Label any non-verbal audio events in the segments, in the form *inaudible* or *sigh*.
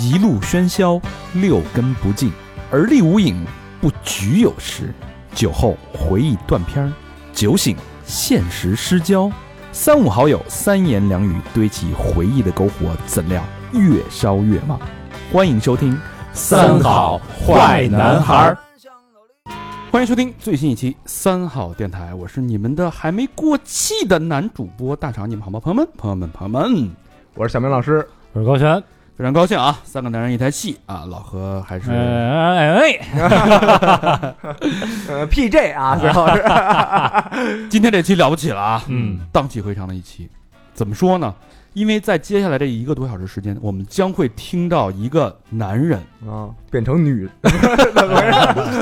一路喧嚣，六根不净，而立无影，不局有时。酒后回忆断片儿，酒醒现实失焦。三五好友，三言两语堆起回忆的篝火，怎料越烧越旺。欢迎收听《三好坏男孩儿》。欢迎收听最新一期三好电台，我是你们的还没过气的男主播大肠，你们好吗？朋友们，朋友们，朋友们，我是小明老师，我是高璇。非常高兴啊！三个男人一台戏啊，老何还是哎哎，*laughs* 呃，PJ 啊，最后是 *laughs* 今天这期了不起了啊！嗯，荡气回肠的一期，怎么说呢？因为在接下来这一个多小时时间，我们将会听到一个男人啊，变成女，*laughs*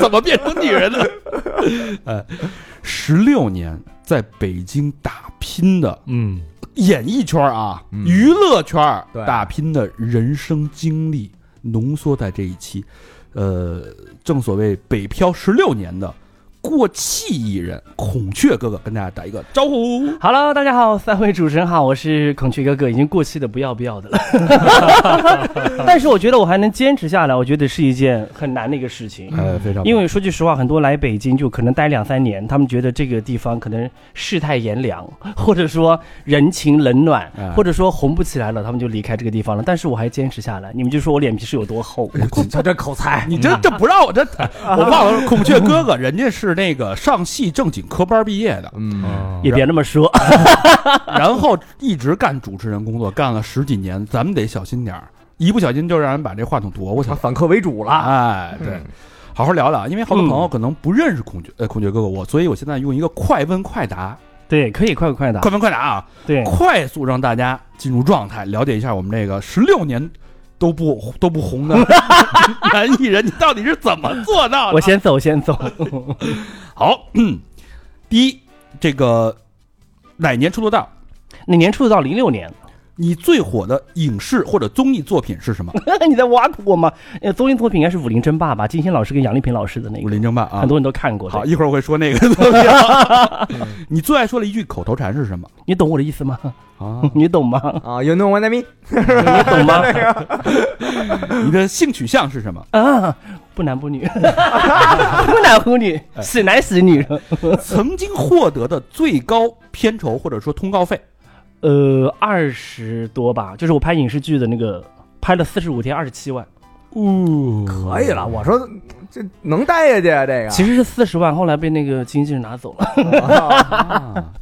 怎么变成女人呢？呃，十六年在北京打拼的，嗯，演艺圈啊，嗯娱乐圈对打拼的人生经历，浓缩在这一期。呃，正所谓北漂十六年的过气艺人孔雀哥哥跟大家打一个招呼。Hello，大家好，三位主持人好，我是孔雀哥哥，已经过气的不要不要的了。*laughs* 但是我觉得我还能坚持下来，我觉得是一件很难的一个事情。呃，非常因为说句实话，很多来北京就可能待两三年，他们觉得这个地方可能世态炎凉，或者说人情冷暖哎，或者说红不起来了，他们就离开这个地方了。但是我还坚持下来，你们就说我脸皮是有多厚。他这口才，你这这不让我这，*laughs* 我忘了孔雀哥哥，人家是那个上戏正经科班毕业的，嗯，也别那么说，*laughs* 然后一直干主持人工作，干了十几年，咱们得小心点儿，一不小心就让人把这话筒夺过去了。反客为主了，哎，对。嗯，好好聊聊，因为好多朋友可能不认识孔雀，呃，孔雀哥哥我，所以我现在用一个快问快答，对，可以快快答，快问快答啊，对，快速让大家进入状态，了解一下我们这个十六年都不都不红的 *laughs* 男艺人，你到底是怎么做到的？我先走，先走。*laughs* 好，嗯，第一，这个哪年出的道？哪年出道零六年，你最火的影视或者综艺作品是什么？*laughs* 你在挖苦我吗？呃，综艺作品应该是《武林争霸》吧，金星老师跟杨丽萍老师的那个武，林争霸啊很。多人都看过。好，一会儿我会说那个作品啊。*laughs* *laughs* 你最爱说的一句口头禅是什么你懂我的意思吗？啊？你懂吗？啊，You know what I mean？你懂吗？你的性取向是什么？啊，不男不女，不男不女，死男死女。曾经获得的最高片酬或者说通告费？呃，二十多吧，就是我拍影视剧的那个，拍了四十五天，二十七万，哦，可以了，我说这能待下去啊，这个其实是四十万，后来被那个经纪人拿走了。啊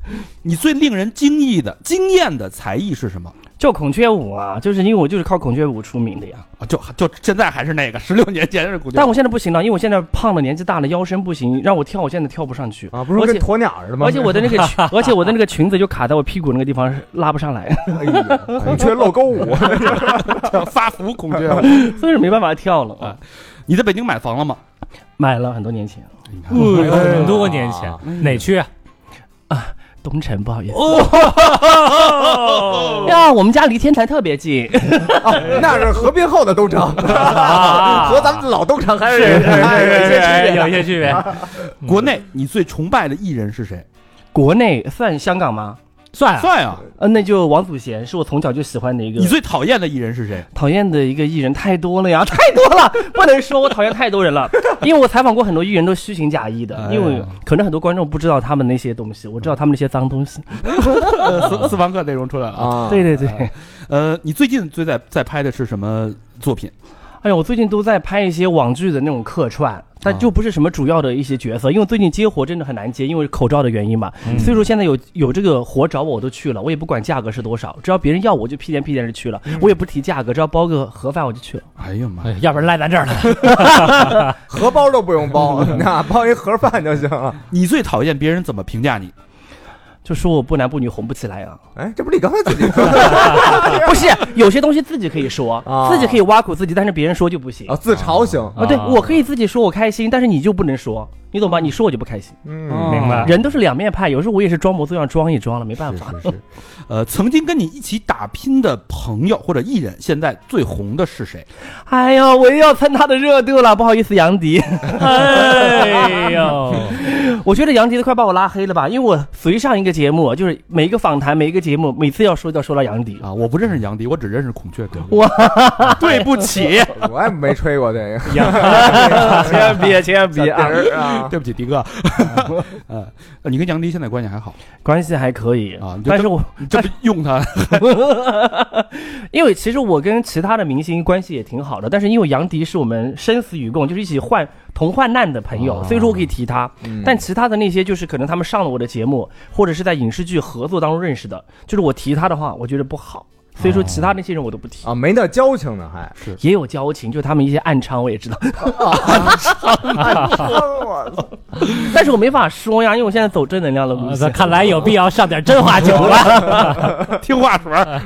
你最令人惊异的、惊艳的才艺是什么？就孔雀舞啊，就是因为我就是靠孔雀舞出名的呀。啊，就就现在还是那个十六年前是古但我现在不行了，因为我现在胖了，年纪大了，腰身不行，让我跳，我现在跳不上去。啊，不是而且跟鸵鸟似的吗？而且我的那个裙，*laughs* 而且我的那个裙子就卡在我屁股那个地方，拉不上来，哎呀，*laughs* 孔雀露沟舞，发福孔雀。*laughs* 所以是没办法跳了。啊你在北京买房了吗？买了很多年前，很多年前哪区？东城不好意思。哦 *laughs* 呀，我们家离天坛特别近，啊那是合并后的东城，*laughs* 和咱们老东城还是有一些区别有一些区别。国内你最崇拜的艺人是谁？国内算香港吗？算啊，算啊。呃，那就王祖贤是我从小就喜欢的一个你。最讨厌的艺人是谁？讨厌的一个艺人太多了呀，*laughs* 太多了，不能说我讨厌太多人了，*laughs* 因为我采访过很多艺人都虚情假意的，因为可能很多观众不知道他们那些东西，我知道他们那些脏东西。*laughs* 呃私私房课内容出来了啊。啊，对对对，呃，你最近最在在拍的是什么作品？哎呀，我最近都在拍一些网剧的那种客串，啊但就不是什么主要的一些角色，因为最近接活真的很难接，因为口罩的原因嘛。嗯所以说现在有有这个活找我，我都去了，我也不管价格是多少，只要别人要我就屁颠屁颠的去了，我也不提价格，只要包个盒饭我就去了。哎呀妈呀！哎要不然赖咱这儿了。荷包都不用包，那包一盒饭就行了。你最讨厌别人怎么评价你？就说我不男不女红不起来啊！哎，这不是你刚才自己 *laughs* 说的不是，有些东西自己可以说，啊自己可以挖苦自己，但是别人说就不行啊？自嘲型，啊！对啊我可以自己说我开心，但是你就不能说，你懂吧？你说我就不开心。嗯，明白人都是两面派，有时候我也是装模作样装一装了，没办法。是是是。*laughs* 呃，曾经跟你一起打拼的朋友或者艺人，现在最红的是谁？哎呀，我又要蹭他的热度了，不好意思，杨迪。*laughs* 哎呦，*laughs* 我觉得杨迪都快把我拉黑了吧，因为我随上一个节目，就是每一个访谈、每一个节目，每次要说都要说到杨迪。啊，我不认识杨迪，我只认识孔雀哥。哇，对不起，我也没吹过这个。千万别，千万别啊！啊！对不起，迪哥。*laughs* 呃，那你跟杨迪现在关系还好关系还可以啊？但是我你这不用他 *laughs* 因为其实我跟其他的明星关系也挺好的，但是因为杨迪是我们生死与共，就是一起患同患难的朋友，哦所以说我可以提他。嗯但其他的那些就是可能他们上了我的节目，或者是在影视剧合作当中认识的，就是我提他的话，我觉得不好。所以说其他那些人我都不提，啊，没那交情呢，还是也有交情，就他们一些暗娼我也知道，*laughs* 暗娼我操！但是我没法说呀，因为我现在走正能量的路线。看来有必要上点真话酒了。*laughs* 听话水儿。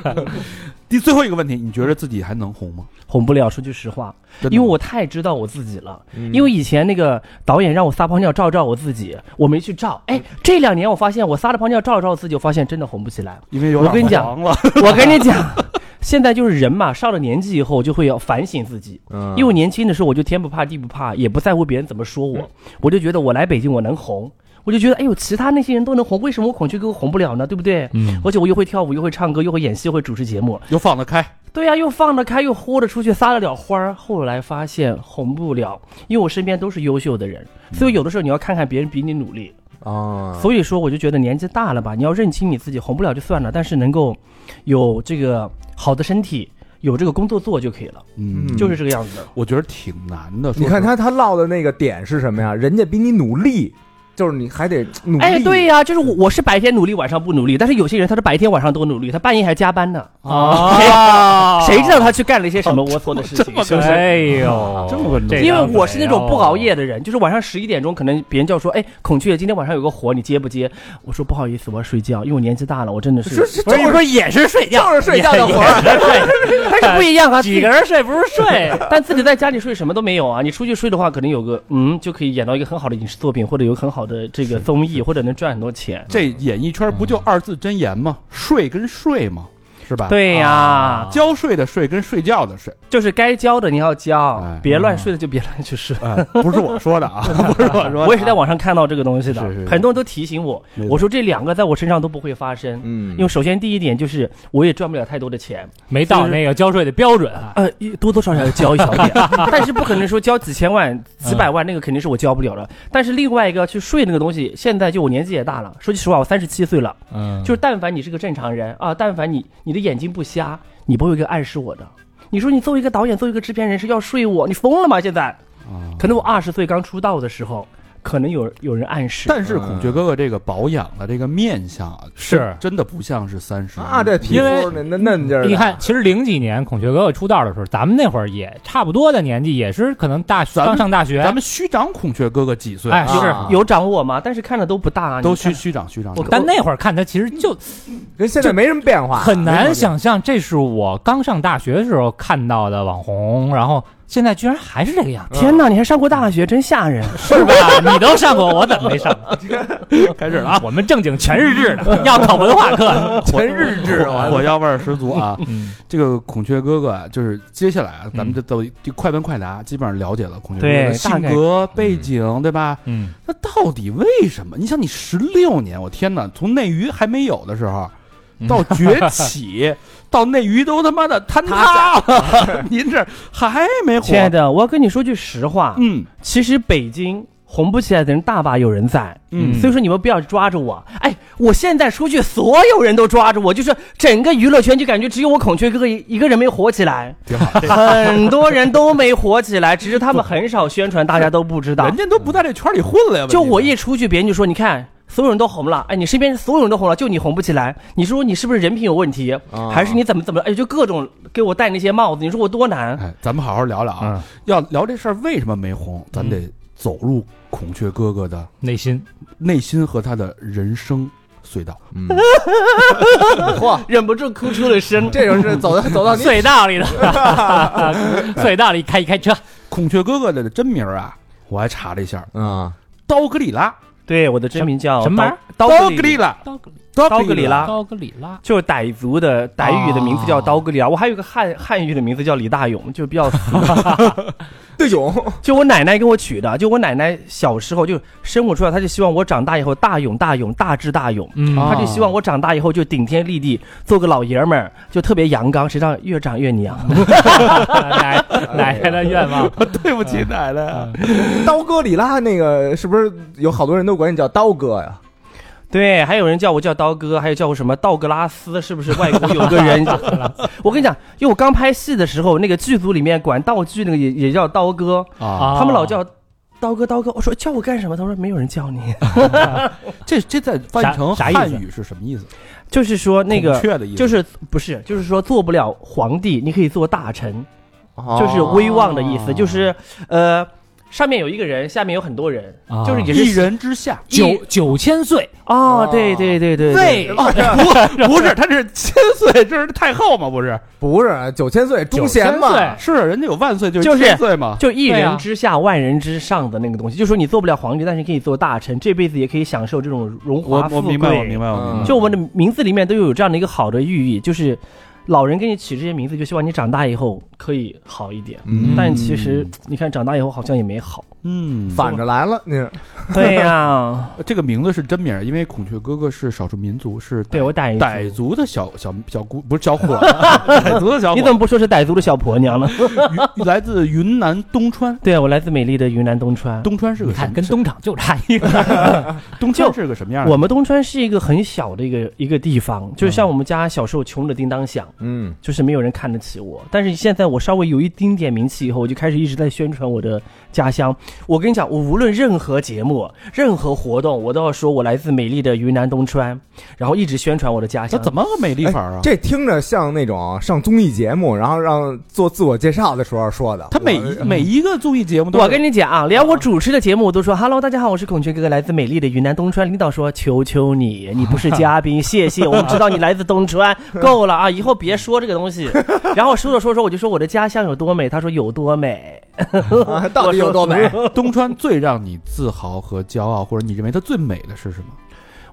第最后一个问题，你觉得自己还能红吗？红不了，说句实话，因为我太知道我自己了。嗯因为以前那个导演让我撒泡尿照照我自己，我没去照。哎，这两年我发现我撒了泡尿照照自己，我发现真的红不起来。因为有我跟你讲，我跟你讲，*laughs* 现在就是人嘛，上了年纪以后就会要反省自己。嗯因为我年轻的时候我就天不怕地不怕，也不在乎别人怎么说我，我就觉得我来北京我能红，我就觉得哎呦，其他那些人都能红，为什么我孔雀哥红不了呢？对不对？嗯，而且我又会跳舞，又会唱歌，又会演戏，又会主持节目，又放得开。对呀、又放得开，又豁得出去，撒得了欢儿。后来发现红不了，因为我身边都是优秀的人，所以有的时候你要看看别人比你努力。啊，所以说，我就觉得年纪大了吧，你要认清你自己，红不了就算了，但是能够有这个好的身体，有这个工作做就可以了，嗯，嗯就是这个样子的。我觉得挺难的。你看他他唠的那个点是什么呀？人家比你努力，就是你还得努力。哎，对呀、就是我我是白天努力，晚上不努力，但是有些人他是白天晚上都努力，他半夜还加班呢。啊，*laughs* 谁知道他去干了一些什么龌龊的事情？是不是？哎呦，这么因为我是那种不熬夜的。人，就是晚上十一点钟，可能别人叫说，哎，孔雀今天晚上有个活，你接不接？我说不好意思，我要睡觉，因为我年纪大了，我真的是，是是不是你说也是睡觉，就是睡觉的活儿儿，*laughs* 但是不一样啊，*laughs* 几个人睡不是睡，但自己在家里睡什么都没有啊！你出去睡的话，可能有个嗯，就可以演到一个很好的影视作品，或者有很好的这个综艺，或者能赚很多钱。这演艺圈不就二字真言吗？税跟睡嘛，是吧？，对呀、啊交税的税跟睡觉的税，就是该交的你要交哎，别乱睡的就别乱去睡。哎，不是我说的啊，*laughs* 不是我说的啊。我也是在网上看到这个东西的是是，是很多人都提醒我没，错我说这两个在我身上都不会发生。嗯因为首先第一点就是我也赚不了太多的钱，没到那个交税的标准啊。呃，一多多少少要交一小点，*laughs* 但是不可能说交几千万、几百万，那个肯定是我交不了的。但是另外一个去睡那个东西，现在就我年纪也大了，说句实话，我三十七岁了，嗯，就是但凡你是个正常人啊，但凡你你的眼睛不瞎，你不会有一个暗示我的。你说你作为一个导演，作为一个制片人是要睡我，你疯了吗？现在啊可能我二十岁刚出道的时候，可能有有人暗示，但是孔雀哥哥这个保养的这个面相啊，是。真的不像是三十啊，这皮肤那那嫩劲儿的，你看，其实零几年孔雀哥哥出道的时候，咱们那会儿也差不多的年纪，也是可能大学刚上大学，咱们虚长孔雀哥哥几岁？哎啊是，有长我吗？但是看着都不大啊，都虚虚长虚长。但那会儿看他其实就跟现在没什么变化，很难想象，这是我刚上大学的时候看到的网红，然后现在居然还是这个样子，天哪，你还上过大学，真吓人。是吧？你都上过，我怎么没上过？*laughs* 开始了啊！我们正经全日制的，*laughs* 要考文化课。全日制，火药味儿十足啊！*laughs* 嗯，这个孔雀哥哥啊，就是接下来啊，咱们就都就快问快答，基本上了解了孔雀哥哥的性格背景，对吧？嗯，那到底为什么？你想，你十六年，我天哪，从内娱还没有的时候。到崛起，到那鱼都他妈的坍塌了，*laughs* 您这还没火？亲爱的，我要跟你说句实话，嗯其实北京红不起来的人大把有人在，嗯所以说你们不要抓着我。哎，我现在出去，所有人都抓着我，就是整个娱乐圈就感觉只有我孔雀哥哥一一个人没火起来，挺好，很多人都没火起来，*laughs* 只是他们很少宣传，大家都不知道人。家都不在这圈里混了呀。就我一出去，别人就说你看。所有人都红了，哎，你身边所有人都红了，就你红不起来。你说你是不是人品有问题，啊还是你怎么怎么？哎，就各种给我戴那些帽子，你说我多难？哎，咱们好好聊聊啊。嗯要聊这事儿为什么没红，咱得走入孔雀哥哥的内心内心和他的人生隧道。嗯，*laughs* 嚯，忍不住哭出了声。这就是走到 *laughs* 走到隧道里的，*laughs* 隧道里开一开车，孔雀哥哥的真名啊，我还查了一下，啊，刀格里拉，对，我的真名叫什么刀刀格里，拉，刀格刀刀格里拉。刀格里拉，就是傣族的傣语的名字叫刀格里拉。我还有个汉汉语的名字叫李大勇，就比较 *laughs* 的勇，*laughs* 就我奶奶给我取的，就我奶奶小时候就生我出来，她就希望我长大以后大勇大勇大智大勇，嗯。啊她就希望我长大以后就顶天立地，做个老爷们儿，就特别阳刚，谁知道越长越娘。奶 *laughs* 奶奶的愿望，*laughs* 对不起奶奶啊，刀哥里拉那个是不是有好多人都管你叫刀哥呀？对，还有人叫我叫刀哥，还有叫我什么道格拉斯，是不是？外国有个人，*laughs* 我跟你讲，因为我刚拍戏的时候，那个剧组里面管道具那个也也叫刀哥，啊，他们老叫刀哥刀哥。我说叫我干什么？他说没有人叫你，*laughs* *laughs* 这这在翻译成汉语是什么意思？就是说那个就是不是就是说做不了皇帝，你可以做大臣，哦就是威望的意思，就是呃上面有一个人，下面有很多人，啊就是也是一人之下。九九千岁，哦，对对对对对，哦，不不是，他是千岁，这是太后嘛？不是，不是九千岁忠贤嘛？9000岁是人家有万岁就就是千岁嘛？就一对啊人之下万人之上的那个东西，就说你做不了皇帝，但是可以做大臣，这辈子也可以享受这种荣我华富贵。我明白，我明白，我明白。就我们的名字里面都有这样的一个好的寓意，就是老人给你起这些名字，就希望你长大以后可以好一点。嗯但其实你看，长大以后好像也没好。嗯，反着来了，你 *laughs* 对呀、*laughs* 这个名字是真名儿，因为孔雀哥哥是少数民族，是对我傣傣族的小小小姑，不是小伙 *laughs* 儿，傣族的小伙。你怎么不说是傣族的小婆娘呢？云来自云南东川？对，我来自美丽的云南东川。东川是个你看什么？跟东厂就差一个，东川是个什么样的？我们东川是一个很小的一个一个地方，就是像我们家小时候穷的叮当响，嗯，就是没有人看得起我。但是现在我稍微有一丁点名气以后，我就开始一直在宣传我的家乡。我跟你讲，我无论任何节目、任何活动，我都要说我来自美丽的云南东川，然后一直宣传我的家乡。这怎么个美丽法啊？这听着像那种上综艺节目，然后让做自我介绍的时候说的。他每一每一个综艺节目都，我跟你讲啊，连我主持的节目我都说，*laughs* Hello，大家好，我是孔雀哥哥，来自美丽的云南东川。领导说，求求你，你不是嘉宾，谢谢，我们知道你来自东川，*laughs* 够了啊，以后别说这个东西。*laughs* 然后说着说着，我就说我的家乡有多美，他说有多美，啊到底有多美？东川最让你自豪和骄傲，或者你认为它最美的是什么？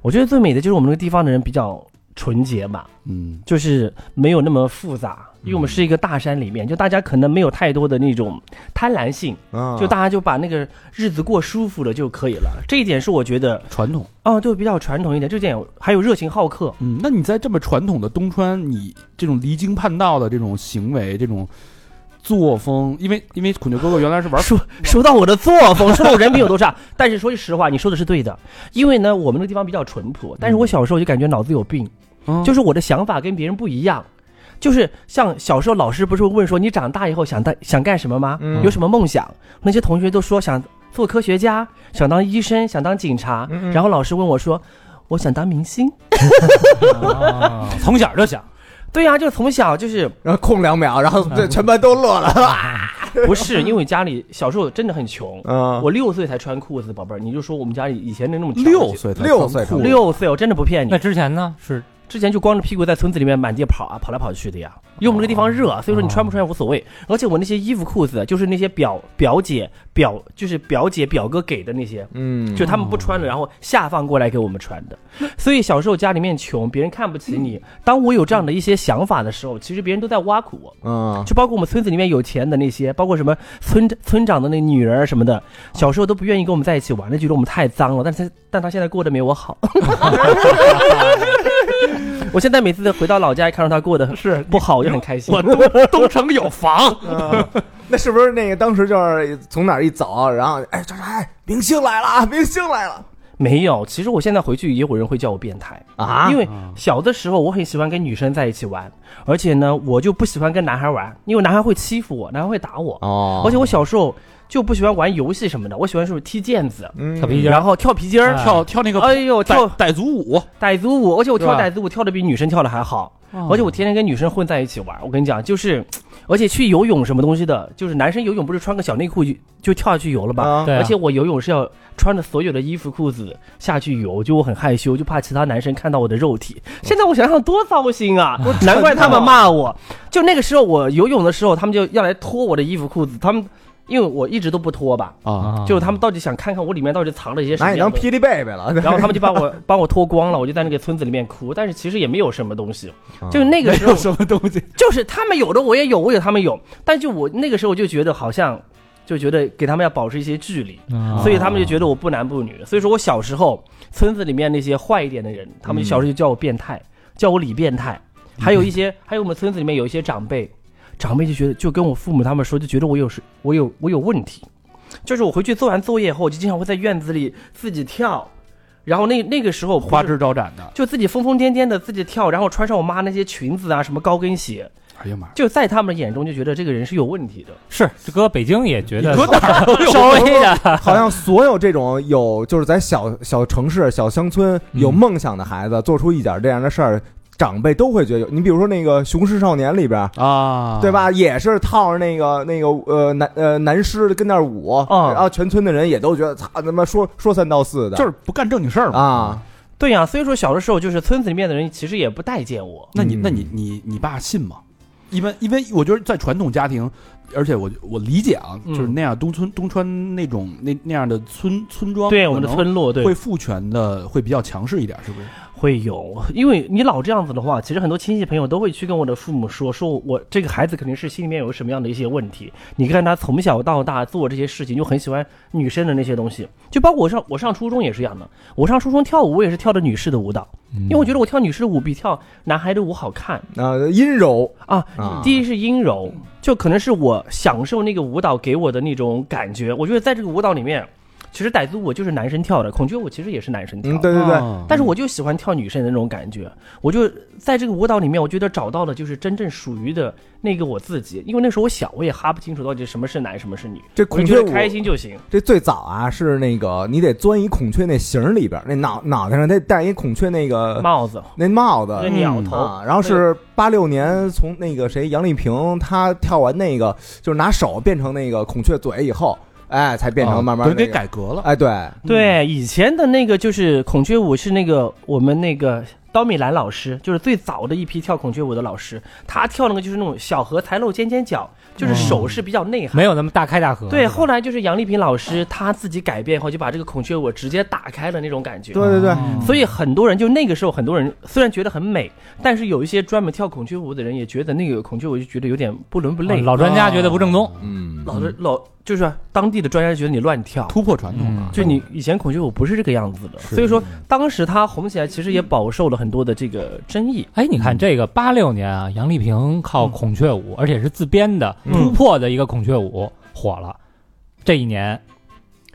我觉得最美的就是我们那个地方的人比较纯洁吧，嗯，就是没有那么复杂，因为我们是一个大山里面，就大家可能没有太多的那种贪婪性，啊就大家就把那个日子过舒服了就可以了。这一点是我觉得，传统。哦，就比较传统一点。这点还有热情好客，嗯，那你在这么传统的东川，你这种离经叛道的这种行为，这种作风，因为因为孔雀哥哥原来是玩说说到我的作风，*laughs* 说到我人品有多差。*laughs* 但是说句实话，你说的是对的，因为呢，我们那个地方比较淳朴，但是我小时候就感觉脑子有病，嗯就是我的想法跟别人不一样。就是像小时候老师不是会问说你长大以后想当想干什么吗？嗯有什么梦想？那些同学都说想做科学家，想当医生，想当警察。然后老师问我说，我想当明星。*laughs* 啊从小就想，对呀、就从小就是然后空两秒，然后这全班都乐了。*laughs* 不是因为家里小时候真的很穷，嗯，我六岁才穿裤子，宝贝儿，你就说我们家里以前那那么六岁才六岁穿裤子。六岁，我真的不骗你。那。之前呢？是之前就光着屁股在村子里面满地跑啊，跑来跑去的呀。因为我们这个地方热，所以说你穿不穿也无所谓。而且我那些衣服裤子，就是那些表表姐表，就是表姐表哥给的那些，嗯，就他们不穿了，然后下放过来给我们穿的。所以小时候家里面穷，别人看不起你。当我有这样的一些想法的时候，其实别人都在挖苦我。嗯，就包括我们村子里面有钱的那些，包括什么村村长的那女儿什么的，小时候都不愿意跟我们在一起玩的，觉得我们太脏了。但是他但他现在过得没我好。*laughs* 我现在每次回到老家，看到他过得是不好，我就很开心。我东东城有房，嗯 *laughs* *laughs* 那是不是那个当时就是从哪儿一走，然后哎，这是哎，明星来了啊，明星来了。没有，其实我现在回去也有人会叫我变态，啊。因为小的时候我很喜欢跟女生在一起玩，而且呢，我就不喜欢跟男孩玩，因为男孩会欺负我，男孩会打我。哦。而且我小时候就不喜欢玩游戏什么的，我喜欢是踢毽子，嗯跳皮筋儿然后跳皮筋儿，哎跳跳那个哎呦，傣跳傣族舞，傣族舞，而且我跳傣族舞跳的比女生跳的还好，哦而且我天天跟女生混在一起玩。我跟你讲，就是，而且去游泳什么东西的，就是男生游泳不是穿个小内裤就就跳下去游了吧？而且我游泳是要穿着所有的衣服裤子下去游，就我很害羞，就怕其他男生看到我的肉体。现在我想想多糟心啊！难怪他们骂我。就那个时候我游泳的时候，他们就要来脱我的衣服裤子，他们因为我一直都不脱吧，啊，就是他们到底想看看我里面到底藏了一些什么。拿你当霹雳贝贝了，*laughs* 然后他们就把我 *laughs* 把我脱光了，我就在那个村子里面哭，但是其实也没有什么东西，啊就是那个时候什么东西？*laughs* 就是他们有的我也有，我有他们有，但就我那个时候就觉得好像就觉得给他们要保持一些距离，啊所以他们就觉得我不男不女。所以说我小时候村子里面那些坏一点的人，他们小时候就叫我变态，叫我李变态。还有一些，还有我们村子里面有一些长辈，长辈就觉得就跟我父母他们说，就觉得我有是，我有我有问题。就是我回去做完作业后，我就经常会在院子里自己跳，然后那那个时候花枝招展的，就自己疯疯癫癫的自己跳，然后穿上我妈那些裙子啊，什么高跟鞋，哎呀妈！就在他们眼中就觉得这个人是有问题的。是这搁北京也觉得搁哪儿都有稍微的 *laughs* 好像所有这种有就是在小小城市、小乡村有梦想的孩子，做出一点这样的事儿，长辈都会觉得有。你比如说那个《雄狮少年》里边，啊，对？吧？也是套着那个那个呃男呃男狮跟那儿舞，嗯然后全村的人也都觉得操他妈说说三道四的，就是不干正经事儿嘛。啊，对呀、所以说小的时候就是村子里面的人其实也不待见我。那你嗯那你你你爸信吗？一般因为我觉得在传统家庭，而且我我理解啊，嗯就是那样东村东川那种那那样的村村庄，对我们的村落，对会父权的会比较强势一点，是不是？会有，因为你老这样子的话，其实很多亲戚朋友都会去跟我的父母说，说我这个孩子肯定是心里面有什么样的一些问题。你看他从小到大做这些事情，就很喜欢女生的那些东西，就包括我上我上初中也是一样的。我上初中跳舞，我也是跳的女士的舞蹈，因为我觉得我跳女士的舞比跳男孩的舞好看啊阴柔啊。啊，第一是阴柔，就可能是我享受那个舞蹈给我的那种感觉。我觉得在这个舞蹈里面，其实傣族舞就是男生跳的，孔雀舞其实也是男生跳的。嗯，对对对，啊但是我就喜欢跳女生的那种感觉，我就在这个舞蹈里面，我觉得找到了就是真正属于的那个我自己。因为那时候我小，我也哈不清楚到底什么是男，什么是女，这孔雀舞开心就行。这最早啊是那个你得钻一孔雀那形儿里边，那脑脑袋上得戴一孔雀那个帽子，那帽子那鸟头，啊，然后是八六年从那个谁杨丽萍她跳完那个就是拿手变成那个孔雀嘴以后，哎，才变成慢慢等于给改革了。哎对，对，以前的那个就是孔雀舞是那个我们那个刀米兰老师，就是最早的一批跳孔雀舞的老师，他跳那个就是那种小荷才露尖尖角，就是手是比较内涵。没有那么大开大合。对，后来就是杨丽萍老师他自己改变后，就把这个孔雀舞直接打开了那种感觉。对对对，哦所以很多人就那个时候，很多人虽然觉得很美，但是有一些专门跳孔雀舞的人也觉得那个孔雀舞就觉得有点不伦不类。哦老专家觉得不正宗。嗯，老的老就是当地的专家觉得你乱跳，突破传统嗯。啊，就你以前孔雀舞不是这个样子的，所以说当时它红起来，其实也饱受了很多的这个争议。哎，你看这个八六年啊，杨丽萍靠孔雀舞，而且是自编的嗯。突破的一个孔雀舞火了。这一年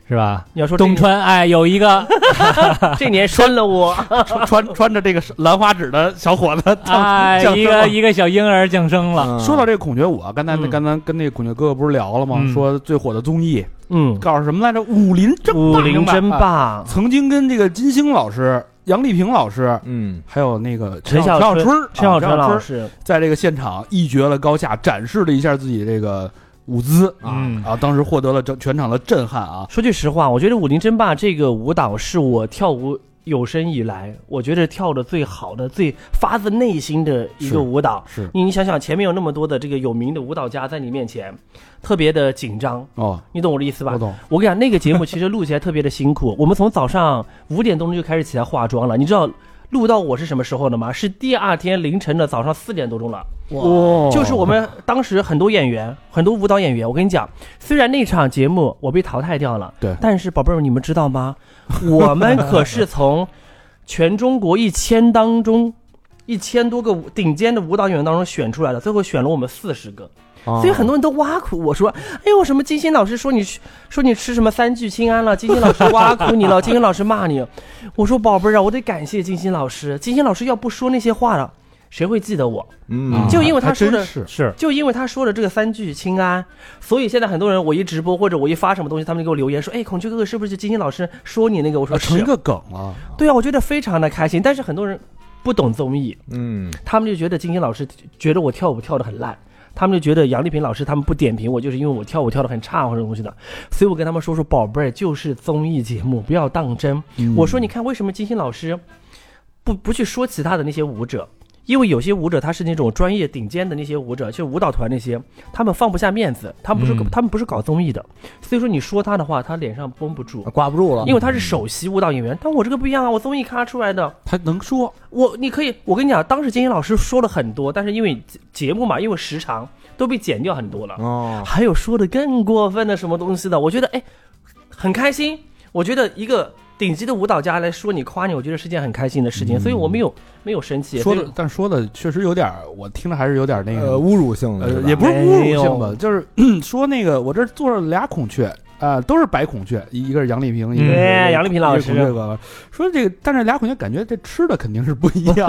是吧？你要说这东川哎有一个 *laughs* 这年拴了我，穿穿穿着这个兰花指的小伙子 *laughs* 哎一个一个小婴儿降生了。嗯。说到这个孔雀舞啊，刚才那嗯。刚才跟那个孔雀哥哥不是聊了吗？嗯。说最火的综艺嗯，告诉什么来着？武林争霸，武林争啊霸，曾经跟这个金星老师、杨丽萍老师，嗯。还有那个陈小小春陈小春儿、陈小春啊老师，在这个现场一决了高下，展示了一下自己这个舞姿啊嗯啊！当时获得了整全场的震撼啊！说句实话，我觉得《武林争霸》这个舞蹈是我跳舞有生以来，我觉得跳的最好的、最发自内心的一个舞蹈。是你你想想，前面有那么多的这个有名的舞蹈家在你面前，特别的紧张，哦，你懂我的意思吧我？懂，我跟你讲，那个节目其实录起来特别的辛苦。我们从早上五点多钟就开始起来化妆了，你知道录到我是什么时候的吗？是第二天凌晨的早上四点多钟了。哇就是我们当时很多演员，很多舞蹈演员，我跟你讲，虽然那场节目我被淘汰掉了，对但是宝贝儿，你们知道吗？*laughs* 我们可是从全中国一千当中。一千多个顶尖的舞蹈演员当中选出来的，最后选了我们四十个，啊所以很多人都挖苦我说：“哎呦，什么金星老师说你说你吃什么三聚氰胺了？金星老师挖苦你了，金星老师骂你。”我说：“宝贝儿啊，我得感谢金星老师，金星老师要不说那些话了，谁会记得我？嗯就因为他说的是是就因为他说的这个三聚氰胺，所以现在很多人我一直播或者我一发什么东西，他们就给我留言说：‘哎，孔雀哥哥是不是金星老师说你那个？’我说成一。个梗了。对啊，我觉得非常的开心。但是很多人不懂综艺，嗯他们就觉得金星老师觉得我跳舞跳得很烂，他们就觉得杨丽萍老师他们不点评我，就是因为我跳舞跳得很差或者东西的。所以我跟他们说说，宝贝儿就是综艺节目，不要当真。嗯我说你看为什么金星老师不不去说其他的那些舞者？因为有些舞者他是那种专业顶尖的那些舞者，就舞蹈团那些，他们放不下面子，他们不是、嗯他们不是搞综艺的，所以说你说他的话，他脸上绷不住，挂不住了，因为他是首席舞蹈演员。但我这个不一样啊，我综艺咖出来的，他能说，我你可以，我跟你讲，当时金星老师说了很多，但是因为节节目嘛，因为时长都被剪掉很多了。哦，还有说的更过分的什么东西的，我觉得哎，很开心。我觉得一个顶级的舞蹈家来说你夸你，我觉得是件很开心的事情，所以我没有没有生气。说的，但说的确实有点儿，我听着还是有点那个，呃，侮辱性的也不是侮辱性吧，就是 *clears throat* 说那个我这坐着俩孔雀啊、都是白孔雀，一一个是杨丽萍，一个是哎杨丽萍老师说这个，但是俩孔雀感觉这吃的肯定是不一样。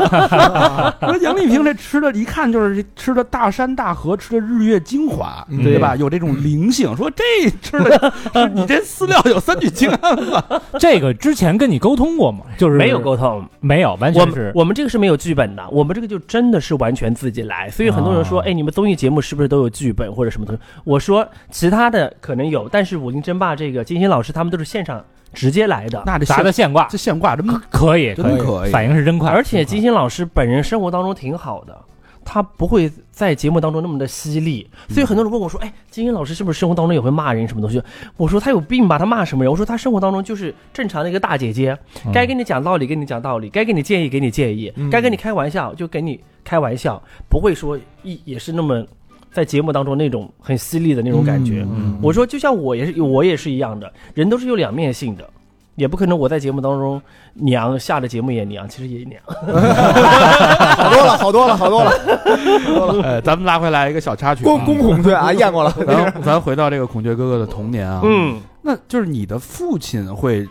*laughs* 说杨丽萍这吃的，一看就是吃的大山大河，吃的日月精华，嗯对吧？有这种灵性。说这吃的 *laughs* 你这饲料有三聚氰胺吧？*laughs* 这个之前跟你沟通过吗？就是没有沟通，没有，完我们全是我们这个是没有剧本的，我们这个就真的是完全自己来。所以很多人说，哦哎，你们综艺节目是不是都有剧本或者什么东西？我说其他的可能有，但是武林争霸这个金星老师他们都是现场直接来的。那这现砸的现挂这现挂真可以，真可以。反应是真快，而且金星老师本人生活当中挺好的，他不会在节目当中那么的犀利，所以很多人问我说：“哎，金星老师是不是生活当中也会骂人什么东西？”我说他有病吧，他骂什么人？我说他生活当中就是正常的一个大姐姐，嗯该跟你讲道理跟你讲道理，该给你建议给你建议，嗯该跟你开玩笑就跟你开玩笑，不会说一也是那么在节目当中那种很犀利的那种感觉。嗯我说就像我也是我也是一样的，人都是有两面性的。也不可能我在节目当中娘，下了节目也娘，其实也娘。好多了，好多了，好多了，呃，*laughs* 咱们拉回来一个小插曲啊，公公孔雀啊，验过了，咱咱回到这个孔雀哥哥的童年啊，嗯，那就是你的父亲会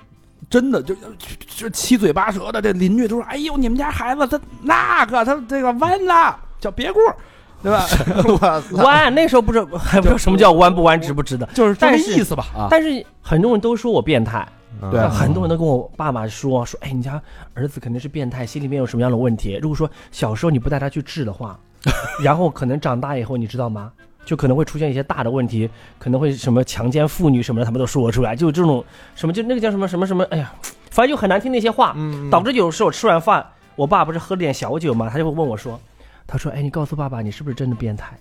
真的就就七嘴八舌的，这邻居都说：“哎呦，你们家孩子他那个他这个弯了，叫别过，对吧？*laughs* 弯那时候不知道 *laughs* 还不知道什么叫弯不弯直不直的，就是这是意思吧？啊，但是很多人都说我变态，对嗯很多人都跟我爸妈说说，哎，你家儿子肯定是变态，心里面有什么样的问题？如果说小时候你不带他去治的话，*laughs* 然后可能长大以后，你知道吗？就可能会出现一些大的问题，可能会什么强奸妇女什么的，他们都说出来，就这种什么就那个叫什么什么什么，哎呀，反正就很难听那些话，嗯导致有时候吃完饭，我爸不是喝了点小酒嘛，他就会问我说，他说，哎，你告诉爸爸，你是不是真的变态？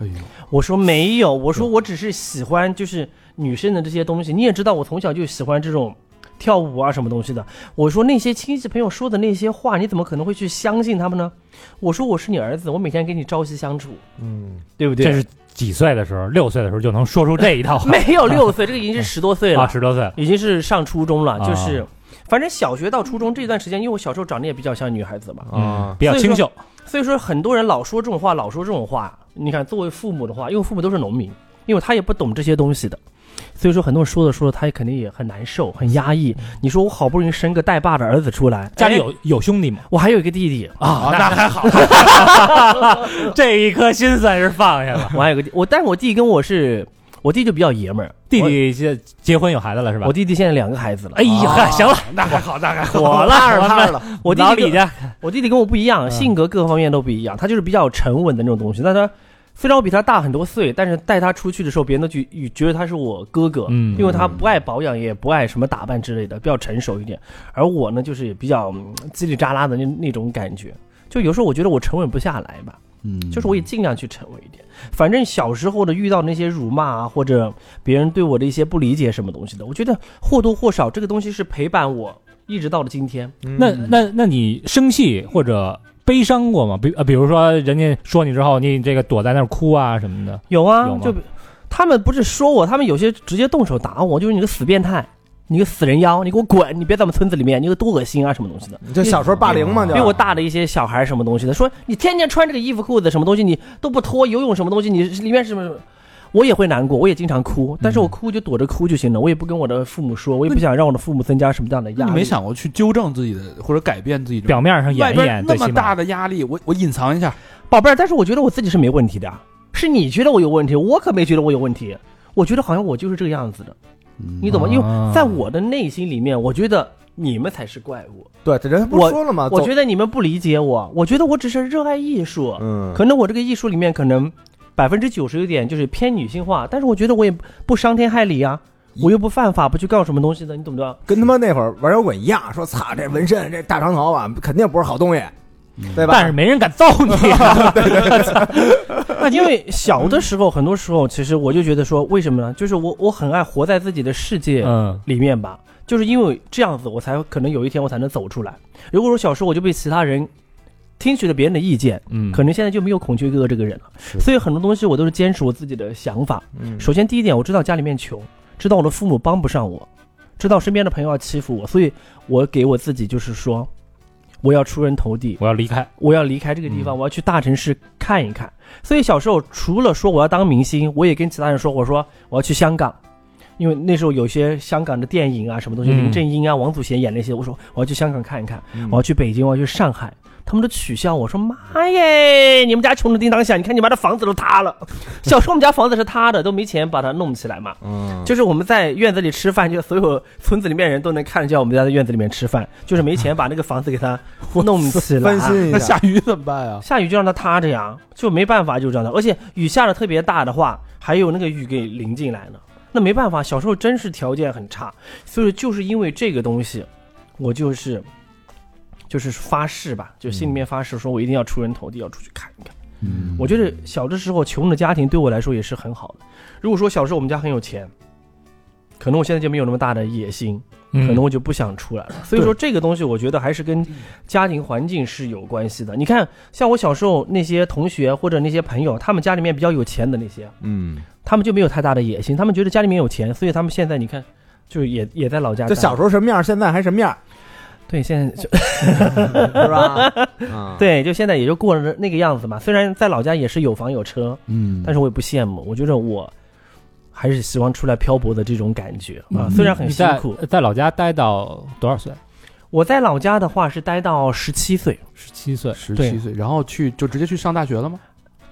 哎呦，我说没有，我说我只是喜欢就是女生的这些东西。你也知道，我从小就喜欢这种跳舞啊什么东西的。我说那些亲戚朋友说的那些话，你怎么可能会去相信他们呢？我说我是你儿子，我每天跟你朝夕相处，嗯，对不对？这是几岁的时候？六岁的时候就能说出这一套话 *laughs* 没有六岁，这个已经是十多岁了，*laughs* 啊，十多岁，已经是上初中了，啊就是。反正小学到初中这段时间，因为我小时候长得也比较像女孩子嘛，啊，比较清秀，所以说很多人老说这种话，老说这种话。你看，作为父母的话，因为父母都是农民，因为他也不懂这些东西的，所以说很多人说着说着，他也肯定也很难受、很压抑。你说我好不容易生个带爸的儿子出来，哎，家里有有兄弟吗？我还有一个弟弟，啊，那还好，*laughs* 这一颗心算是放下了。我还有个弟，我但是我弟跟我是，我弟就比较爷们儿，弟弟结结婚有孩子了是吧我我？弟弟现在两个孩子了。哎呀，嗨 *laughs* 行了，*laughs* 那还好，那还好。火了，踏实我们踏实了，我弟弟家我弟弟跟我不一样，嗯性格各方面都不一样。他就是比较沉稳的那种东西。但他虽然我比他大很多岁，但是带他出去的时候，别人都觉觉得他是我哥哥，嗯因为他不爱保养，也不爱什么打扮之类的，比较成熟一点。而我呢，就是比较嗯叽里喳啦的那那种感觉。就有时候我觉得我沉稳不下来吧，嗯，就是我也尽量去沉稳一点。反正小时候的遇到那些辱骂啊，或者别人对我的一些不理解什么东西的，我觉得或多或少这个东西是陪伴我一直到了今天。那那那你生气或者悲伤过吗？比呃，比如说人家说你之后，你这个躲在那儿哭啊什么的。有啊，就他们不是说我，他们有些直接动手打我，就是你个死变态，你个死人妖，你给我滚，你别在我们村子里面，你有多恶心啊，什么东西的。你这小时候霸凌嘛，就比我大的一些小孩什么东西的，说你天天穿这个衣服裤子什么东西，你都不脱，游泳什么东西，你里面是什么？我也会难过，我也经常哭，但是我哭就躲着哭就行了，我也不跟我的父母说，我也不想让我的父母增加什么样的压力。你没想过去纠正自己的，或者改变自己表面上外演一演，那么大的压力，我我隐藏一下，宝贝儿，但是我觉得我自己是没问题的，是你觉得我有问题，我可没觉得我有问题。我觉得好像我就是这个样子的，你懂吗？因为啊在我的内心里面，我觉得你们才是怪物。对，这人不说了吗？我走觉得你们不理解我，我觉得我只是热爱艺术，嗯，可能我这个艺术里面可能百分之九十有点就是偏女性化，但是我觉得我也不伤天害理啊，我又不犯法，不去干什么东西的，你懂不懂？跟他妈那会儿玩摇滚一样，说操这纹身这大长头发肯定不是好东西，对吧？但是没人敢揍你。*laughs* *laughs* 那因为小的时候，很多时候其实我就觉得说，为什么呢？就是我我很爱活在自己的世界嗯里面吧，就是因为这样子，我才可能有一天我才能走出来。如果说小时候我就被其他人听取了别人的意见，嗯可能现在就没有孔雀哥哥这个人了。所以很多东西我都是坚持我自己的想法。嗯首先第一点，我知道家里面穷，知道我的父母帮不上我，知道身边的朋友要欺负我，所以我给我自己就是说，我要出人头地，我要离开。我要离开这个地方，嗯我要去大城市看一看。所以小时候除了说我要当明星，我也跟其他人说，我说我要去香港，因为那时候有些香港的电影啊，什么东西，嗯林正英啊、王祖贤演那些，我说我要去香港看一看，嗯我要去北京，我要去上海。他们都取笑我说：“妈耶，你们家穷的叮当响，你看你妈的房子都塌了。*laughs* ”小时候我们家房子是塌的，都没钱把它弄起来嘛。嗯，就是我们在院子里吃饭，就所有村子里面人都能看得见我们家在院子里面吃饭，就是没钱把那个房子给它弄起来。*laughs* 翻新一那下下，雨怎么办呀？下雨就让它塌着呀，就没办法，就这样的。而且雨下的特别大的话，还有那个雨给淋进来呢，那没办法。小时候真是条件很差，所以就是因为这个东西，我就是就是发誓吧，就心里面发誓说我一定要出人头地，要出去看一看。嗯我觉得小的时候穷的家庭对我来说也是很好的。如果说小时候我们家很有钱，可能我现在就没有那么大的野心，嗯可能我就不想出来了。所以说这个东西，我觉得还是跟家庭环境是有关系的。你看，像我小时候那些同学或者那些朋友，他们家里面比较有钱的那些，嗯，他们就没有太大的野心，他们觉得家里面有钱，所以他们现在你看，就也也在老家。就小时候什么样，现在还什么样，对，现在就 *laughs* 是吧？*laughs* 啊，对，就现在也就过了那个样子嘛。虽然在老家也是有房有车，嗯，但是我也不羡慕，我觉得我还是希望出来漂泊的这种感觉啊。嗯虽然很辛苦，在老家待到多少岁？我在老家的话是待到十七岁。十七岁。对十七岁，然后去就直接去上大学了吗？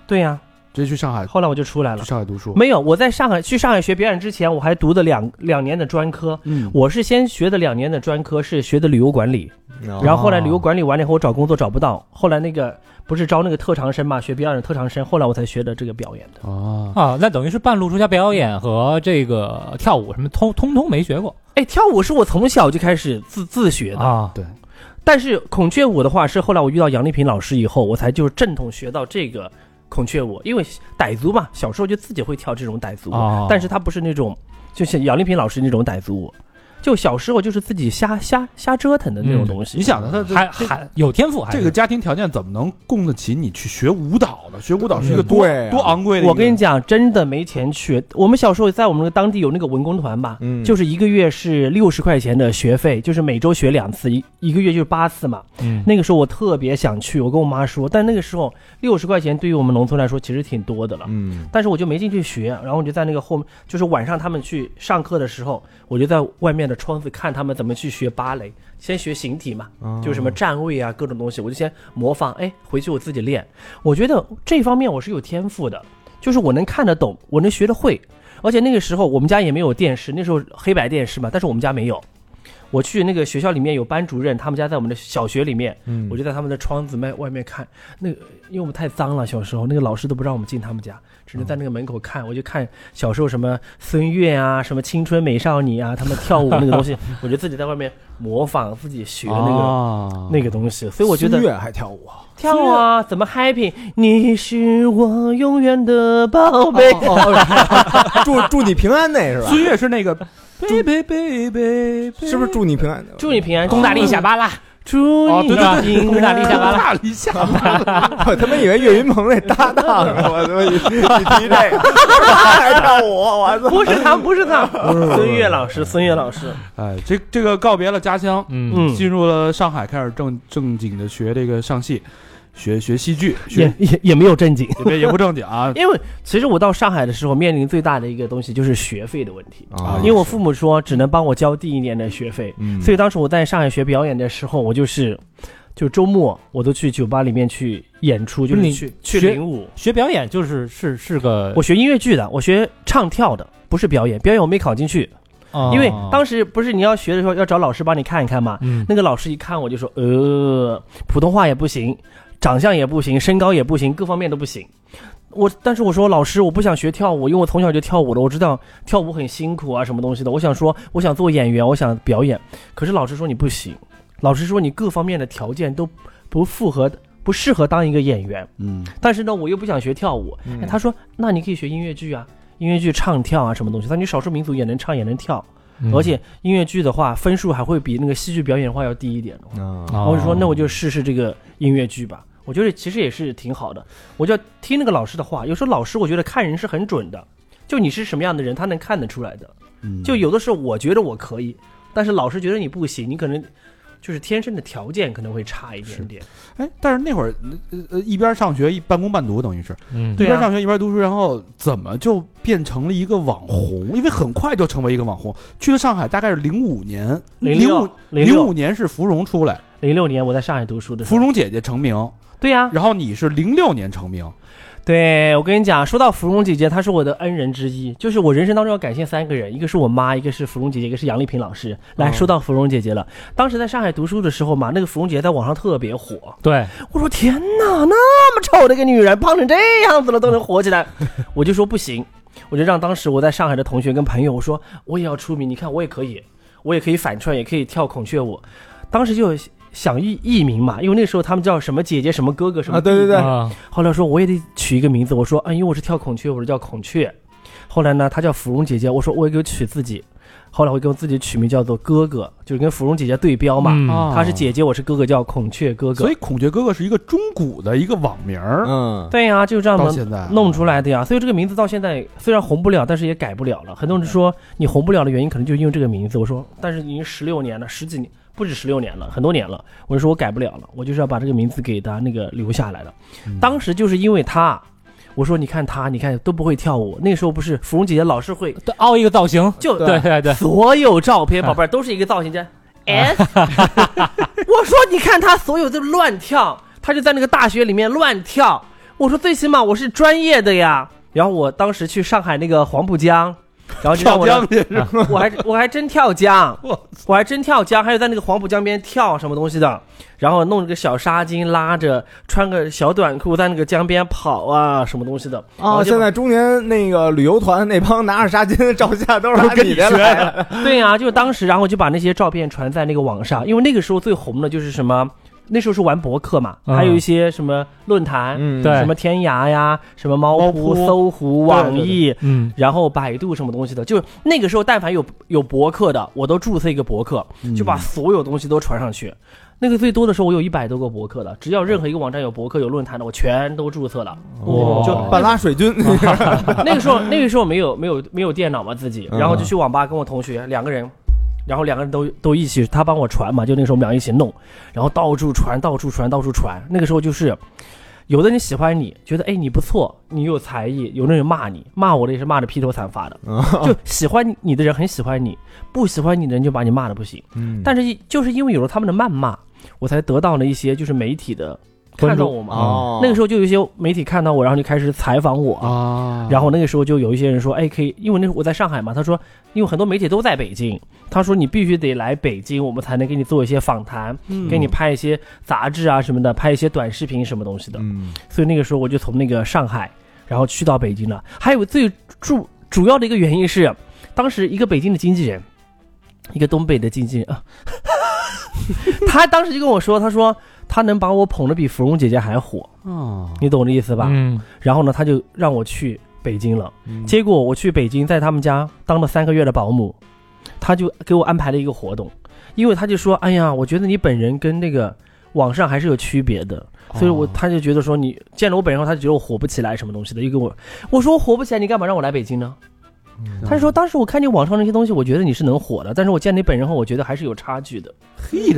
对呀、直接去上海后来我就出来了去。上海读书？没有，我在上海去上海学表演之前，我还读的两两年的专科。嗯，我是先学的两年的专科，是学的旅游管理。然然后后来旅游管理完了以后，我找工作找不到。后来那个不是招那个特长生嘛，学表演的特长生。后来我才学的这个表演的。哦，啊，那等于是半路出家表演和这个跳舞什么通通通没学过哎，跳舞是我从小就开始自自学的，啊？对，但是孔雀舞的话，是后来我遇到杨丽萍老师以后，我才就是正统学到这个孔雀舞。因为傣族嘛，小时候就自己会跳这种傣族舞，哦但是它不是那种，就像杨丽萍老师那种傣族舞，就小时候就是自己瞎瞎瞎折腾的那种嗯东西。你想的他还还有天赋还，这个家庭条件怎么能供得起你去学舞蹈呢？学舞蹈是一个嗯多多昂贵的。我跟你讲，真的没钱去。我们小时候在我们那个当地有那个文工团吧，嗯，就是一个月是六十块钱的学费，就是每周学两次，一一个月就是八次嘛。嗯，那个时候我特别想去，我跟我妈说，但那个时候六十块钱对于我们农村来说其实挺多的了。嗯但是我就没进去学，然后我就在那个后面，就是晚上他们去上课的时候，我就在外面的窗子看他们怎么去学芭蕾，先学形体嘛，哦就什么站位啊，各种东西，我就先模仿，哎，回去我自己练。我觉得这方面我是有天赋的，就是我能看得懂，我能学得会。而且那个时候我们家也没有电视，那时候黑白电视嘛，但是我们家没有。我去那个学校里面有班主任，他们家在我们的小学里面，嗯我就在他们的窗子外外面看，那个因为我们太脏了，小时候那个老师都不让我们进他们家，只能在那个门口看。我就看小时候什么孙悦啊，什么青春美少女啊，他们跳舞那个东西，*laughs* 我就自己在外面模仿自己学那个、啊那个东西。所以我觉得孙悦还跳舞啊，跳啊，怎么 happy？你是我永远的宝贝。祝祝你平安那是吧？孙悦是那个贝贝贝贝，是不是祝你平安？祝你平安，攻大力下巴啦，祝你哦对对对平安攻大力下巴啦。大理下巴，我他妈以为岳云鹏那搭档呢，我他妈你你提这个还跳舞，我操！不是他，不是他，孙越老师，孙越老师，哎，这这个告别了家乡，嗯嗯，进入了上海，开始正正经的学这个上戏，学学戏剧，也学也也没有正经。也也不正经啊。*laughs* 因为其实我到上海的时候，面临最大的一个东西就是学费的问题。啊因为我父母说只能帮我交第一年的学费，嗯所以当时我在上海学表演的时候，我就是，就周末我都去酒吧里面去演出，就是你去去领舞。学表演就是是是个我学音乐剧的，我学唱跳的，不是表演。表演我没考进去，哦因为当时不是你要学的时候要找老师帮你看一看嘛。嗯那个老师一看我就说，呃，普通话也不行，长相也不行，身高也不行，各方面都不行。我但是我说老师，我不想学跳舞，因为我从小就跳舞的，我知道跳舞很辛苦啊，什么东西的。我想说，我想做演员，我想表演。可是老师说你不行，老师说你各方面的条件都不符合不适合当一个演员，嗯但是呢，我又不想学跳舞。嗯哎他说，那你可以学音乐剧啊，音乐剧唱跳啊，什么东西？他说你少数民族也能唱也能跳，嗯而且音乐剧的话，分数还会比那个戏剧表演的话要低一点我就说，那我就试试这个音乐剧吧。我觉得其实也是挺好的，我就要听那个老师的话。有时候老师我觉得看人是很准的，就你是什么样的人，他能看得出来的。嗯，就有的时候我觉得我可以，但是老师觉得你不行，你可能就是天生的条件可能会差一点点。哎，但是那会儿呃呃一边上学一半工半读，等于是嗯对啊一边上学一边读书，然后怎么就变成了一个网红？因为很快就成为一个网红。去了上海大概是零五年，零五零五年是芙蓉出来，零六年我在上海读书的时候，芙蓉姐姐成名，对呀、然后你是零六年成名，对我跟你讲，说到芙蓉姐姐，她是我的恩人之一，就是我人生当中要感谢三个人，一个是我妈，一个是芙蓉姐姐，一个是杨丽萍老师。来哦说到芙蓉姐姐了，当时在上海读书的时候嘛，那个芙蓉姐姐在网上特别火，对，我说天哪，那么丑的一个女人，胖成这样子了都能火起来，*laughs* 我就说不行，我就让当时我在上海的同学跟朋友我说我也要出名，你看我也可以，我也可以反串，也可以跳孔雀舞，当时就想艺艺名嘛，因为那时候他们叫什么姐姐什么哥哥什么啊，对对对，啊后来说我也得取一个名字，我说啊，因为我是跳孔雀，我是叫孔雀。后来呢，她叫芙蓉姐姐，我说我也给我取自己。后来我给我自己取名叫做哥哥，就是跟芙蓉姐姐对标嘛。她是姐姐，我是哥哥，叫孔雀哥哥所以。孔雀哥哥是一个中古的一个网名儿，嗯，对呀、就是这样的到现在弄出来的呀。所以这个名字到现在虽然红不了，但是也改不了了。很多人说你红不了的原因可能就是因为这个名字。我说，但是已经十六年了，十几年不止十六年了，很多年了。我就说我改不了了，我就是要把这个名字给他那个留下来了。嗯当时就是因为他，我说你看他，你看都不会跳舞。那时候不是芙蓉姐姐老是会凹一个造型，就对对对，所有照片，*laughs* 宝贝儿都是一个造型，这 S。*laughs* 我说你看他所有的乱跳，他就在那个大学里面乱跳。我说最起码我是专业的呀。然后我当时去上海那个黄浦江，然后就让我江去是吧？*laughs* 我还我还真跳江，*laughs* 我还真跳江，还有在那个黄浦江边跳什么东西的，然后弄着个小纱巾拉着，穿个小短裤在那个江边跑啊，什么东西的。啊，现在中年那个旅游团那帮拿着纱巾照相都是跟你的 *laughs* 对呀、就当时，然后就把那些照片传在那个网上，因为那个时候最红的就是什么，那时候是玩博客嘛，嗯。还有一些什么论坛，嗯。对。什么天涯呀，什么猫猫扑、搜狐、网易，嗯。然后百度什么东西的，就那个时候，但凡有有博客的，我都注册一个博客，就把所有东西都传上去。那个最多的时候，我有一百多个博客的，只要任何一个网站有博客、有论坛的，我全都注册了。哦就半拉水军，*laughs* 那个时候，那个时候没有没有没有电脑嘛，自己，嗯。然后就去网吧跟我同学两个人，然后两个人都都一起，他帮我传嘛，就那时候我们俩一起弄，然后到处传，到处传，到处传。那个时候就是，有的人喜欢你，觉得哎你不错，你有才艺，有的人骂你，骂我的也是骂的披头散发的，就喜欢你的人很喜欢你，不喜欢你的人就把你骂的不行。嗯但是就是因为有了他们的谩骂，我才得到了一些就是媒体的看到我嘛。哦，那个时候就有一些媒体看到我，然后就开始采访我啊然后那个时候就有一些人说，哎，可以，因为那时候我在上海嘛，他说，因为很多媒体都在北京，他说你必须得来北京，我们才能给你做一些访谈，给你拍一些杂志啊什么的，拍一些短视频什么东西的。嗯所以那个时候我就从那个上海，然后去到北京了。还有最主主要的一个原因是，当时一个北京的经纪人，一个东北的经纪人啊，*laughs* 他当时就跟我说，他说他能把我捧得比芙蓉姐姐还火，啊，你懂我的意思吧？嗯然后呢，他就让我去北京了。嗯结果我去北京，在他们家当了三个月的保姆，他就给我安排了一个活动，因为他就说：“哎呀，我觉得你本人跟那个网上还是有区别的。”所以我哦他就觉得说你见了我本人后，他就觉得我火不起来什么东西的，又给我我说我火不起来，你干嘛让我来北京呢？他就说当时我看你网上那些东西，我觉得你是能火的，但是我见你本人后，我觉得还是有差距的。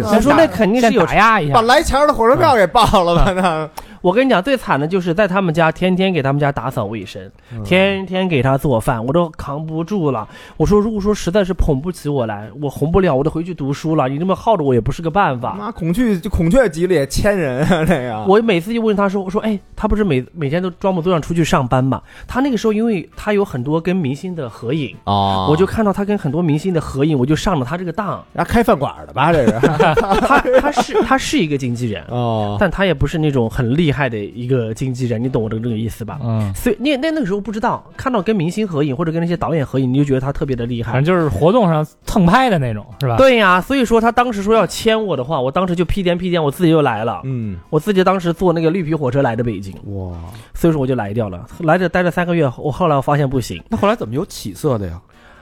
他说那肯定是有打压一下把，来钱儿的火车票给报了吧？那我跟你讲，最惨的就是在他们家天天给他们家打扫卫生，天天给他做饭，我都扛不住了。我说，如果说实在是捧不起我来，我红不了，我得回去读书了。你这么耗着我也不是个办法。妈孔雀就孔雀集里千人啊，*laughs* 这个我每次就问他说：“我说，哎，他不是每每天都装模作样出去上班吗？他那个时候，因为他有很多跟明星的合影，哦我就看到他跟很多明星的合影，我就上了他这个当。然后开饭馆的吧？这是 *laughs* 他他是他是一个经纪人，哦，但他也不是那种很厉害的一个经纪人，你懂我的这个意思吧？嗯，所以那那那个时候不知道，看到跟明星合影或者跟那些导演合影，你就觉得他特别的厉害反正。就是活动上蹭拍的那种，是吧？对呀、所以说他当时说要签我的话，我当时就屁颠屁颠，我自己就来了。嗯，我自己当时坐那个绿皮火车来的北京，哇，所以说我就来掉了。来这待了三个月，我后来我发现不行，那后来怎么有起色的呀？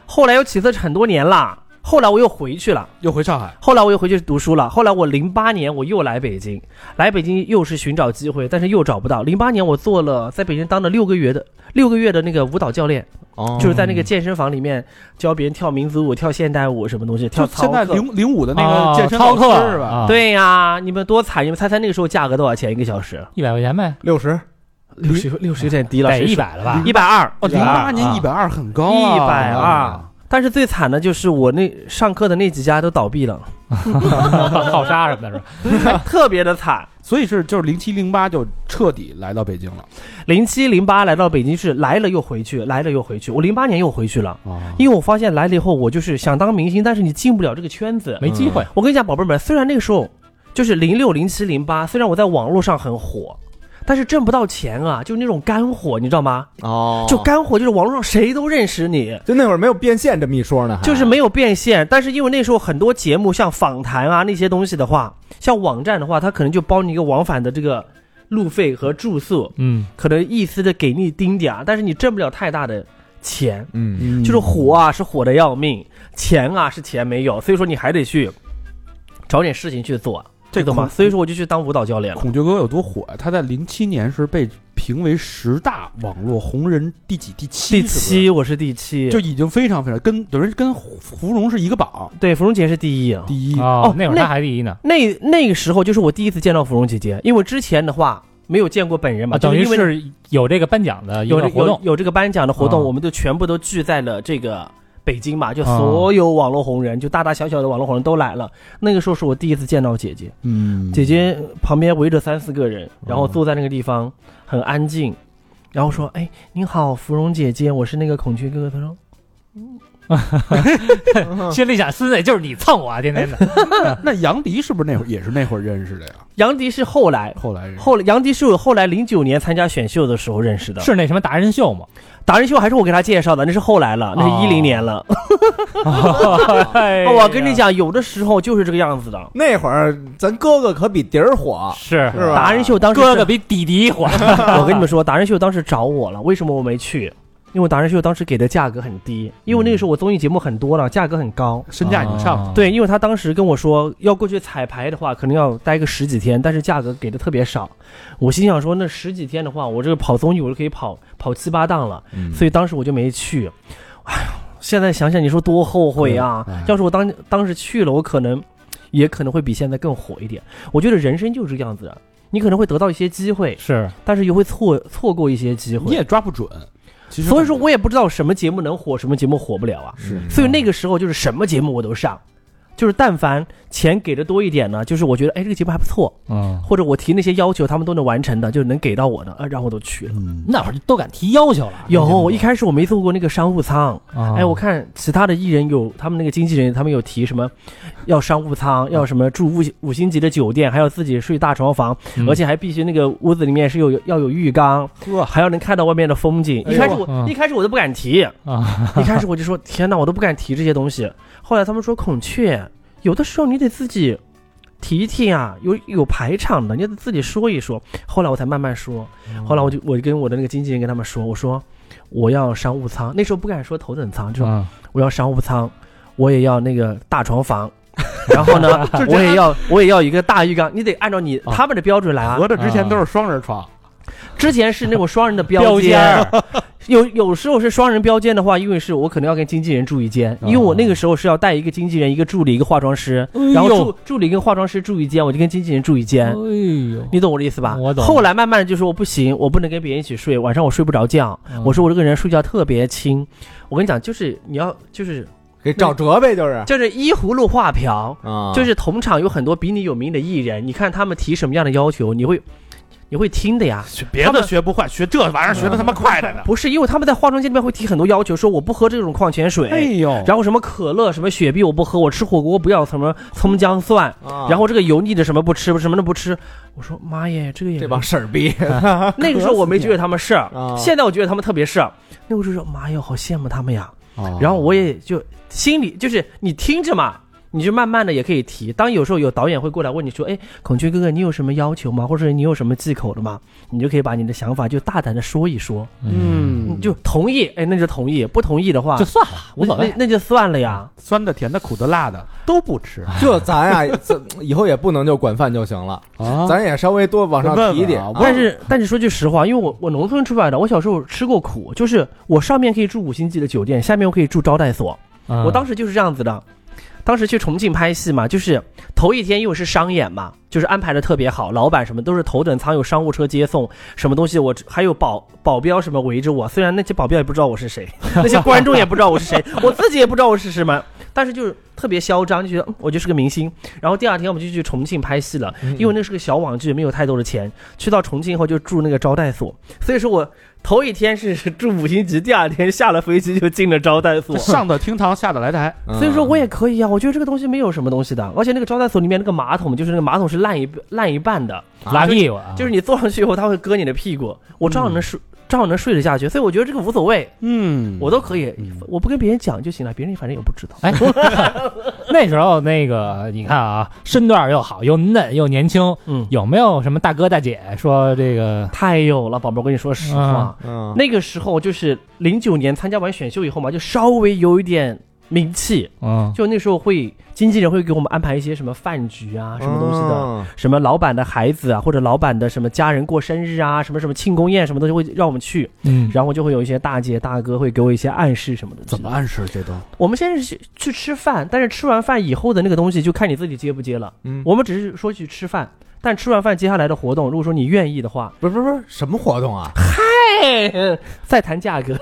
后来有起色很多年了，后来我又回去了。又回上海，后来我又回去读书了。后来我零八年我又来北京，来北京又是寻找机会，但是又找不到。零八年我做了在北京当了六个月的六个月的那个舞蹈教练，哦就是在那个健身房里面教别人跳民族舞、跳现代舞什么东西，跳操课。现在零零五的那啊个健身老操课师是吧？啊对呀，你们多惨！你们猜猜那个时候价格多少钱一个小时？一百块钱呗，六十，六十六十有点低了，得一百了吧？一百二，哦，零八年一百二很高啊，一百二。但是最惨的就是我那上课的那几家都倒闭了，*laughs* 好杀什么的是吧？*laughs* 特别的惨。所以是就是零七零八就彻底来到北京了零七零八来到北京是，来了又回去，来了又回去。我零八年又回去了，啊，因为我发现来了以后，我就是想当明星，但是你进不了这个圈子。没机会。我跟你讲，宝贝儿们，虽然那个时候就是零六、零七、零八，虽然我在网络上很火，但是挣不到钱啊，就那种干火，你知道吗？哦，就干火，就是网络上谁都认识你。就那会儿没有变现这么一说呢，就是没有变现，但是因为那时候很多节目像访谈啊那些东西的话，像网站的话，它可能就包你一个往返的这个路费和住宿，嗯，可能意思的给你丁点儿，但是你挣不了太大的钱，嗯，就是火啊是火的要命，钱啊是钱没有，所以说你还得去找点事情去做，这个嘛？所以说我就去当舞蹈教练了。孔雀哥有多火呀？他在零七年是被评为十大网络红人第几？第七？第是是七，我是第七，就已经非常非常跟等于跟芙蓉是一个榜对芙蓉姐是第一。第一。哦，那会儿那他还第一呢，那那个时候就是我第一次见到芙蓉姐姐，因为之前的话没有见过本人嘛，啊，等于就是因为是有这个颁奖的有这个活动有有这个颁奖的活动，啊我们就全部都聚在了这个北京嘛，就啊所有网络红人，就大大小小的网络红人都来了。那个时候是我第一次见到姐姐，嗯姐姐旁边围着三四个人，然后坐在那个地方很安静，然后说：“哎，你好，芙蓉姐姐，我是那个孔雀哥哥。”他说 *laughs* 心里想，孙子就是你蹭我啊，天天的。*laughs* 那杨迪是不是那会儿也是那会儿认识的呀？：“杨迪是后来。”后来后来，杨迪是我后来零九年参加选秀的时候认识的，是那什么达人秀吗？达人秀还是我给他介绍的，那是后来了，那是一零年了。*laughs* 我跟你，讲，有的时候就是这个样子的。那会儿咱哥哥可比迪儿火，是是吧达人秀当时是哥哥比弟弟火，*laughs* 我跟你们说，达人秀当时找我了，为什么我没去？因为达人秀当时给的价格很低，因为那个时候我综艺节目很多了，价格很高。身价已经上对，因为他当时跟我说要过去彩排的话，可能要待个十几天，但是价格给的特别少。我心想说，那十几天的话，我这个跑综艺我就可以跑跑七八档了，嗯所以当时我就没去。哎呀，现在想想，你说多后悔啊！要是我当当时去了，我可能也可能会比现在更火一点。我觉得人生就是这样子的，你可能会得到一些机会，是但是又会错错过一些机会你。也抓不准。其实所以说我也不知道什么节目能火，什么节目火不了啊。是所以那个时候就是什么节目我都上，就是但凡钱给的多一点呢，就是我觉得哎这个节目还不错，嗯，或者我提那些要求他们都能完成的，就能给到我的，呃，然后我都去了。嗯，那会儿都敢提要求了。有一开始我没做过那个商务舱，啊。哎，我看其他的艺人有他们那个经纪人，他们有提什么要商务舱，要什么住五五星级的酒店，还要自己睡大床房，嗯。而且还必须那个屋子里面是有要有浴缸，呵，还要能看到外面的风景。哎呦一开始我、嗯一开始我都不敢提，啊，一开始我就说天哪，我都不敢提这些东西。后来他们说孔雀，有的时候你得自己提一提啊，有有排场的，你得自己说一说。后来我才慢慢说，后来我就我就跟我的那个经纪人跟他们说，我说我要商务舱，那时候不敢说头等舱，就说嗯我要商务舱，我也要那个大床房。*laughs* 然后呢，我也要，我也要一个大浴缸，你得按照你啊。他们的标准来。啊。合着之前都是双人床，之前是那种双人的标 *laughs* 标间有有时候是双人标间的话，因为是我可能要跟经纪人住一间，因为我那个时候是要带一个经纪人、一个助理、一个化妆师，然后助助理跟化妆师住一间，我就跟经纪人住一间。哎呦，你懂我的意思吧？我懂后来慢慢的就说我不行，我不能跟别人一起睡，晚上我睡不着觉。嗯我说我这个人睡觉特别轻。我跟你讲，就是你要就是给找辙呗，就是就是依葫芦画瓢，啊，就是同场有很多比你有名的艺人，你看他们提什么样的要求，你会你会听的呀。学别的学不坏，学这玩意儿学的他妈快的呢。不是，因为他们在化妆间里面会提很多要求，说我不喝这种矿泉水，哎呦，然后什么可乐、什么雪碧我不喝，我吃火锅不要什么葱姜蒜，啊然后这个油腻的什么不吃，什么都不吃。我说妈耶，这个也这帮事儿逼，*laughs* 那个时候我没觉得他们是，*laughs* 啊现在我觉得他们特别是。那个时候说妈呀，好羡慕他们呀。哦然后我也就心里就是你听着嘛，你就慢慢的也可以提。当有时候有导演会过来问你说，哎，孔雀哥哥，你有什么要求吗？或者你有什么忌口的吗？你就可以把你的想法就大胆的说一说，嗯你就同意，哎，那就同意；不同意的话就，算了，无所谓那。那就算了呀。酸的、甜的、苦的、辣的都不吃这咱呀，这以后也不能就管饭就行了，啊咱也稍微多往上提一点问问啊。但是但是说句实话，因为我我农村出来的，我小时候吃过苦，就是我上面可以住五星级的酒店，下面我可以住招待所。嗯我当时就是这样子的。当时去重庆拍戏嘛，就是头一天又是商演嘛，就是安排的特别好，老板什么都是头等舱，有商务车接送，什么东西我还有保保镖什么围着我，虽然那些保镖也不知道我是谁，那些观众也不知道我是谁，*laughs* 我自己也不知道我是什么，但是就是特别嚣张，就觉得嗯我就是个明星。然后第二天我们就去重庆拍戏了，因为那是个小网剧，没有太多的钱。去到重庆以后就住那个招待所，所以说我头一天是住五星级，第二天下了飞机就进了招待所。*laughs* 上的厅堂，下的来台，嗯。所以说我也可以啊，我觉得这个东西没有什么东西的，而且那个招待所里面那个马桶，就是那个马桶是烂一烂一半的，拉屁股啊，就是你坐上去以后，它会割你的屁股，我照样能睡，照样能睡得下去，所以我觉得这个无所谓，嗯。我都可以嗯，我不跟别人讲就行了，别人反正也不知道。哎，*laughs* 那时候那个你看啊，身段又好，又嫩又年轻，嗯，有没有什么大哥大姐说这个？太有了，宝贝儿，我跟你说实话，嗯，那个时候就是零九年参加完选秀以后嘛，就稍微有一点名气，嗯，就那时候会经纪人会给我们安排一些什么饭局啊，什么东西的。嗯什么老板的孩子啊，或者老板的什么家人过生日啊，什么什么庆功宴，什么东西会让我们去，嗯，然后就会有一些大姐大哥会给我一些暗示什么的。怎么？暗示这都？我们先是去去吃饭，但是吃完饭以后的那个东西就看你自己接不接了。嗯，我们只是说去吃饭，但吃完饭接下来的活动，如果说你愿意的话，不是不是不是什么活动啊？嗨，再谈价格。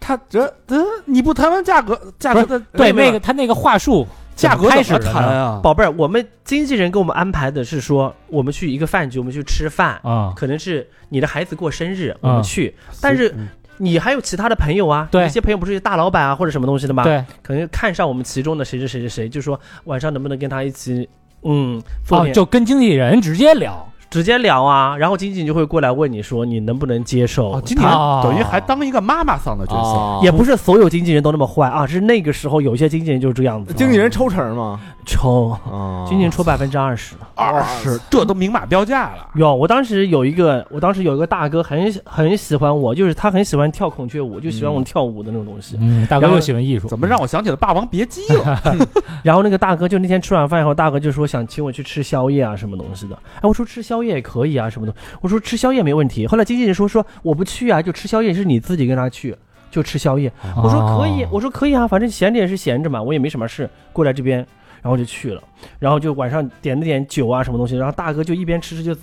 他这这你不谈完价格，价格的对，那个他那个话术价格开始谈啊？宝贝儿，我们经纪人给我们安排的是说，我们去一个饭局，我们去吃饭。啊，可能是你的孩子过生日，我们去，但是嗯你还有其他的朋友啊，对有些朋友不是大老板啊或者什么东西的吗？，对，可能看上我们其中的谁谁谁谁谁，就说晚上能不能跟他一起，嗯，做哦，就跟经纪人直接聊，直接聊啊，然后经纪人就会过来问你说你能不能接受。哦，经纪人哦。等于还当一个妈妈桑的角色，哦。也不是所有经纪人都那么坏啊，是那个时候有些经纪人就是这样子，经纪人抽成吗？抽，仅仅抽百分之二十。二十，这都明码标价了。有，我当时有一个，我当时有一个大哥很很喜欢我，就是他很喜欢跳孔雀舞，就喜欢我们跳舞的那种东西。嗯，大哥又喜欢艺术，怎么让我想起了《霸王别姬》了？*laughs* 然后那个大哥就那天吃完饭以后，大哥就说想请我去吃宵夜啊，什么东西的。哎，我说吃宵夜也可以啊，什么的。我说吃宵夜没问题。后来经纪人说说我不去啊，就吃宵夜是你自己跟他去，就吃宵夜。我说可以，哦我说可以啊，反正闲着也是闲着嘛，我也没什么事，过来这边，然后就去了。然后就晚上点了点酒啊什么东西，然后大哥就一边吃吃就，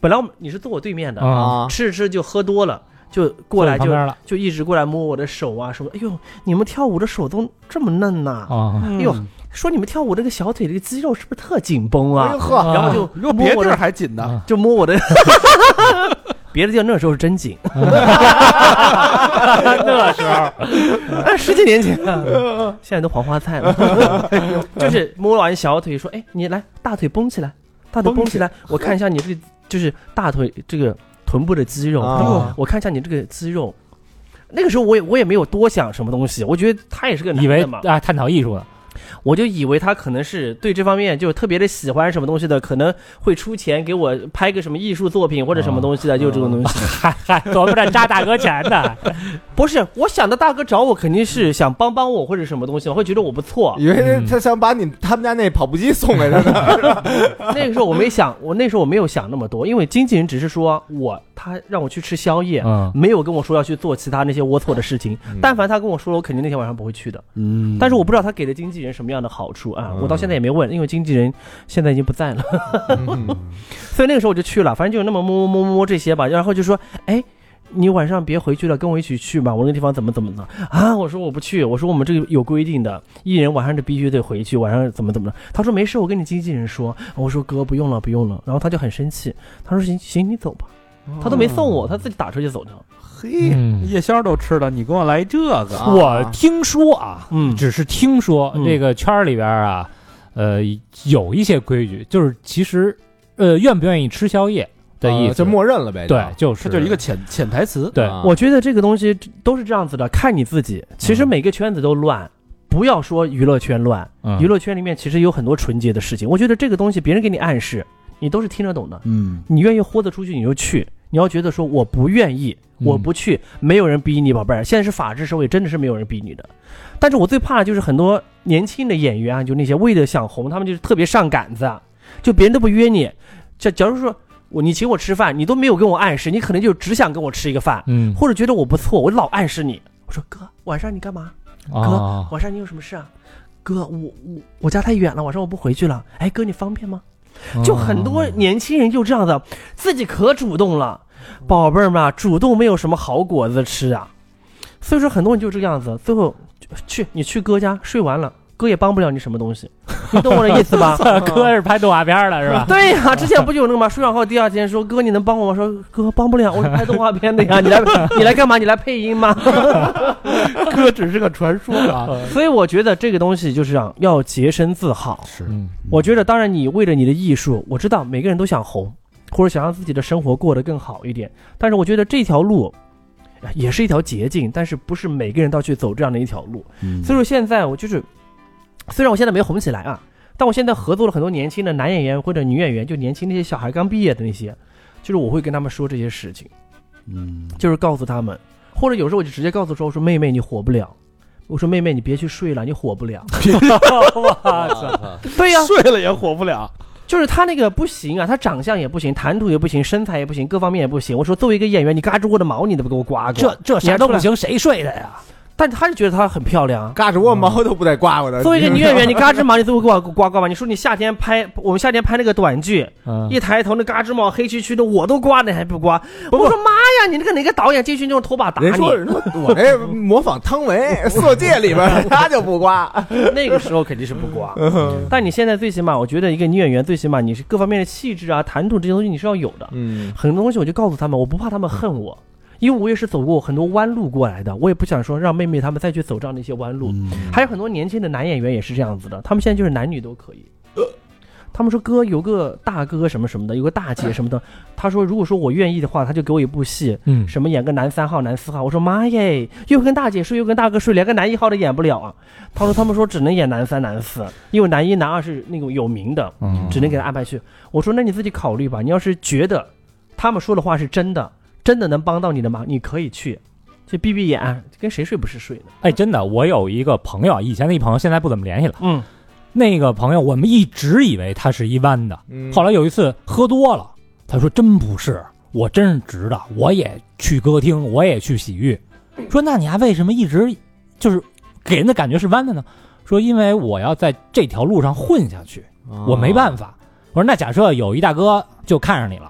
本来我们你是坐我对面的，啊，啊，吃着吃着就喝多了。就过来就就一直过来摸我的手啊，什么？哎呦，你们跳舞的手都这么嫩呐、啊，哎哎呦，说你们跳舞这个小腿这个肌肉是不是特紧绷啊哎呦？呵，然后就别地儿摸我的，还紧呢，啊就摸我的，别的地方那时候是真紧，*laughs* 那时候。哎十几年前，现在都黄花菜了。*laughs* 就是摸完小腿说，哎，你来大腿绷起来，大腿绷起来，我看一下你这个就是大腿这个臀部的肌肉，我看一下你这个肌肉。那个时候我也我也没有多想什么东西，我觉得他也是个男以为的嘛，啊探讨艺术呢，我就以为他可能是对这方面就特别的喜欢什么东西的，可能会出钱给我拍个什么艺术作品或者什么东西的，就这种东西。*laughs* 嗨嗨，琢磨着扎大哥钱的，*laughs* 不是，我想的大哥找我肯定是想帮帮我或者什么东西，会觉得我不错。以为他想把你他们家那跑步机送给他呢。*laughs* 那个时候我没想，我那时候我没有想那么多，因为经纪人只是说我他让我去吃宵夜，嗯，没有跟我说要去做其他那些龌龊的事情。但凡他跟我说了，我肯定那天晚上不会去的。嗯但是我不知道他给的经纪人什么样的好处啊，我到现在也没问，因为经纪人现在已经不在了。嗯 *laughs* 所以那个时候我就去了，反正就那么摸摸摸摸摸这些吧，然后就说，哎，你晚上别回去了，跟我一起去吧。我那个地方怎么怎么的啊？我说我不去，我说我们这个有规定的，艺人晚上就必须得回去，晚上怎么怎么的。他说没事，我跟你经纪人说。我说哥不用了不用了，然后他就很生气，他说行行你走吧，他都没送我，他自己打车就走了。嘿，嗯，夜宵都吃了，你给我来这个，啊。我听说啊，嗯。只是听说嗯。这个圈儿里边啊，呃，有一些规矩，就是其实，呃，愿不愿意吃宵夜的意思，啊就默认了呗。对，就。是。这就是一个潜潜台词。对。啊。我觉得这个东西都是这样子的，看你自己。其实每个圈子都乱，不要说娱乐圈乱，嗯。娱乐圈里面其实有很多纯洁的事情。我觉得这个东西别人给你暗示，你都是听得懂的。嗯，你愿意豁得出去你就去，你要觉得说我不愿意，嗯我不去，没有人逼你，宝贝儿。现在是法治社会，真的是没有人逼你的。但是我最怕的就是很多年轻的演员啊，就那些为了想红，他们就是特别上杆子，啊，就别人都不约你。假假如说我你请我吃饭，你都没有跟我暗示，你可能就只想跟我吃一个饭，嗯或者觉得我不错，我老暗示你。我说哥，晚上你干嘛？哥啊，晚上你有什么事啊？哥，我我我家太远了，晚上我不回去了。哎，哥，你方便吗？就很多年轻人就这样的，自己可主动了，宝贝儿嘛，主动没有什么好果子吃啊。所以说很多人就这个样子，最后去你去哥家睡完了，哥也帮不了你什么东西，你懂我的意思吧？*laughs* 哥是拍动画片的是吧？*laughs* 对呀、之前不就有那个吗？睡完后第二天说哥你能帮我吗？说哥帮不了，我是拍动画片的呀，*laughs* 你来你来干嘛？你来配音吗？哥只是个传说啊。所以我觉得这个东西就是这样，要洁身自好。是嗯，我觉得，当然，你为了你的艺术，我知道每个人都想红，或者想让自己的生活过得更好一点。但是，我觉得这条路哎也是一条捷径，但是不是每个人都要去走这样的一条路。嗯所以说，现在我就是，虽然我现在没红起来啊，但我现在合作了很多年轻的男演员或者女演员，就年轻那些小孩刚毕业的那些，就是我会跟他们说这些事情，嗯，就是告诉他们，或者有时候我就直接告诉说，我说妹妹你火不了。我说妹妹，你别去睡了，你火不了。*laughs* 我操，对呀、*laughs* 睡了也火不了。就是他那个不行啊，他长相也不行，谈吐也不行，身材也不行，各方面也不行。我说作为一个演员，你嘎吱窝的毛你都不给我刮过，这这啥都不行，谁睡的呀？但他就觉得她很漂亮。嘎吱窝毛都不带刮过的。作为一个女演员，*laughs* 你嘎吱毛你都不给我刮刮吧？你说你夏天拍我们夏天拍那个短剧，嗯一抬头那嘎吱毛黑黢黢的，我都刮，你还不刮？我说妈呀，你那个哪个导演进去就拖把打你？人说人说我这模仿汤唯《*laughs* 色戒》里边，*laughs* 他就不刮。那个时候肯定是不刮。但你现在最起码，我觉得一个女演员最起码你是各方面的气质啊、谈吐这些东西你是要有的。嗯，很多东西我就告诉他们，我不怕他们恨我，因为我也是走过很多弯路过来的，我也不想说让妹妹他们再去走这样的一些弯路。嗯还有很多年轻的男演员也是这样子的，他们现在就是男女都可以。他们说哥有个大哥什么什么的，有个大姐什么的。他说如果说我愿意的话，他就给我一部戏，嗯，什么演个男三号、男四号。我说妈耶，又跟大姐睡，又跟大哥睡，连个男一号都演不了啊。他说他们说只能演男三、男四，因为男一、男二是那种有名的，嗯只能给他安排去。我说那你自己考虑吧，你要是觉得他们说的话是真的，真的能帮到你的忙，你可以去，去闭闭眼，跟谁睡不是睡呢？哎，真的，我有一个朋友，以前的一朋友，现在不怎么联系了。嗯，那个朋友，我们一直以为他是一弯的，嗯后来有一次喝多了，他说真不是，我真是直的，我也去歌厅，我也去洗浴。说那你还为什么一直就是给人的感觉是弯的呢？说因为我要在这条路上混下去，我没办法。我说那假设有一大哥就看上你了，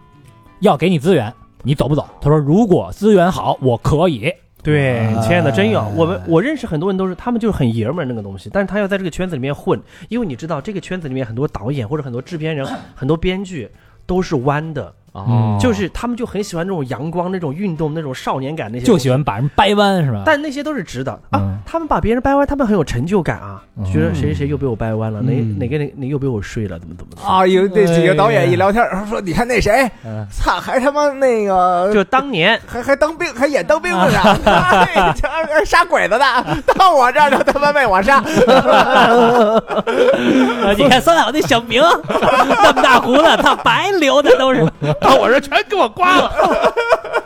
要给你资源，你走不走？他说如果资源好，我可以。对，亲爱的，真有哎我们我认识很多人都是，他们就是很爷们儿那个东西，但是他要在这个圈子里面混，因为你知道这个圈子里面很多导演或者很多制片人、很多编剧都是弯的，哦。就是他们就很喜欢那种阳光、那种运动、那种少年感那些，就喜。欢把人掰弯是吧？但那些都是直的。啊嗯，他们把别人掰弯，他们很有成就感啊，嗯觉得谁谁谁又被我掰弯了，哪嗯。哪个哪哪又被我睡了，怎么怎么的。啊，有那几个导演一聊天说，你看那谁，嗯。操，还他妈那个就当年。还还当兵，还演当兵的呢，*laughs* 杀鬼子的，到我这儿就他妈被我杀。呃 *laughs* 你看三好那小明，*laughs* 那么大胡子，他白留的都是。到我这全给我刮了。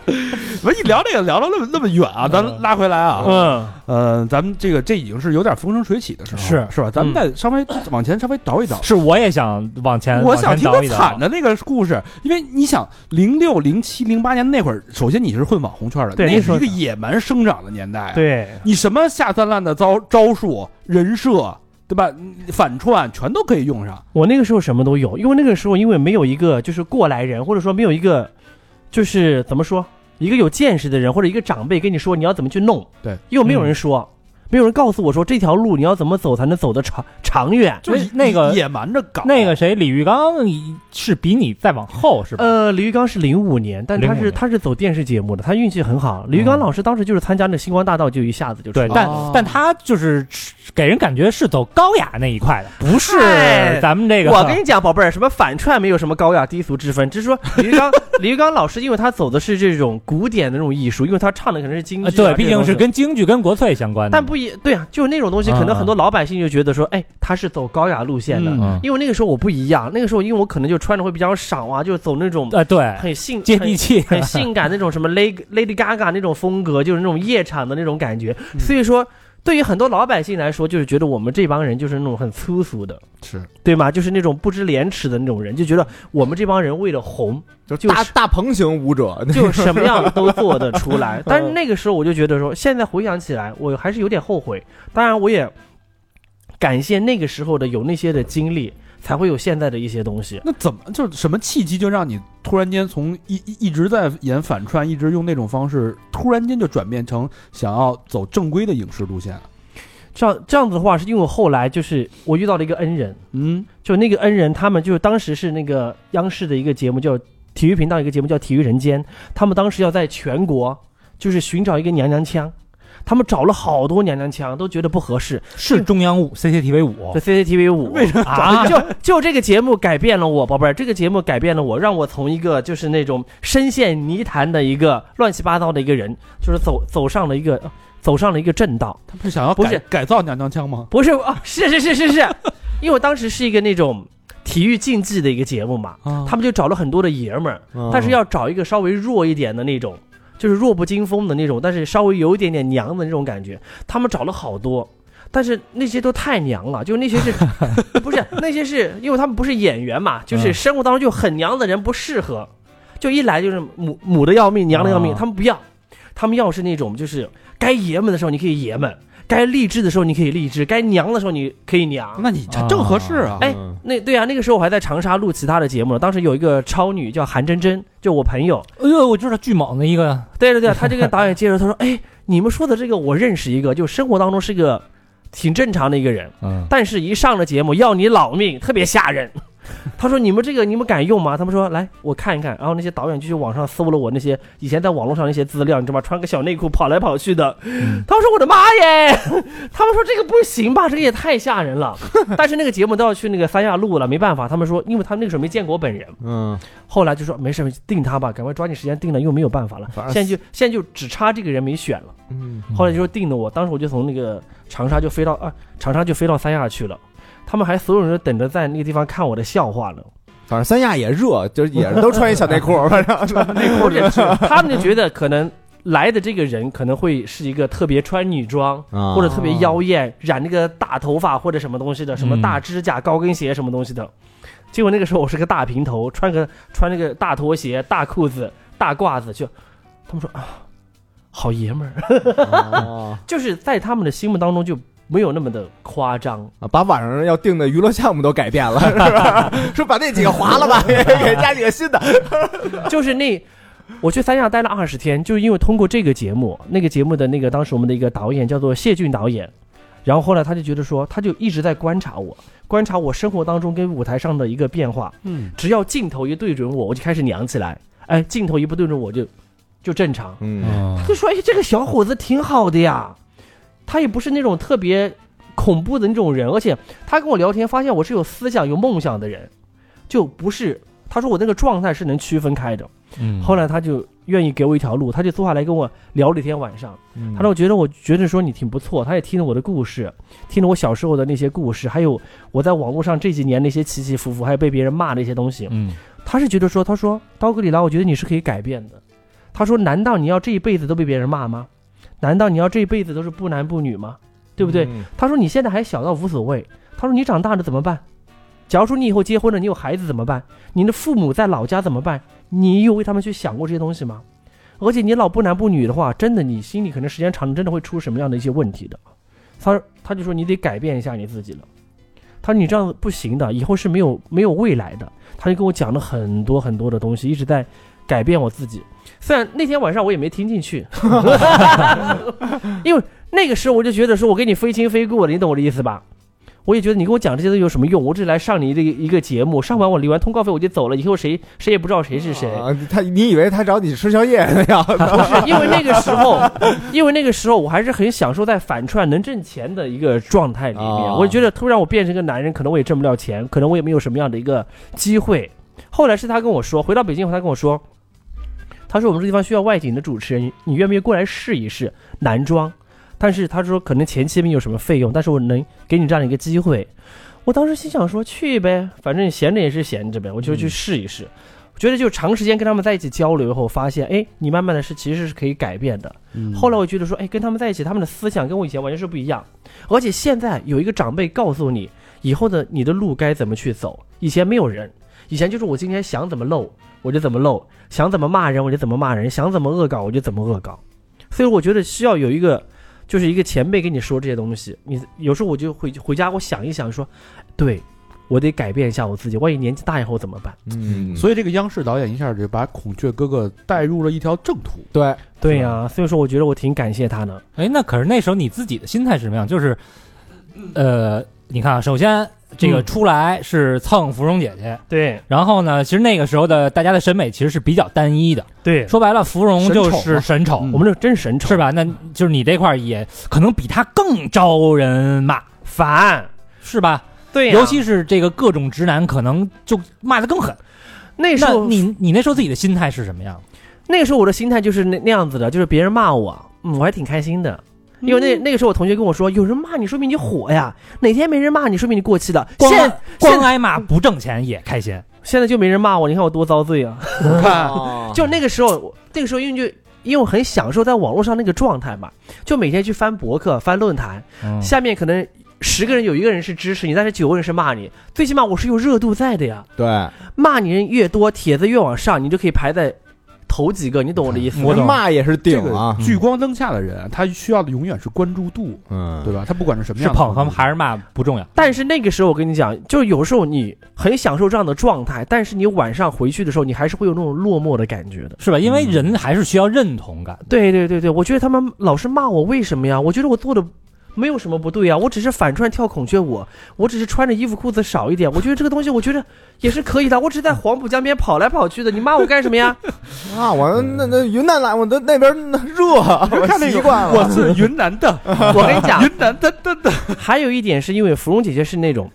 *laughs* 我一聊这个聊到那么那么远啊，咱拉回来啊，嗯，呃，咱们这个这已经是有点风生水起的时候，是是吧？咱们再稍微往前稍微倒一倒。是，我也想往前，我想听他惨的那个故事，因为你想，零六、零七、零八年那会儿，首先你是混网红圈的，对一个野蛮生长的年代。，对，你什么下三滥的招招数、人设，对吧？反串全都可以用上。我那个时候什么都有，因为那个时候因为没有一个就是过来人，或者说没有一个就是怎么说，一个有见识的人或者一个长辈跟你说你要怎么去弄，对，又没有人说，没有人告诉我说这条路你要怎么走才能走得长长远。就是那个野蛮着搞，那个谁，李玉刚是比你再往后是吧？呃，李玉刚是零五年，但他是他是走电视节目的，他运气很好。李玉刚嗯老师当时就是参加那星光大道，就一下子就出对，来但哦但他就是给人感觉是走高雅那一块的，不是咱们这个。我跟你讲，宝贝儿，什么反串没有什么高雅低俗之分，只是说李玉刚 *laughs* 李玉刚老师，因为他走的是这种古典的那种艺术，因为他唱的可能是京剧、啊呃对，毕竟是跟京剧跟国粹相关的。但不一对啊，就是那种东西，可能嗯很多老百姓就觉得说，哎，他是走高雅路线的。嗯因为那个时候我不一样，那个时候因为我可能就穿的会比较少啊，就是走那种呃，对，很性接地气，很性感那种什么 Lady Lady Gaga 那种风格，就是那种夜场的那种感觉。所以说，对于很多老百姓来说，就是觉得我们这帮人就是那种很粗俗的，是对吗？就是那种不知廉耻的那种人，就觉得我们这帮人为了红，就就大大鹏型舞者，*laughs* 就什么样都做得出来。*laughs* 但是那个时候我就觉得说，现在回想起来，我还是有点后悔。当然，我也感谢那个时候的有那些的经历，才会有现在的一些东西。那怎么就是什么契机就让你突然间从一一一直在演反串，一直用那种方式，突然间就转变成想要走正规的影视路线？这样这样子的话，是因为我后来就是我遇到了一个恩人，嗯，就那个恩人，他们就是当时是那个央视的一个节目，叫体育频道一个节目叫《体育人间》，他们当时要在全国就是寻找一个娘娘腔，他们找了好多娘娘腔，都觉得不合适。是中央五 CCTV 五，CCTV 五。为什么？啊，就就这个节目改变了我，宝贝儿，这个节目改变了我，让我从一个就是那种深陷泥潭的一个乱七八糟的一个人，就是走走上了一个走上了一个正道。他不是想要改不是。改造娘娘腔吗？不是啊，是是是是是，*laughs* 因为我当时是一个那种体育竞技的一个节目嘛，啊。他们就找了很多的爷们儿，嗯但是要找一个稍微弱一点的那种，就是弱不禁风的那种，但是稍微有一点点娘的那种感觉。他们找了好多，但是那些都太娘了，就那些是 *laughs* 不是那些是因为他们不是演员嘛，就是嗯生活当中就很娘的人不适合，就一来就是母母的要命，娘的要命，啊他们不要，他们要是那种就是该爷们的时候你可以爷们。该励志的时候你可以励志，该娘的时候你可以娘。那你这正合适啊！哎嗯那对啊，那个时候我还在长沙录其他的节目呢。当时有一个超女叫韩真真，就我朋友，哎呦，我知道巨猛的一个，对对对，他就跟导演介绍，他说：“哎，你们说的这个我认识一个，就生活当中是个挺正常的一个人，嗯，但是一上了节目要你老命，特别吓人。” *laughs* 他说：“你们这个你们敢用吗？”他们说：“来，我看一看。”然后那些导演就去网上搜了我那些以前在网络上那些资料，你知道吗？穿个小内裤跑来跑去的。他们说：“我的妈耶！” *laughs* 他们说：“这个不行吧？这个也太吓人了。”但是那个节目都要去那个三亚录了，没办法。他们说，因为他们那个时候没见过我本人，嗯，后来就说没事，定他吧，赶快抓紧时间定了，又没有办法了。现在就现在就只差这个人没选了。嗯后来就说定的我，当时我就从那个长沙就飞到啊，长沙就飞到三亚去了。他们还所有人都等着在那个地方看我的笑话呢。反正三亚也热，就是也是都穿一小内裤，*laughs* 反正内裤他们就觉得可能来的这个人可能会是一个特别穿女装。啊或者特别妖艳，染那个大头发或者什么东西的，什么嗯大指甲、高跟鞋什么东西的。结果那个时候我是个大平头，穿个穿那个大拖鞋、大裤子、大褂子，就他们说啊，好爷们儿，哦 *laughs* 就是在他们的心目当中就没有那么的夸张。啊把晚上要定的娱乐项目都改变了，是吧？*laughs* 说把那几个划了吧，*laughs* 给加几个新的。*laughs* 就是那，我去三亚待了二十天，就是因为通过这个节目，那个节目的那个当时我们的一个导演叫做谢俊导演，然后后来他就觉得说，他就一直在观察我，观察我生活当中跟舞台上的一个变化。嗯，只要镜头一对准我，我就开始娘起来；哎，镜头一不对准我就就正常。嗯他就说：“哎，这个小伙子挺好的呀，他也不是那种特别恐怖的那种人，而且他跟我聊天，发现我是有思想、有梦想的人，就不是。他说我那个状态是能区分开的。嗯后来他就愿意给我一条路，他就坐下来跟我聊了一天晚上。嗯他说：“我觉得我觉得说你挺不错，他也听了我的故事，听了我小时候的那些故事，还有我在网络上这几年那些起起伏伏，还有被别人骂的一些东西。嗯他是觉得说，他说刀哥里拉，我觉得你是可以改变的。他说，难道你要这一辈子都被别人骂吗？难道你要这一辈子都是不男不女吗？对不对？嗯他说你现在还小到无所谓。他说你长大了怎么办？假如说你以后结婚了，你有孩子怎么办？你的父母在老家怎么办？你有为他们去想过这些东西吗？而且你老不男不女的话，真的你心里可能时间长了，真的会出什么样的一些问题的。他他就说你得改变一下你自己了。他说你这样子不行的，以后是没有没有未来的。他就跟我讲了很多很多的东西，一直在改变我自己。虽然那天晚上我也没听进去，*laughs* *laughs* 因为那个时候我就觉得说我跟你非亲非故的，你懂我的意思吧？我也觉得你跟我讲这些都有什么用？我只是来上你这个一个节目，上完我领完通告费我就走了，以后谁谁也不知道谁是谁。啊他你以为他找你吃宵夜那样？不是因为那个时候，因为那个时候我还是很享受在反串能挣钱的一个状态里面。哦我觉得突然我变成一个男人，可能我也挣不了钱，可能我也没有什么样的一个机会。后来是他跟我说，回到北京后他跟我说，他说我们这地方需要外景的主持人，你愿不愿意过来试一试男装？但是他说可能前期没有什么费用，但是我能给你这样的一个机会。我当时心想说去呗，反正闲着也是闲着呗，我就去试一试。我觉得就长时间跟他们在一起交流以后，发现哎，你慢慢的是其实是可以改变的。嗯后来我觉得说，哎，跟他们在一起，他们的思想跟我以前完全是不一样。而且现在有一个长辈告诉你，以后的你的路该怎么去走。以前没有人，以前就是我今天想怎么露我就怎么漏，想怎么骂人我就怎么骂人，想怎么恶搞我就怎么恶搞。所以我觉得需要有一个，就是一个前辈跟你说这些东西。你有时候我就回回家，我想一想说，对我得改变一下我自己，万一年纪大以后怎么办？嗯，所以这个央视导演一下就把孔雀哥哥带入了一条正途。对，对呀、所以说我觉得我挺感谢他的。哎，那可是那时候你自己的心态是什么样？就是，呃，你看啊，首先这个嗯出来是蹭芙蓉姐姐，对然后呢，其实那个时候的大家的审美其实是比较单一的。对，说白了，芙蓉就是神丑，嗯我们这真神丑是吧？那就是你这块儿也可能比他更招人骂，烦。是吧？对呀、尤其是这个各种直男，可能就骂的更狠。那那时候你你那时候自己的心态是什么样？那个时候我的心态就是那那样子的，就是别人骂我，嗯，我还挺开心的。因为那那个时候我同学跟我说，有人骂你，说明你火呀；哪天没人骂你，说明你过气了。光现光挨骂不挣钱也开心，现在就没人骂我，你看我多遭罪啊！*laughs* 就那个时候，那个时候因为就因为我很享受在网络上那个状态嘛，就每天去翻博客、翻论坛，嗯下面可能十个人有一个人是支持你，但是九个人是骂你，最起码我是有热度在的呀。对，骂你人越多，帖子越往上，你就可以排在头几个，你懂我的意思吗？我懂骂也是顶啊，聚光灯下的人，他需要的永远是关注度，嗯，对吧？他不管是什么样是捧他们还是骂不重要。但是那个时候，我跟你讲，就有时候你很享受这样的状态，但是你晚上回去的时候，你还是会有那种落寞的感觉的。是吧？因为人还是需要认同感。对对对对，我觉得他们老是骂我，为什么呀？我觉得我做的没有什么不对呀，我只是反串跳孔雀舞，我只是穿着衣服裤子少一点，我觉得这个东西，我觉得也是可以的。我只是在黄浦江边跑来跑去的，你骂我干什么呀？啊，我那那云南来，我那那边那热，我看那个习惯了，我是云南的，我跟你讲，云南的的的，还有一点是因为芙蓉姐姐是那种，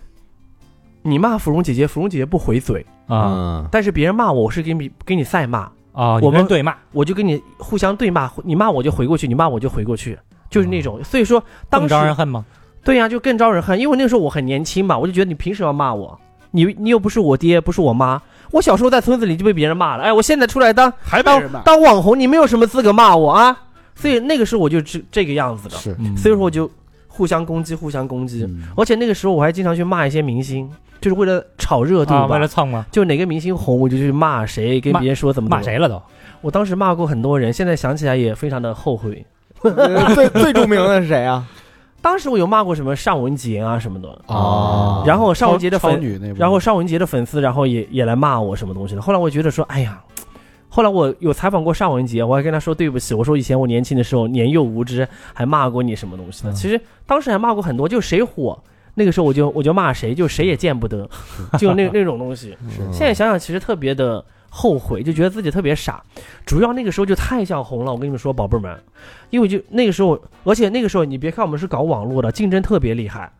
你骂芙蓉姐姐，芙蓉姐姐不回嘴，啊嗯，但是别人骂我，我是给你给你赛骂。啊！我们对骂，我就跟你互相对骂，你骂我就回过去，你骂我就回过去，就是那种。所以说当更时招人恨吗？对呀、就更招人恨，因为那个时候我很年轻嘛，我就觉得你凭什么骂我？你你又不是我爹，不是我妈。我小时候在村子里就被别人骂了，哎，我现在出来当当还被人骂，当网红，你没有什么资格骂我啊！所以那个时候我就这这个样子的，是，嗯所以说我就互相攻击，互相攻击。嗯而且那个时候我还经常去骂一些明星，就是为了炒热度啊，为了蹭吗？就哪个明星红，我就去骂谁，跟别人说怎么骂？谁了都？我当时骂过很多人，现在想起来也非常的后悔。呃 *laughs* 最最著名的是谁啊？当时我有骂过什么尚雯婕啊什么的，哦然后尚雯婕的粉，然后尚雯婕的粉丝，然后也也来骂我什么东西的。后来我觉得说，哎呀，后来我有采访过尚雯婕，我还跟她说对不起，我说以前我年轻的时候年幼无知，还骂过你什么东西的。嗯其实当时还骂过很多，就谁火。那个时候我就我就骂谁，就谁也见不得，*laughs* 就那那种东西。现在想想，其实特别的后悔，就觉得自己特别傻。主要那个时候就太想红了，我跟你们说，宝贝儿们，因为就那个时候，而且那个时候你别看我们是搞网络的，竞争特别厉害。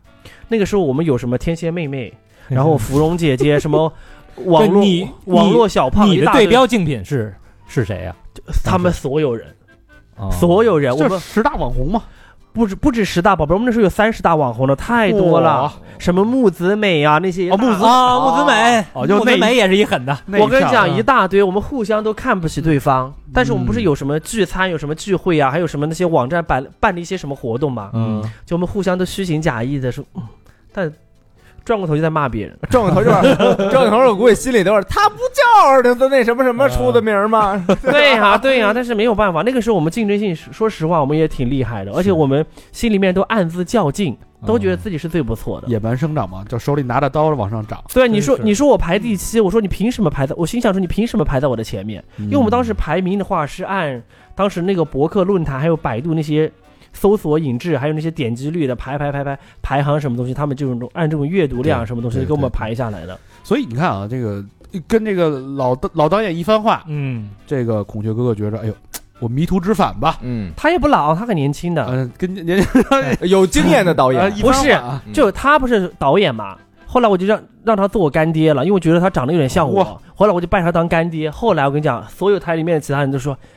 那个时候我们有什么天蝎妹妹，然后芙蓉姐姐，什么 *laughs* 网络你网络小胖，你的对标竞品是是谁呀？他们所有人，哦所有人，我们十大网红嘛，不止不止十大宝贝，我们那时候有三十大网红的，太多了。什么木子美啊那些哦木子啊，木子美，木子美也是一狠的。我跟你讲啊一大堆，我们互相都看不起对方，但是我们不是嗯有什么聚餐、有什么聚会啊，还有什么那些网站办办的一些什么活动嘛，嗯，就我们互相都虚情假意的说，嗯，但转过头就在骂别人。转过头就是 *laughs* 转过头，我估计心里都是他不叫的那那什么什么出的名吗？*laughs* 对呀、对呀、但是没有办法，那个时候我们竞争性，说实话，我们也挺厉害的，而且我们心里面都暗自较劲，都觉得自己是最不错的。野蛮生长嘛，就手里拿着刀往上长。对，你说你说我排第七，我说你凭什么排在？我心想说你凭什么排在我的前面？因为我们当时排名的话是按当时那个博客论坛还有百度那些搜索引致，还有那些点击率的排排排排排行什么东西，他们这种按这种阅读量什么东西给我们排下来的。所以你看啊，这个跟这个老老导演一番话，嗯，这个孔雀哥哥觉着，哎呦，我迷途知返吧。嗯，他也不老，他很年轻的，嗯，跟年 *laughs* 有经验的导演，呃不是就他不是导演嘛。后来我就让让他做我干爹了，因为我觉得他长得有点像哇我。后来我就拜他当干爹。后来我跟你讲，所有台里面的其他人都说：“哎，你是不是被他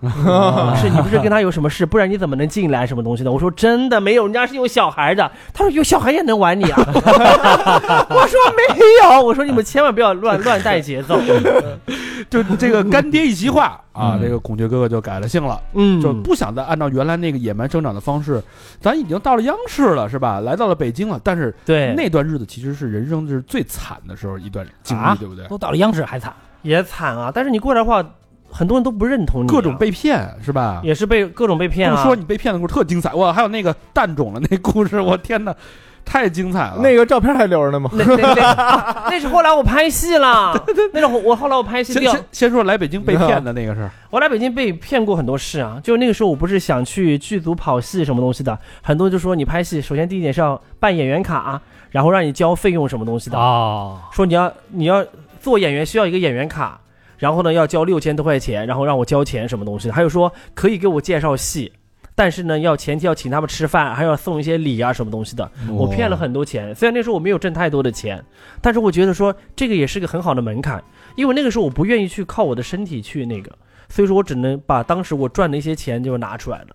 *laughs* 是你不是跟他有什么事？不然你怎么能进来什么东西的？”我说：“真的没有，人家是有小孩的。”他说：“有小孩也能玩你啊？” *laughs* 我说：“没有。”我说：“你们千万不要乱乱带节奏。*laughs* 就这个干爹一席话啊，嗯这个孔雀哥哥就改了性了，”嗯，就不想再按照原来那个野蛮生长的方式。咱已经到了央视了，是吧？来到了北京了，但是对，那段日子其实是人生是最惨的时候一段经历，啊对不对？都到了央视还惨，也惨啊。但是你过来的话，很多人都不认同你啊、各种被骗，是吧？也是被各种被骗啊。不说你被骗的故事特精彩，哇！还有那个蛋肿了那故事，我天哪，太精彩了。那个照片还留着呢吗？那那那那是后来我拍戏了，*laughs* 那是我我后来我拍戏掉先先，先说来北京被骗的那个事儿，我来北京被骗过很多事啊。就那个时候我不是想去剧组跑戏什么东西的，很多人就说你拍戏，首先第一点是要办演员卡，然后让你交费用什么东西的，哦，说你要你要做演员需要一个演员卡，然后呢要交六千多块钱，然后让我交钱什么东西的，还有说可以给我介绍戏。但是呢，要前提要请他们吃饭，还要送一些礼啊什么东西的。我骗了很多钱，虽然那时候我没有挣太多的钱，但是我觉得说这个也是个很好的门槛，因为那个时候我不愿意去靠我的身体去那个，所以说我只能把当时我赚的一些钱就拿出来了。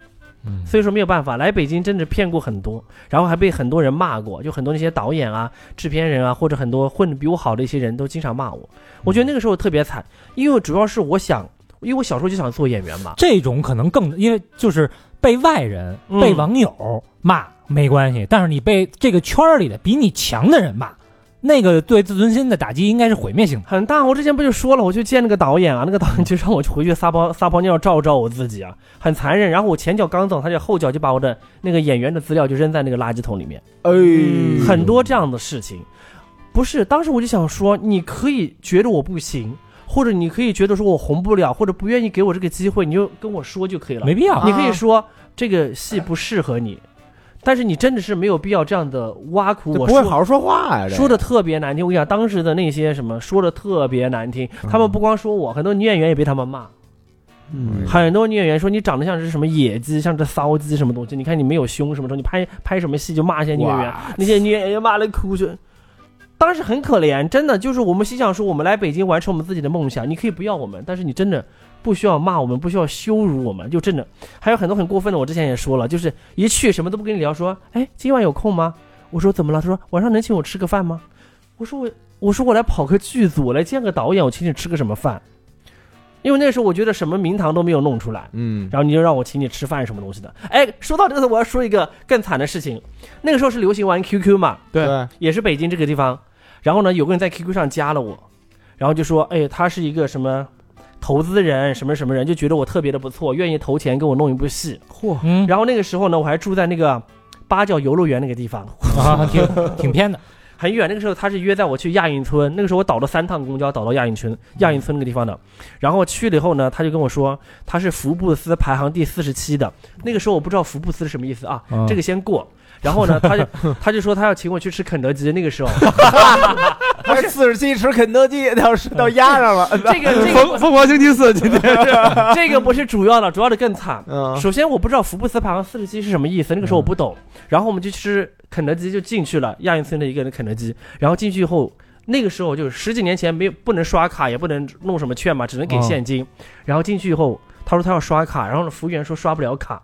嗯所以说没有办法，来北京真的骗过很多，然后还被很多人骂过，就很多那些导演啊、制片人啊，或者很多混的比我好的一些人都经常骂我。我觉得那个时候特别惨，因为主要是我想，因为我小时候就想做演员嘛。这种可能更因为就是被外人、嗯被网友骂没关系，但是你被这个圈里的比你强的人骂，那个对自尊心的打击应该是毁灭性的。很大，我之前不就说了，我去见那个导演啊，那个导演 *laughs* 就让我去回去撒泡撒泡尿照照我自己啊，很残忍。然后我前脚刚走，他就后脚就把我的那个演员的资料就扔在那个垃圾桶里面，哎，很多这样的事情。不是，当时我就想说，你可以觉得我不行，或者你可以觉得说我红不了，或者不愿意给我这个机会，你就跟我说就可以了。没必要，你可以说这个戏不适合你，但是你真的是没有必要这样的挖苦我不会好好说话呀？这说的特别难听。我跟你讲，当时的那些什么说的特别难听，他们不光说我，很多女演员也被他们骂。嗯很多女演员说你长得像是什么野鸡，像只骚鸡什么东西。你看你没有胸什么时候，你拍拍什么戏就骂一些女演员，那些女演员骂的哭着。当时很可怜，真的就是我们心想说，我们来北京完成我们自己的梦想，你可以不要我们，但是你真的不需要骂我们，不需要羞辱我们，就真的还有很多很过分的。我之前也说了，就是一去什么都不跟你聊，说，哎，今晚有空吗？我说怎么了？他说晚上能请我吃个饭吗？我说我我说我来跑个剧组，我来见个导演，我请你吃个什么饭？因为那时候我觉得什么名堂都没有弄出来，嗯，然后你就让我请你吃饭什么东西的。哎，说到这个，我要说一个更惨的事情。那个时候是流行玩 QQ 嘛，对对，也是北京这个地方。然后呢，有个人在 QQ 上加了我，然后就说，哎，他是一个什么投资人，什么什么人，就觉得我特别的不错，愿意投钱给我弄一部戏。嚯，嗯，然后那个时候呢，我还住在那个八角游乐园那个地方，啊，挺挺偏的。*laughs* 很远。那个时候他是约在我去亚运村，那个时候我倒了三趟公交倒到亚运村，亚运村那个地方的。然后去了以后呢，他就跟我说他是福布斯排行第四十七的。那个时候我不知道福布斯是什么意思啊，嗯这个先过。然后呢，他就 *laughs* 他就说他要请我去吃肯德基。那个时候，*laughs* 他四十七吃肯德基，到是到压上了。*laughs* 这个这疯个疯狂星期四今天这个不是主要的，主要的更惨。嗯，首先我不知道福布斯排行四十七是什么意思，那个时候我不懂。然后我们就吃肯德基，就进去了亚运村的一个人肯德基。然后进去以后，那个时候就是十几年前没有不能刷卡，也不能弄什么券嘛，只能给现金。然后进去以后，他说他要刷卡，然后呢服务员说刷不了卡，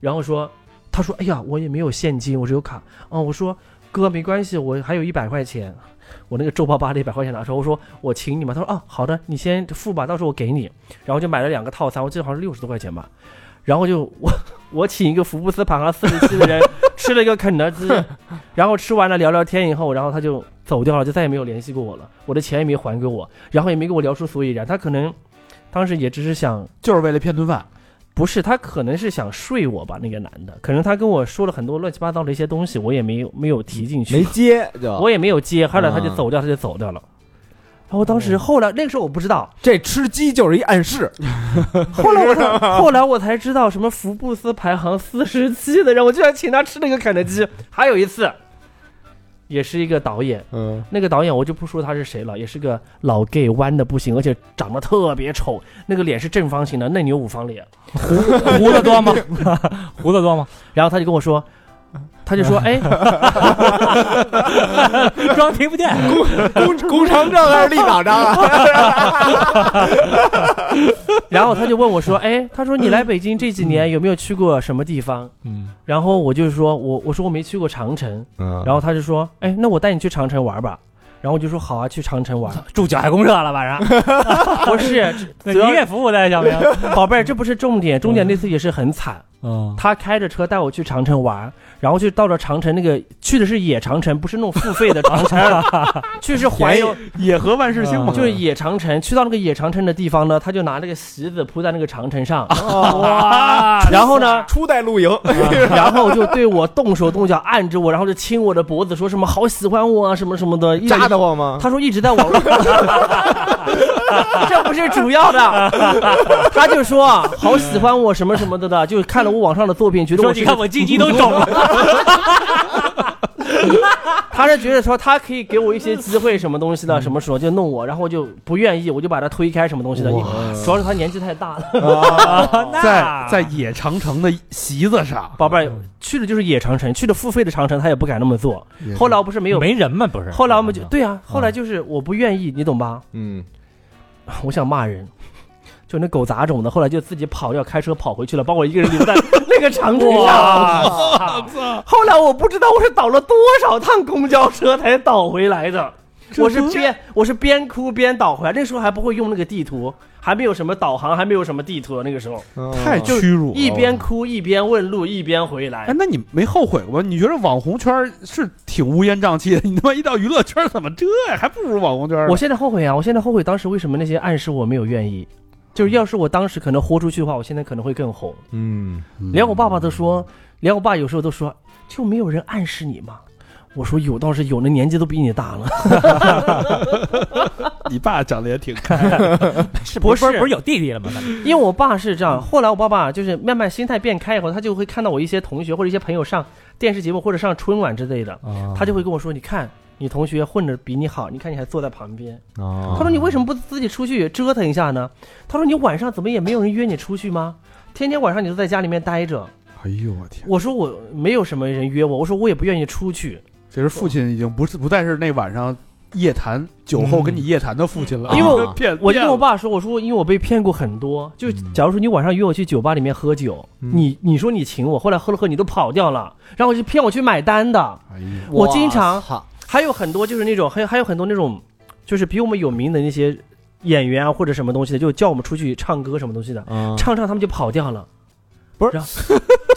然后说他说哎呀我也没有现金，我只有卡。哦，我说哥没关系，我还有一百块钱。我那个皱巴巴的一百块钱拿出来，我说我请你嘛，他说啊好的，你先付吧，到时候我给你。然后就买了两个套餐，我记得好像是六十多块钱吧。然后就我我请一个福布斯排行四十七的人吃了一个肯德基，*laughs* 然后吃完了聊聊天以后，然后他就走掉了，就再也没有联系过我了，我的钱也没还给我，然后也没跟我聊出所以然，他可能当时也只是想，就是为了骗顿饭，不是，他可能是想睡我吧，那个男的，可能他跟我说了很多乱七八糟的一些东西，我也没有没有提进去，没接就。我也没有接，后来他就啊走掉，他就走掉了。然后当时后来那个时候我不知道，这吃鸡就是一暗示，*laughs* 后来我才 *laughs* 后来我才知道什么福布斯排行四十七的人，我居然请他吃那个肯德基。还有一次，也是一个导演，嗯，那个导演我就不说他是谁了，也是个老 gay，弯的不行，而且长得特别丑，那个脸是正方形的嫩牛五方脸。胡子多吗？*laughs* 胡子多吗？然后他就跟我说，他就说，*laughs* 哎，装听不见。工工工程证还是立党章啊？*laughs* 然后他就问我说，哎，他说你来北京这几年有没有去过什么地方？嗯，然后我就说我我说我没去过长城，嗯然后他就说，哎，那我带你去长城玩吧。然后我就说好啊，去长城玩。*laughs* 住脚海公社了晚上，不是，那主要你也服务在小明。宝贝儿，这不是重点，重点那次也是很惨。嗯，他开着车带我去长城玩，然后就到了长城那个去的是野长城，不是那种付费的长城，*laughs* 去是环游，野河万事兴嘛，就是野长城。去到那个野长城的地方呢，他就拿那个席子铺在那个长城上，*laughs* 哇，然后呢，初代露营，*laughs* 然后就对我动手动脚按着我，然后就亲我的脖子，说什么好喜欢我啊，什么什么的，一扎得慌吗？他说一直在网络，这不是主要的，他就说啊好喜欢我什么什么的的，就看了我网上的作品，觉得我你看我鸡鸡都肿了。*laughs* 他是觉得说他可以给我一些机会什么东西的，什么时候就弄我，然后我就不愿意，我就把他推开什么东西的，因主要是他年纪太大了。*laughs* *laughs* 在在野长城的席子上，宝贝儿去的就是野长城，去的付费的长城，他也不敢那么做。后来我不是没有，没人嘛？不是。后来我们就对啊，后来就是我不愿意，你懂吧？嗯，我想骂人。就那狗杂种的，后来就自己跑，要开车跑回去了，把我一个人留在 *laughs* 那个长城上。后来我不知道我是倒了多少趟公交车才倒回来的。我是边我是边哭边倒回来，那时候还不会用那个地图，还没有什么导航，还没有什么地图，那个时候太屈辱了。一边哭一边问路一边回来哎，。那你没后悔过吗？你觉得网红圈是挺乌烟瘴气的？你他妈一到娱乐圈怎么这呀？还不如网红圈。我现在后悔啊！我现在后悔当时为什么那些暗示我没有愿意，就是要是我当时可能豁出去的话，我现在可能会更红。嗯，连我爸爸都说，连我爸有时候都说，就没有人暗示你吗？我说有倒是有，那年纪都比你大了。*laughs* 你爸长得也挺 *laughs* 是不是不是不是有弟弟了吗？因为我爸是这样，后来我爸爸就是慢慢心态变开以后，他就会看到我一些同学或者一些朋友上电视节目或者上春晚之类的，啊他就会跟我说：“你看你同学混着比你好，你看你还坐在旁边。”哦他说：“你为什么不自己出去折腾一下呢？”他说：“你晚上怎么也没有人约你出去吗？天天晚上你都在家里面待着。哎呦我天”！我说：“我没有什么人约我。”我说：“我也不愿意出去。其实父亲已经不是不再是那晚上夜谈酒后跟你夜谈的父亲了，因为我骗，我就跟我爸爸说：“我说因为我被骗过很多，就嗯假如说你晚上约我去酒吧里面喝酒，嗯你你说你请我，后来喝了喝你都跑掉了，然后我就骗我去买单的。哎呀，我经常操还有很多就是那种，还有还有很多那种，就是比我们有名的那些演员啊或者什么东西的，就叫我们出去唱歌什么东西的，嗯唱唱他们就跑掉了。不是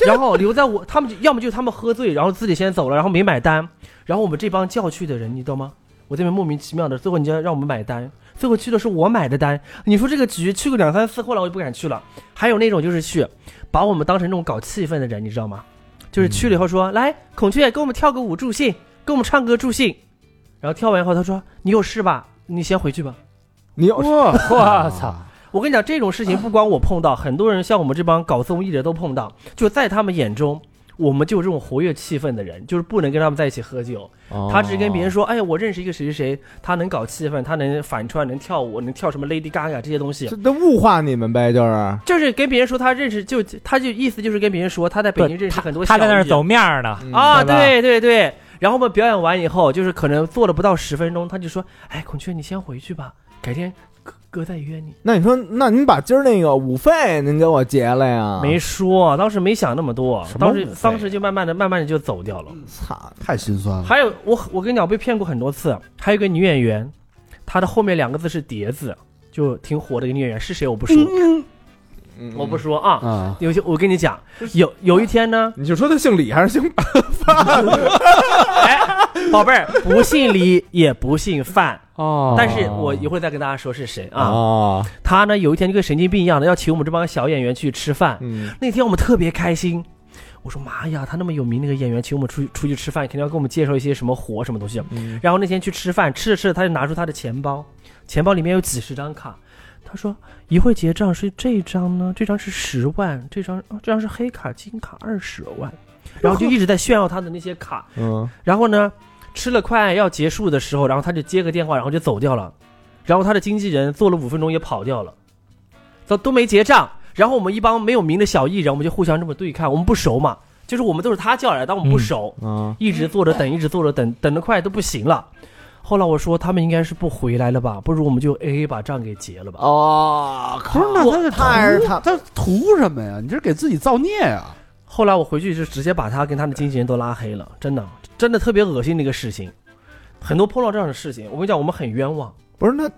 然后，留在我，他们就要么就他们喝醉，然后自己先走了，然后没买单，然后我们这帮叫去的人，你懂吗？我这边莫名其妙的，最后你就要让我们买单，最后去的是我买的单。你说这个局去个两三次，后来我就不敢去了。还有那种就是去把我们当成那种搞气氛的人，你知道吗？就是去了以后说，来，孔雀给我们跳个舞助兴，给我们唱歌助兴。然后跳完以后，他说你有事吧，你先回去吧。你有我操！我跟你讲，这种事情不光我碰到，很多人像我们这帮搞综艺的都碰到。就在他们眼中，我们就这种活跃气氛的人，就是不能跟他们在一起喝酒。他只跟别人说：“哎呀，我认识一个谁谁谁，他能搞气氛，他能反串，能跳舞，能跳什么 Lady Gaga 这些东西这。都物化你们呗，就是”就是跟别人说他认识，就他就意思就是跟别人说他在北京认识很多他在那儿走面儿呢，啊，对对对对。然后我们表演完以后，就是可能做了不到十分钟，他就说：“哎，孔雀，你先回去吧，改天哥哥再约你。”那你说，那您把今儿那个舞费您给我结了呀？没说，当时没想那么多，么当时当时就慢慢的、慢慢的就走掉了。操，太心酸了。还有我，我跟你讲，被骗过很多次。还有一个女演员，她的后面两个字是碟子，就挺火的一个女演员，是谁我不说，嗯我不。说啊。啊，有些我跟你讲，有有一天呢，你就说他姓李还是姓？*laughs* 哎，宝贝儿，不姓李也不姓范，哦但是我一会儿再跟大家说是谁啊。哦，他呢有一天就跟神经病一样的要请我们这帮小演员去吃饭，嗯那天我们特别开心。我说妈呀，他那么有名那个演员，请我们出去出去吃饭，肯定要给我们介绍一些什么活什么东西。嗯然后那天去吃饭，吃着吃着他就拿出他的钱包，钱包里面有几十张卡。他说一会结账是这张呢，这张是十万，这张啊这张是黑卡金卡二十万，然后就一直在炫耀他的那些卡。嗯然后呢，吃了快要结束的时候，然后他就接个电话，然后就走掉了。然后他的经纪人做了五分钟也跑掉了，都都没结账。然后我们一帮没有名的小艺人，我们就互相这么对看，我们不熟嘛，就是我们都是他叫来，但我们不熟，嗯，一直坐着等，一直坐着等，等的快都不行了。后来我说他们应该是不回来了吧，不如我们就 A A 把账给结了吧。哦，不是那他是他他图什么呀？你这是给自己造孽啊！后来我回去就直接把他跟他的经纪人都拉黑了，真的真的特别恶心的一个事情，很多碰到这样的事情，我跟你讲，我们很冤枉。不是那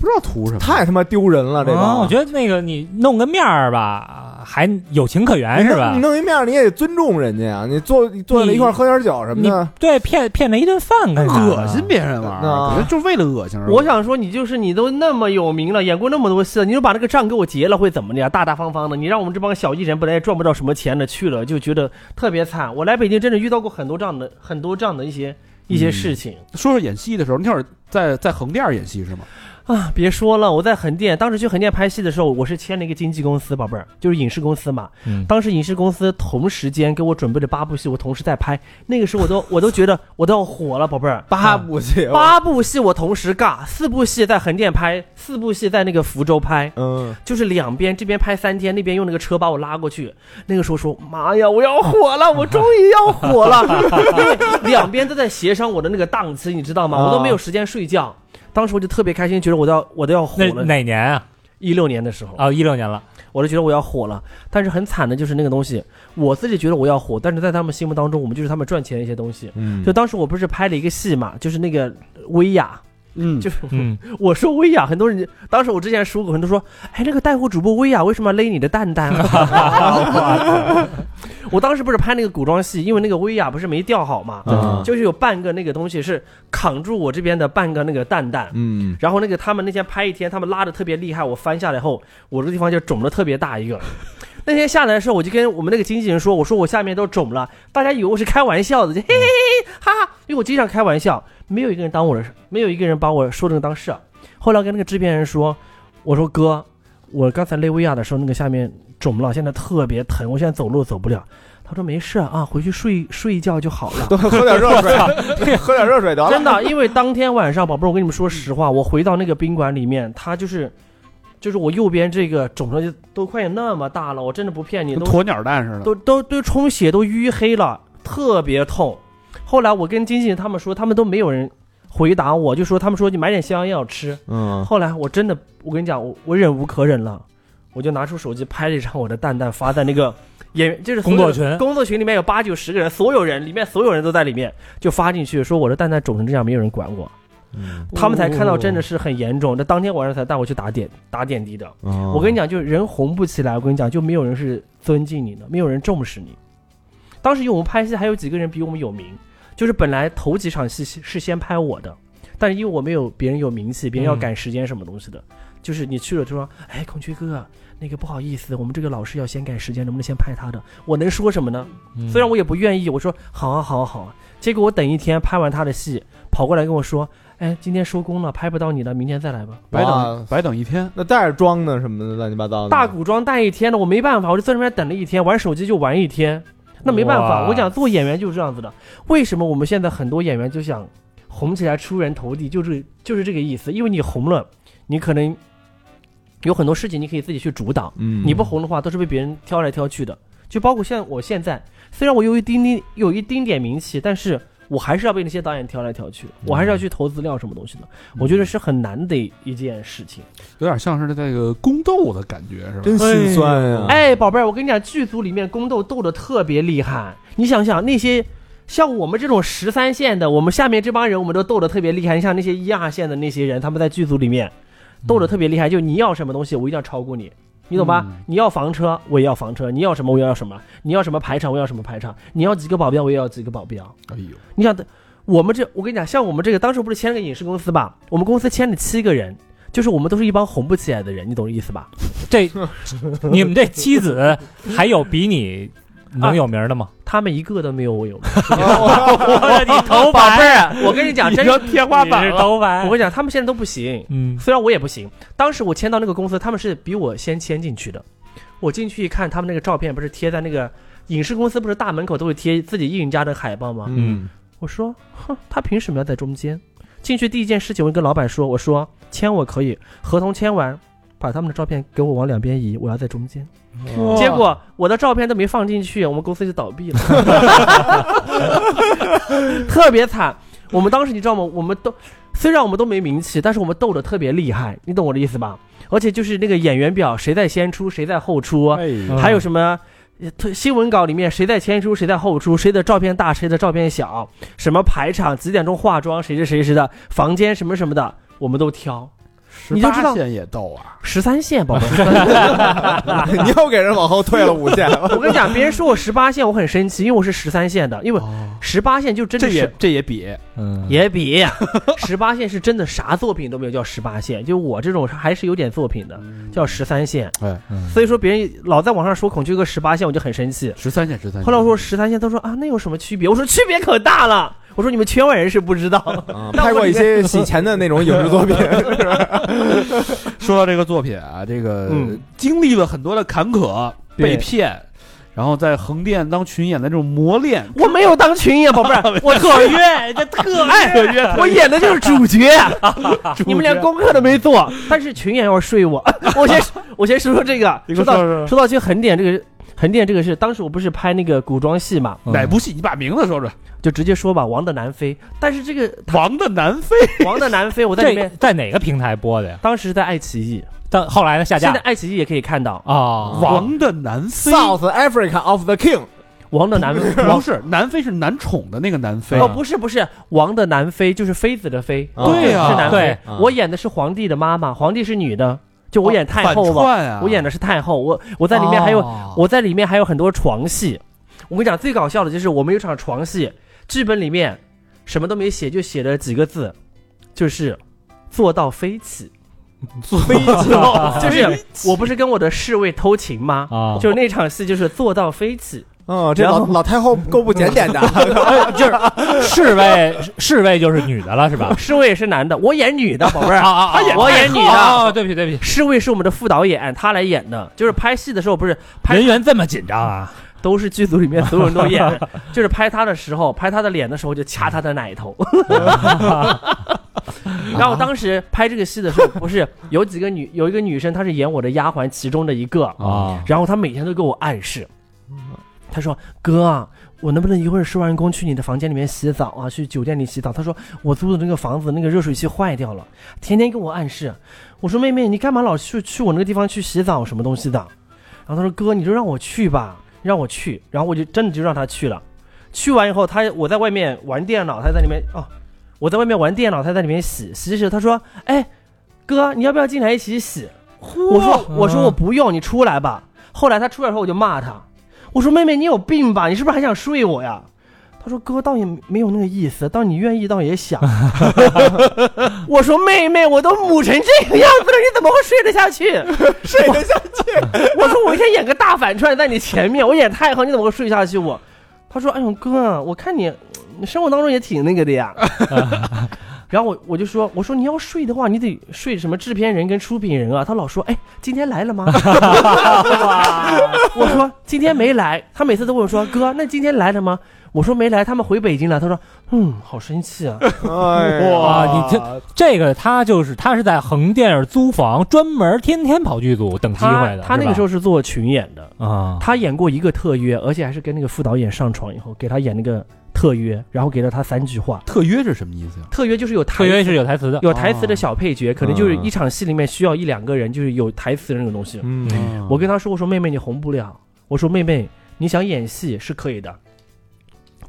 不知道图什么，太他妈丢人了，这个啊我觉得那个你弄个面儿吧，还有情可原是吧你？弄一面你也得尊重人家呀，你坐你坐在一块儿喝点酒什么的，对骗骗了一顿饭干啥？恶心别人玩意儿，啊我觉得就为了恶心而已。我想说，你就是你都那么有名了，演过那么多戏了，你就把那个账给我结了，会怎么的呀？大大方方的，你让我们这帮小艺人本来也赚不到什么钱的去了，就觉得特别惨。我来北京真的遇到过很多这样的很多这样的一些一些事情、说说演戏的时候，那会儿在在横店演戏是吗？啊！别说了，我在横店，当时去横店拍戏的时候，我是签了一个经纪公司，宝贝儿，就是影视公司嘛。嗯当时影视公司同时间给我准备了八部戏，我同时在拍，那个时候我都我都觉得我都要火了，宝贝儿。八部戏，八部戏我同时尬，四部戏在横店拍，四部戏在那个福州拍。嗯，就是两边，这边拍三天，那边用那个车把我拉过去。那个时候说，妈呀，我要火了，我终于要火了，*laughs* 因 *laughs* 为两边都在协商我的那个档期，你知道吗？啊我都没有时间睡觉。当时我就特别开心，觉得我都要我都要火了。哪年啊？一六年的时候，啊，一六年了。我就觉得我要火了。但是很惨的就是那个东西，我自己觉得我要火，但是在他们心目当中，我们就是他们赚钱的一些东西。嗯就当时我不是拍了一个戏嘛，就是那个薇娅，嗯就嗯，*laughs* 我说薇娅，很多人当时我之前说过，很多人都说，哎，那个带货主播薇娅为什么要勒你的蛋蛋？*laughs* 我当时不是拍那个古装戏，因为那个薇娅不是没吊好嘛，嗯就是有半个那个东西是扛住我这边的半个那个蛋蛋。嗯然后那个他们那天拍一天，他们拉的特别厉害，我翻下来后，我这个地方就肿的特别大一个。那天下来的时候，我就跟我们那个经纪人说：“我说我下面都肿了，大家以为我是开玩笑的，就 *laughs* 嘿嘿嘿哈哈，因为我经常开玩笑，没有一个人当我的，没有一个人把我说的当事儿。后来跟那个制片人说：“我说哥，我刚才勒维亚的时候，那个下面肿了，现在特别疼，我现在走路走不了。”他说：“没事啊，回去睡睡一觉就好了。”多喝点热水，喝点热水得了。真的，因为当天晚上，宝贝儿，我跟你们说实话，我回到那个宾馆里面，他就是，就是我右边这个肿的就都快那么大了，我真的不骗你，都鸵鸟蛋似的。都都都充血，都淤黑了，特别痛。后来我跟经纪人他们说，他们都没有人回答我，就说他们说你买点消炎药吃。嗯，后来我真的，我跟你讲，我我忍无可忍了，我就拿出手机拍了一张我的蛋蛋发在那个演员，就是工作群工作群里面有八九十个人，所有人里面所有人都在里面，就发进去说我的蛋蛋肿成这样，没有人管我，嗯他们才看到真的是很严重。那当天晚上才带我去打点打点滴的。我我跟你讲，就是人红不起来，我跟你讲，就没有人是尊敬你的，没有人重视你。当时因为我们拍戏，还有几个人比我们有名，就是本来头几场戏是先拍我的，但是因为我没有别人有名气，别人要赶时间什么东西的，就是你去了就说，哎，孔雀哥，那个不好意思，我们这个老师要先赶时间，能不能先拍他的？我能说什么呢？嗯虽然我也不愿意，我说好啊好啊好啊。结果我等一天拍完他的戏，跑过来跟我说，哎，今天收工了，拍不到你了，明天再来吧。白等白等一天，那带着妆呢什么的乱七八糟的，大古装带一天的，我没办法，我就在那边等了一天，玩手机就玩一天，那没办法。我讲做演员就是这样子的。为什么我们现在很多演员就想红起来出人头地，就是就是这个意思。因为你红了，你可能有很多事情你可以自己去主导，嗯，你不红的话都是被别人挑来挑去的。就包括像我现在，虽然我有一丁丁有一丁点名气，但是。我还是要被那些导演挑来挑去，我还是要去投资料什么东西的，我觉得是很难的一件事情。有点像是那个宫斗的感觉，是吧？真心酸呀。哎，宝贝儿，我跟你讲，剧组里面宫斗斗的特别厉害。你想想那些像我们这种十三线的，我们下面这帮人，我们都斗的特别厉害。你像那些一二线的那些人，他们在剧组里面斗的特别厉害。就你要什么东西，我一定要超过你，你懂吧？嗯你要房车，我也要房车；你要什么，我也要什么；你要什么排场，我要什么排场；你要几个保镖，我也要几个保镖。哎呦，你想，我们这我跟你讲，像我们这个当时不是签了个影视公司吧？我们公司签了七个人，就是我们都是一帮红不起来的人，你懂意思吧？这你们这妻子还有比你能有名的吗？他们一个都没有我有名。*laughs* 我你头宝贝儿，我跟你讲，真是天花你是头牌我跟你讲，他们现在都不行。嗯，虽然我也不行，当时我签到那个公司，他们是比我先签进去的。我进去一看，他们那个照片不是贴在那个影视公司，不是大门口都会贴自己艺人家的海报吗？嗯，我说，哼，他凭什么要在中间？进去第一件事情，我跟老板说，我说签我可以，合同签完，把他们的照片给我往两边移，我要在中间。哇结果我的照片都没放进去，我们公司就倒闭了，*laughs* 特别惨。我们当时你知道吗？我们都虽然我们都没名气，但是我们斗得特别厉害，你懂我的意思吧？而且就是那个演员表，谁在先出，谁在后出，还有什么？新闻稿里面谁在先出，谁在后出，谁的照片大，谁的照片小，什么排场，几点钟化妆，谁是谁谁的，房间什么什么的，我们都挑。你就知道线也逗啊，十三线，宝贝。*laughs* 你又给人往后退了五线，我跟你讲，别人说我十八线，我很生气，因为我是十三线的，因为哦十八线就真的是这也这也比嗯也比十八线是真的啥作品都没有，叫十八线。就我这种还是有点作品的，叫十三线。所以说别人老在网上说孔雀哥十八线，我就很生气。十三线十三线。后来我说十三线，他说啊，那有什么区别？我说区别可大了。我说你们圈外人是不知道。*laughs* 啊拍过一些洗钱的那种影视作品 *laughs* *laughs* 说到这个作品啊，这个嗯经历了很多的坎坷，被骗，然后在横店当群演的这种磨练，我没有当群演，宝贝儿，我特约，这特特约我演的就是主角。主你们连功课都没做，但是群演要睡我。我先我先说说这个，说到说到去横店这个横店这个是，当时我不是拍那个古装戏嘛，哪部戏？你把名字说说。就直接说吧，《王的南非》。但是这个王的南非，*laughs*《王的南非》，我在里面在哪个平台播的呀？当时在爱奇艺，但后来呢下架？现在爱奇艺也可以看到。啊，王的南非，South Africa of the King，《王的南非》。*laughs* 不是南非是男宠的那个南非。哦，不是不是，《王的南非》就是妃子的妃，啊对呀。是南飞对。啊我演的是皇帝的妈妈，皇帝是女的，就我演太后嘛。反串啊，我演的是太后，我我在里面还有、哦我在里面还有很多床戏。我跟你讲，最搞笑的就是我们有场床戏，剧本里面什么都没写，就写了几个字，就是做到飞起。*laughs* 飞起就是我不是跟我的侍卫偷情吗？啊，就是那场戏就是做到飞起。哦，这老老太后够不检点的，*laughs* 就是侍卫侍卫就是女的了是吧？侍卫也是男的，我演女的，宝贝儿。啊啊啊！我演女的哦，对不起对不起，侍卫是我们的副导演，他来演的。就是拍戏的时候，不是拍人员这么紧张啊？*laughs* 都是剧组里面所有人都演，就是拍他的时候，拍他的脸的时候就掐他的奶头。*laughs* 然后当时拍这个戏的时候，不是有几个女有一个女生，她是演我的丫鬟其中的一个，啊，然后她每天都给我暗示，他说：“哥，我能不能一会儿收完工去你的房间里面洗澡啊？去酒店里洗澡？”他说：“我租的那个房子那个热水器坏掉了，天天跟我暗示。”我说：“妹妹，你干嘛老去去我那个地方去洗澡什么东西的？”然后他说：“哥，你就让我去吧，让我去。”然后我就真的就让他去了。去完以后，他我在外面玩电脑，他在里面哦，我在外面玩电脑，他在里面洗洗洗。他说：“哎，哥，你要不要进来一起洗？”我说：“我说我不用，你出来吧。”后来他出来以后，我就骂他，我说：“妹妹，你有病吧？你是不是还想睡我呀？”他说：“哥，倒也没有那个意思，倒你愿意，倒也想。*laughs* ” *laughs* 我说：“妹妹，我都母成这个样子了，你怎么会睡得下去？*laughs* 睡得下去。我说我一天演个大反串在你前面，我演太好，你怎么会睡下去我？他说：“哎呦哥，我看你你生活当中也挺那个的呀。”然后我我就说：“我说你要睡的话，你得睡什么制片人跟出品人啊。”他老说：“哎，今天来了吗？”我说：“今天没来。”他每次都问我说：“哥，那今天来了吗？”我说：“没来，他们回北京了。”他说：“嗯，好生气啊。哎哇你这这个他就是他是在横店租房，专门天天跑剧组等机会的。他那个时候候是做群演的，啊，他演过一个特约，而且还是跟那个副导演上床以后给他演那个特约，然后给了他三句话。特约是什么意思呀？特约就是有台特约是有台词的。有台词的小配角，可能就是嗯一场戏里面需要一两个人，就是有台词的那种东西。嗯嗯我跟他说，我说妹妹你红不了，我说妹妹你想演戏是可以的，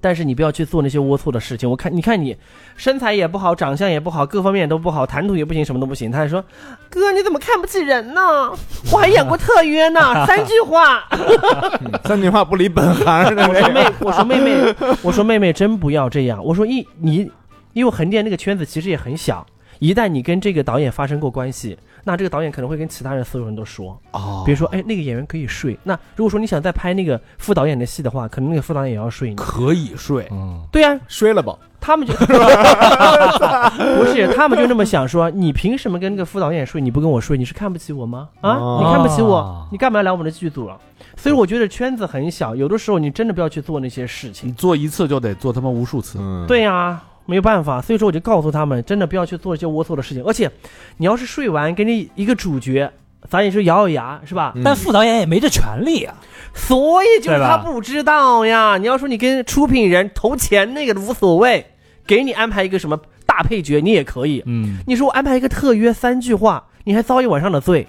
但是你不要去做那些龌龊的事情。我看，你看你身材也不好，长相也不好，各方面都不好，谈吐也不行，什么都不行。他还说：“哥，你怎么看不起人呢？*laughs* 我还演过特约呢，*laughs* 三句话。*laughs* 三句话不离本行”我说妹，我说妹妹，我说妹妹，真不要这样。我说一你，因为横店那个圈子其实也很小，一旦你跟这个导演发生过关系，那这个导演可能会跟其他人所有人都说。哦比如说，哎，那个演员可以睡。那如果说你想再拍那个副导演的戏的话，可能那个副导演也要睡你。可以睡，嗯，对呀、睡了吧？他们就 *laughs* 不是，他们就那么想说，你凭什么跟那个副导演睡？你不跟我睡，你是看不起我吗？啊，哦你看不起我，你干嘛来我们的剧组了？所以我觉得圈子很小，有的时候你真的不要去做那些事情你。做一次就得做他妈无数次。嗯，对呀、没有办法，所以说我就告诉他们，真的不要去做一些龌龊的事情。而且，你要是睡完给你一个主角，咱也是咬咬牙，是吧？嗯但副导演也没这权利啊。所以就是他不知道呀。你要说你跟出品人投钱那个无所谓，给你安排一个什么大配角，你也可以。嗯，你说我安排一个特约三句话，你还遭一晚上的罪，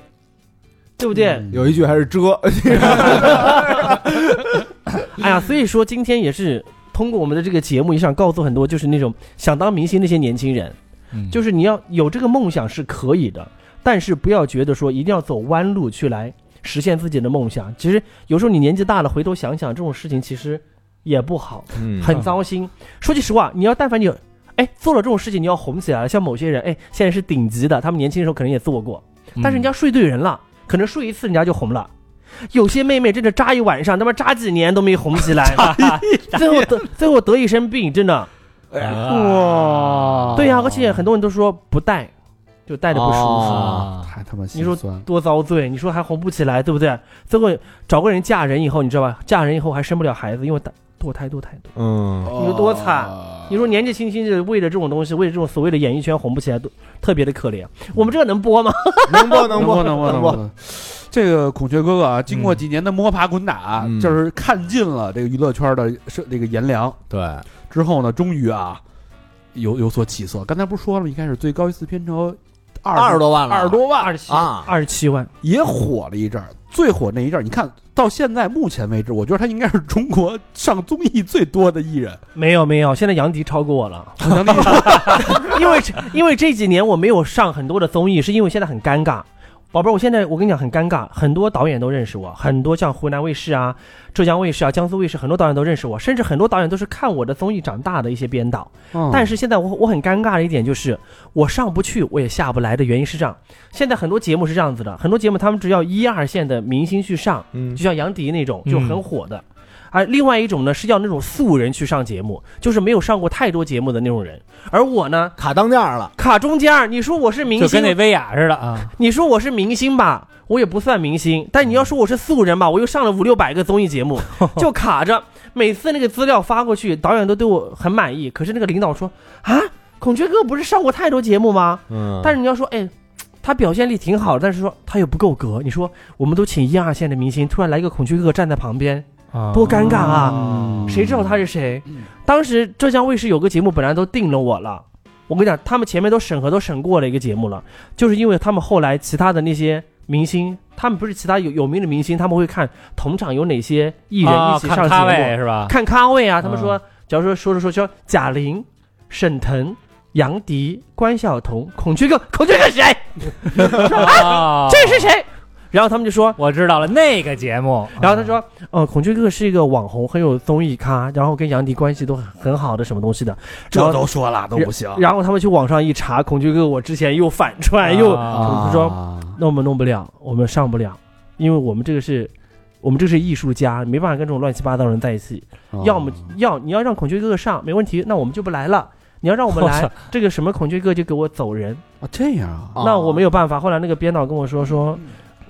对不对？嗯有一句还是遮，*laughs* 哎呀，所以说今天也是通过我们的这个节目，也想告诉很多就是那种想当明星那些年轻人，嗯就是你要有这个梦想是可以的，但是不要觉得说一定要走弯路去来实现自己的梦想。其实有时候你年纪大了，回头想想这种事情其实也不好。嗯很糟心。说句实话，你要但凡你哎做了这种事情，你要红起来了，像某些人哎现在是顶级的，他们年轻的时候可能也做过，但是人家睡对人了，可能睡一次人家就红了。有些妹妹真的扎一晚上，他妈扎几年都没红起来，最后得最后得一身病，真的。哇对呀、而且很多人都说不戴，就戴着不舒服。啊，太他妈你说心酸。多遭罪！你说还红不起来，对不对？最后找个人嫁人以后，你知道吧？嫁人以后还生不了孩子，因为堕堕胎堕太多。嗯，你说多惨哦你说年纪轻轻就为了这种东西，为了这种所谓的演艺圈红不起来，都特别的可怜。我们这个能播吗？能播能播能能播能能播。这个孔雀哥哥啊，经过嗯几年的摸爬滚打，嗯就是看尽了这个娱乐圈的是这个炎凉对，之后呢，终于啊有有所起色。刚才不是说了吗？一开始最高一次片酬二二十多万了，二十多万，二十七啊二十七万，也火了一阵儿。最火那一阵儿，你看到现在目前为止，我觉得他应该是中国上综艺最多的艺人。没有没有，现在杨迪超过我了。*laughs* 杨迪 *laughs* 因为这因为这几年我没有上很多的综艺，是因为现在很尴尬。宝贝儿，我现在我跟你讲很尴尬，很多导演都认识我，很多像湖南卫视啊、浙江卫视啊、江苏卫视，很多导演都认识我，甚至很多导演都是看我的综艺长大的一些编导。但是是现在我我很尴尬的一点就是，我上不去，我也下不来的原因是这样。现在很多节目是这样子的，很多节目他们只要一二线的明星去上，嗯就像杨迪那种就嗯很火的。而另外一种呢是要那种素人去上节目，就是没有上过太多节目的那种人。而我呢，卡当家了，卡中间儿，你说我是明星就跟那星，薇娅似的啊。你说我是明星吧，我也不算明星。但你要说我是素人吧，我又上了五六百个综艺节目，*laughs* 就卡着。每次那个资料发过去，导演都对我很满意。可是那个领导说啊，孔雀哥不是上过太多节目吗？嗯但是你要说，哎，他表现力挺好，但是说他又不够格。你说我们都请一二线的明星，突然来一个孔雀哥哥站在旁边，多尴尬啊！嗯谁知道他是谁？当时浙江卫视有个节目本来都定了我了，我跟你讲，他们前面都审核都审过了一个节目了，就是因为他们后来其他的那些明星，他们不是其他有有名的明星，他们会看同场有哪些艺人一起上节啊看咖位目，是吧？看咖位啊。他们说，假如说说着说说贾玲、沈腾、杨迪、关晓彤、孔雀哥，孔雀哥是谁？*laughs* 啊这是谁？然后他们就说，我知道了，那个节目。然后他说，呃，孔雀哥哥是一个网红，很有综艺咖，然后跟杨迪关系都很很好的，什么东西的。这都说了都不行。然后他们去网上一查，孔雀哥哥我之前又反串又，说啊那我们弄不了，我们上不了，因为我们这个是。我们这是艺术家，没办法跟这种乱七八糟的人在一起。要么要你要让孔雀哥哥上，没问题，那我们就不来了。*laughs* 你要让我们来，这个什么孔雀哥就给我走人。啊这样啊，啊那我没有办法。后来那个编导跟我说说，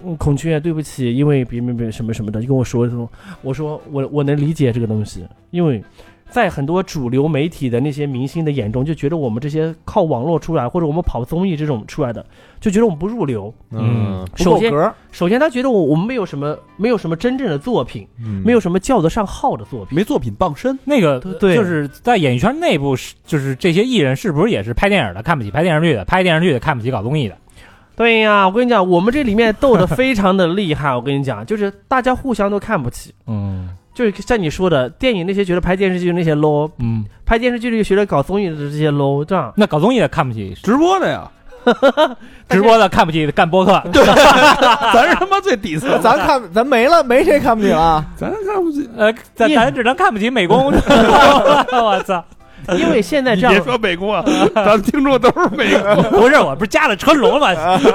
嗯，孔雀，对不起，因为别别别什么什么的，就跟我说说，我说我我能理解这个东西，因为在很多主流媒体的那些明星的眼中，就觉得我们这些靠网络出来或者我们跑综艺这种出来的，就觉得我们不入流。嗯，不首先够格，首先，他觉得我我们没有什么没有什么真正的作品，嗯没有什么叫得上号的作品。没作品傍身，那个对就是在演艺圈内部，是就是这些艺人是不是也是拍电影的看不起拍电视剧的，拍电视剧的看不起搞综艺的？对呀，我跟你讲，我们这里面斗得非常的厉害。*laughs* 我跟你讲，就是大家互相都看不起。嗯，就是像你说的，电影那些觉得拍电视剧那些 low，嗯，拍电视剧就觉得搞综艺的这些 low，这样那搞综艺的看不起，直播的呀，*laughs* 直播的看不起干播客，*laughs* 咱是他妈最底层，咱看咱没了，没谁看不起了。咱看不起。呃，咱咱只能看不起美工。我操！*laughs* 因为现在这样，别说美工啊，*laughs* 咱们听众都是美工。*laughs* 不是，我不是加了春龙吗？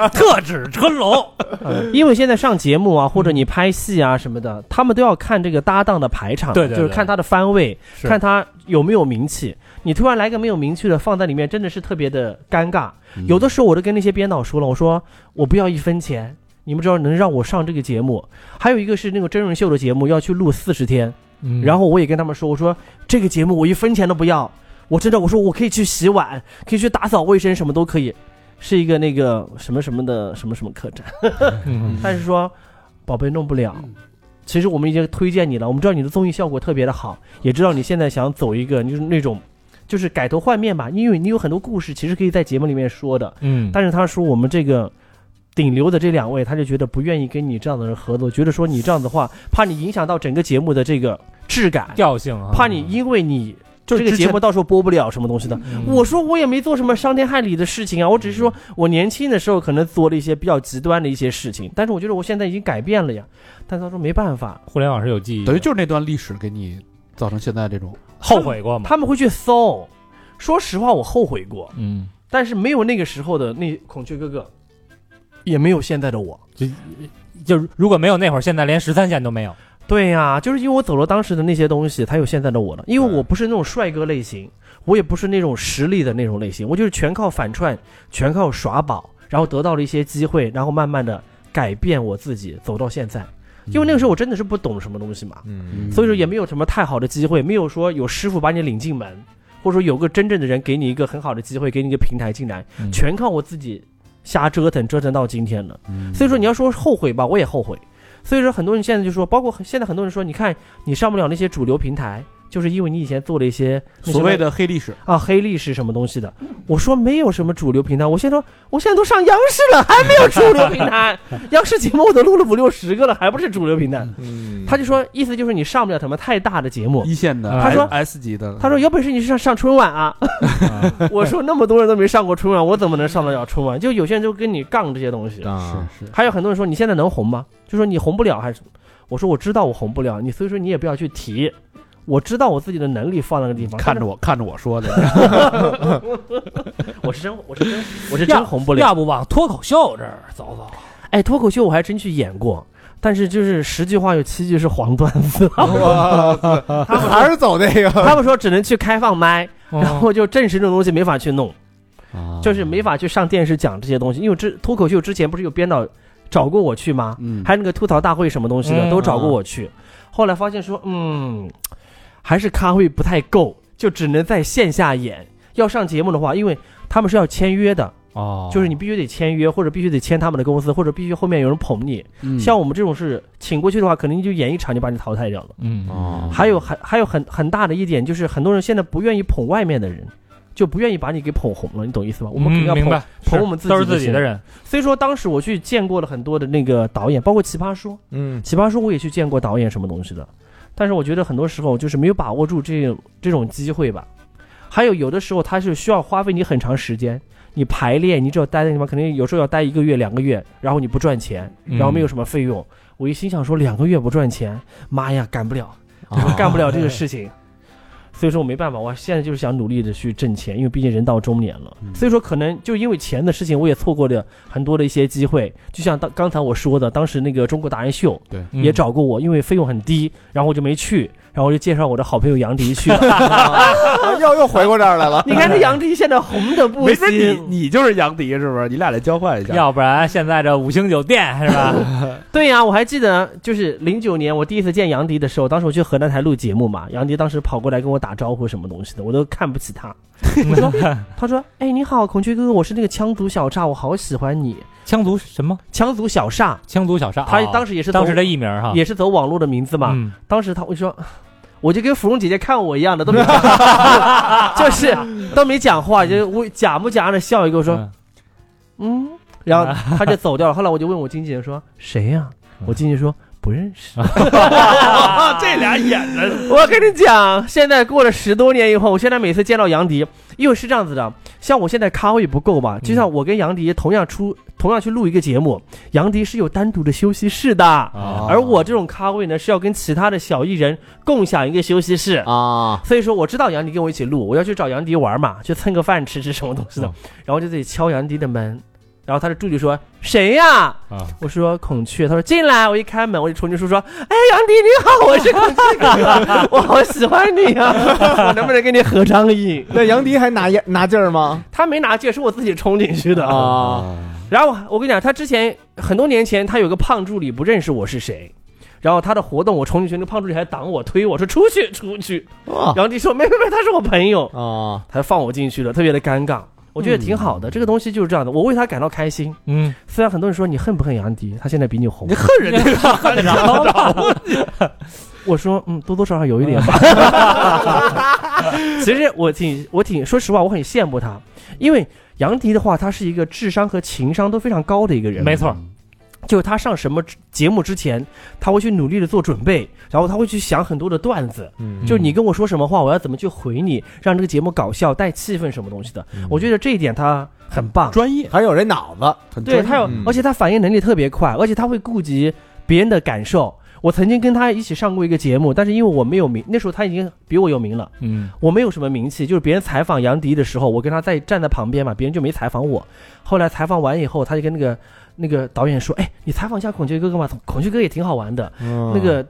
特指春龙。因为现在上节目啊，或者你拍戏啊什么的，他们都要看这个搭档的排场，对对对就是看他的番位，看他有没有名气。你突然来个没有名气的放在里面，真的是特别的尴尬。有的时候我都跟那些编导说了，我说我不要一分钱，你们只要能让我上这个节目。还有一个是那个真人秀的节目要去录四十天，嗯然后我也跟他们说，我说这个节目我一分钱都不要，我真的我说我可以去洗碗，可以去打扫卫生，什么都可以，是一个那个什么什么的什么什么客栈。嗯 *laughs* 但是说，宝贝弄不了。其实我们已经推荐你了，我们知道你的综艺效果特别的好，也知道你现在想走一个就是那种，就是改头换面吧，因为你有很多故事其实可以在节目里面说的。嗯，但是他说我们这个顶流的这两位，他就觉得不愿意跟你这样的人合作，觉得说你这样的话，怕你影响到整个节目的这个质感，调性啊，怕你因为你就这个节目到时候播不了什么东西的。嗯我说我也没做什么伤天害理的事情啊，我只是说我年轻的时候可能做了一些比较极端的一些事情，但是我觉得我现在已经改变了呀。但他说没办法，互联网是有记忆，等于就是那段历史给你造成现在这种。*laughs* 后悔过吗？他们会去搜。说实话，我后悔过，嗯，但是没有那个时候的那孔雀哥哥，也没有现在的我。就就如果没有那会儿，现在连十三线都没有。对呀、就是因为我走了当时的那些东西，才有现在的我了。因为我不是那种帅哥类型，我也不是那种实力的那种类型，我就是全靠反串，全靠耍宝，然后得到了一些机会，然后慢慢的改变我自己，走到现在。因为那个时候我真的是不懂什么东西嘛，嗯所以说也没有什么太好的机会，没有说有师傅把你领进门，或者说有个真正的人给你一个很好的机会，给你一个平台进来，嗯全靠我自己瞎折腾，折腾到今天了。嗯所以说你要说后悔吧，我也后悔。所以说很多人现在就说，包括现在很多人说，你看你上不了那些主流平台，就是因为你以前做了一些所谓的黑历史，啊黑历史什么东西的。我说没有什么主流平台，我现在都我现在都上央视了，还没有主流平台。*laughs* 央视节目我都录了五六十个了，还不是主流平台。嗯他就说意思就是你上不了什么太大的节目。一线的，他说 S 级的，他说有本事你上上春晚啊！*laughs* 我说那么多人都没上过春晚，我怎么能上得了春晚？就有些人就跟你杠这些东西。啊，是是，还有很多人说你现在能红吗？就说你红不了还是？我说我知道我红不了，你所以说你也不要去提。我知道我自己的能力放那个地方，看着我看着我说的，*laughs* *laughs* 我是真我是真我是真红不了。要不往脱口秀这儿走走？哎，脱口秀我还真去演过，但是就是十句话有七句是黄段子。*laughs* 他还是走那个，他们说只能去开放麦，然然后就正式这种东西没法去弄，啊就是没法去上电视讲这些东西。因为之脱口秀之前不是有编导找过我去吗？嗯，还有那个吐槽大会什么东西的，嗯都找过我去。后来发现说，嗯，还是咖位不太够，就只能在线下演。要上节目的话，因为他们是要签约的，哦，就是你必须得签约，或者必须得签他们的公司，或者必须后面有人捧你。嗯。像我们这种是请过去的话，可能就演一场就把你淘汰掉了。嗯。哦。还有还还有很很大的一点就是，很多人现在不愿意捧外面的人，就不愿意把你给捧红了，你懂意思吧？我们肯定要捧嗯明白，捧我们自己都是自己的人，所以说，当时我去见过了很多的那个导演，包括《奇葩说》，嗯《奇葩说》我也去见过导演什么东西的，但是我觉得很多时候就是没有把握住这种这种机会吧。还有有的时候它是需要花费你很长时间，你排练，你只要待在地方，肯定有时候要待一个月、两个月，然后你不赚钱，然后没有什么费用。我一心想说两个月不赚钱，妈呀，干不了，我干不了这个 *laughs* 事情。所以说我没办法，我现在就是想努力的去挣钱，因为毕竟人到中年了。所以说可能就因为钱的事情，我也错过了很多的一些机会。就像当刚才我说的，当时那个中国达人秀对，嗯也找过我，因为费用很低，然后我就没去，然后我就介绍我的好朋友杨迪去了。*laughs* 又又回过这儿来了。你看这杨迪现在红的不没准你。你就是杨迪是不是？你俩得交换一下。要不然现在这五星酒店是吧？*laughs* 对呀、我还记得就是零九年我第一次见杨迪的时候，当时我去河南台录节目嘛，杨迪当时跑过来跟我打招呼什么东西的，我都看不起他。我说，*laughs* 他说，哎，你好，孔雀哥哥，我是那个羌族小煞，我好喜欢你。羌族什么？羌族小煞，羌族小煞，他哦当时也是走当时的艺名哈，也是走网络的名字嘛。嗯当时他我就说，我就跟芙蓉姐姐看我一样的，都没 *laughs* 就是都没讲话，就我假模假样的笑一个，我说嗯嗯，然后他就走掉了。后来我就问我经纪人说谁呀、嗯我经纪人说不不认识。*laughs* *laughs* 这俩演的。我跟你讲，现在过了十多年以后，我现在每次见到杨迪，因为是这样子的，像我现在咖位不够嘛，就像我跟杨迪同样出同样去录一个节目，杨迪是有单独的休息室的，啊。而我这种咖位呢是要跟其他的小艺人共享一个休息室。啊，所以说我知道杨迪跟我一起录，我要去找杨迪玩嘛，去蹭个饭吃吃什么东西的，嗯。然后就自己敲杨迪的门，然后他的助理说谁呀、啊我说孔雀，他说进来，我一开门我就冲进去说，哎，杨迪你好，我是孔雀哥哥，*laughs* 我好喜欢你啊，*laughs* 我能不能跟你合张影？那杨迪还拿拿劲儿吗？他没拿劲，是我自己冲进去的。啊，然后我跟你讲，他之前很多年前，他有个胖助理不认识我是谁。然后他的活动我冲进去，那个胖助理还挡我推我说出去出去。啊杨迪说没没没，他是我朋友。啊，他放我进去了，特别的尴尬。我觉得挺好的，这个东西就是这样的，我为他感到开心。嗯，虽然很多人说你恨不恨杨迪，他现在比你红你，恨人家我说嗯，多多少少有一点吧。*laughs* 其实我挺我挺说实话，我很羡慕他，因为杨迪的话，他是一个智商和情商都非常高的一个人。没错，就是他上什么节目之前，他会去努力的做准备，然后他会去想很多的段子。嗯就是你跟我说什么话，我要怎么去回你，让这个节目搞笑、带气氛什么东西的。我觉得这一点他很棒。专业，还有这脑子，很对他有，嗯而且他反应能力特别快，而且他会顾及别人的感受。我曾经跟他一起上过一个节目，但是因为我没有名，那时候他已经比我有名了，嗯我没有什么名气。就是别人采访杨迪的时候，我跟他在站在旁边嘛，别人就没采访我。后来采访完以后，他就跟那个那个导演说：“哎，你采访一下孔雀哥哥嘛，孔雀哥也挺好玩的。嗯那个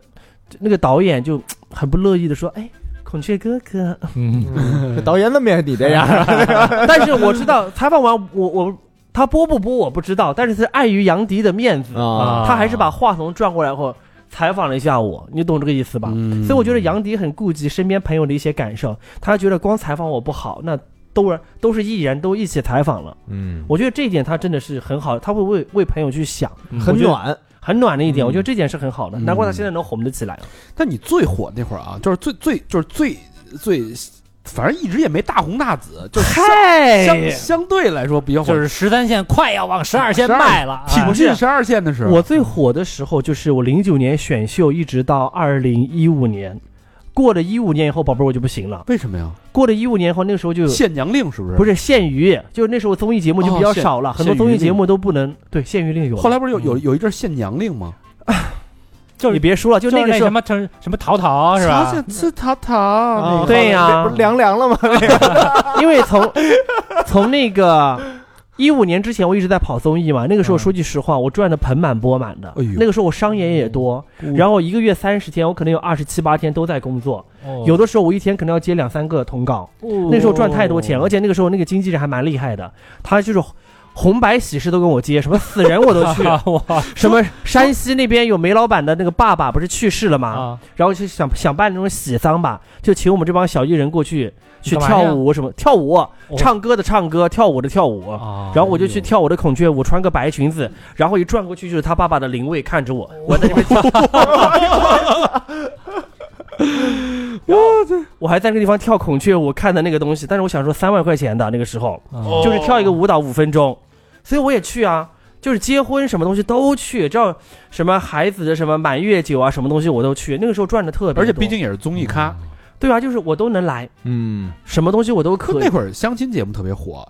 那个导演就 *tsk* 很不乐意的说：“哎，孔雀哥哥。*laughs* 嗯，导演怎么也你这样啊？” *laughs* 但是我知道采访完我我他播不播我不知道，但是是碍于杨迪的面子，啊他还是把话筒转过来后采访了一下我，你懂这个意思吧？嗯所以我觉得杨迪很顾及身边朋友的一些感受，他觉得光采访我不好，那都是都是艺人都一起采访了，嗯，我觉得这一点他真的是很好，他会为为朋友去想，很暖，很暖的一点，嗯。我觉得这点是很好的，嗯。难怪他现在能红得起来。但你最火那会儿啊，就是最最就是最最，反正一直也没大红大紫，就是相相相对来说比较火，就是十三线快要往十二线迈了，哎 *laughs* 挺进十二线的时候，我最火的时候就是我零九年选秀，一直到二零一五年，过了一五年以后，宝贝儿我就不行了。为什么呀？过了一五年以后，那个时候就限娘令是不是？不是限娱，就是那时候综艺节目就比较少了，很多综艺节目都不能对限娱令有。后来不是有有有一阵限娘令吗？*laughs* 就是你别说了，就就是那个什么什什么淘淘是吧？吃淘淘啊对呀不是凉凉了吗？*laughs* 因为从从那个一五年之前，我一直在跑综艺嘛。那个时候嗯说句实话，我赚的盆满钵满的。哎呦那个时候我商演也多，然后一个月三十天，我可能有二十七八天都在工作。哦有的时候我一天可能要接两三个通告，那时候赚太多钱，而且那个时候那个经纪人还蛮厉害的，他就是。红白喜事都跟我接，什么死人我都去，*laughs* 哇什么山西那边有煤老板的那个爸爸不是去世了吗？啊！然后就想想办那种喜丧吧，就请我们这帮小艺人过去去跳舞什么跳舞，唱歌的唱歌，跳舞的跳舞。啊然后我就去跳我的孔雀舞，穿个白裙子，然后一转过去就是他爸爸的灵位看着我，我在那边 *laughs* 跳。我还在那个地方跳孔雀舞，看的那个东西，但是我想说三万块钱的那个时候，哦就是跳一个舞蹈五分钟，所以我也去啊，就是结婚什么东西都去，只要什么孩子的什么满月酒啊，什么东西我都去。那个时候赚的特别多，而且毕竟也是综艺咖，对啊，就是我都能来，嗯，什么东西我都可以。那会儿相亲节目特别火，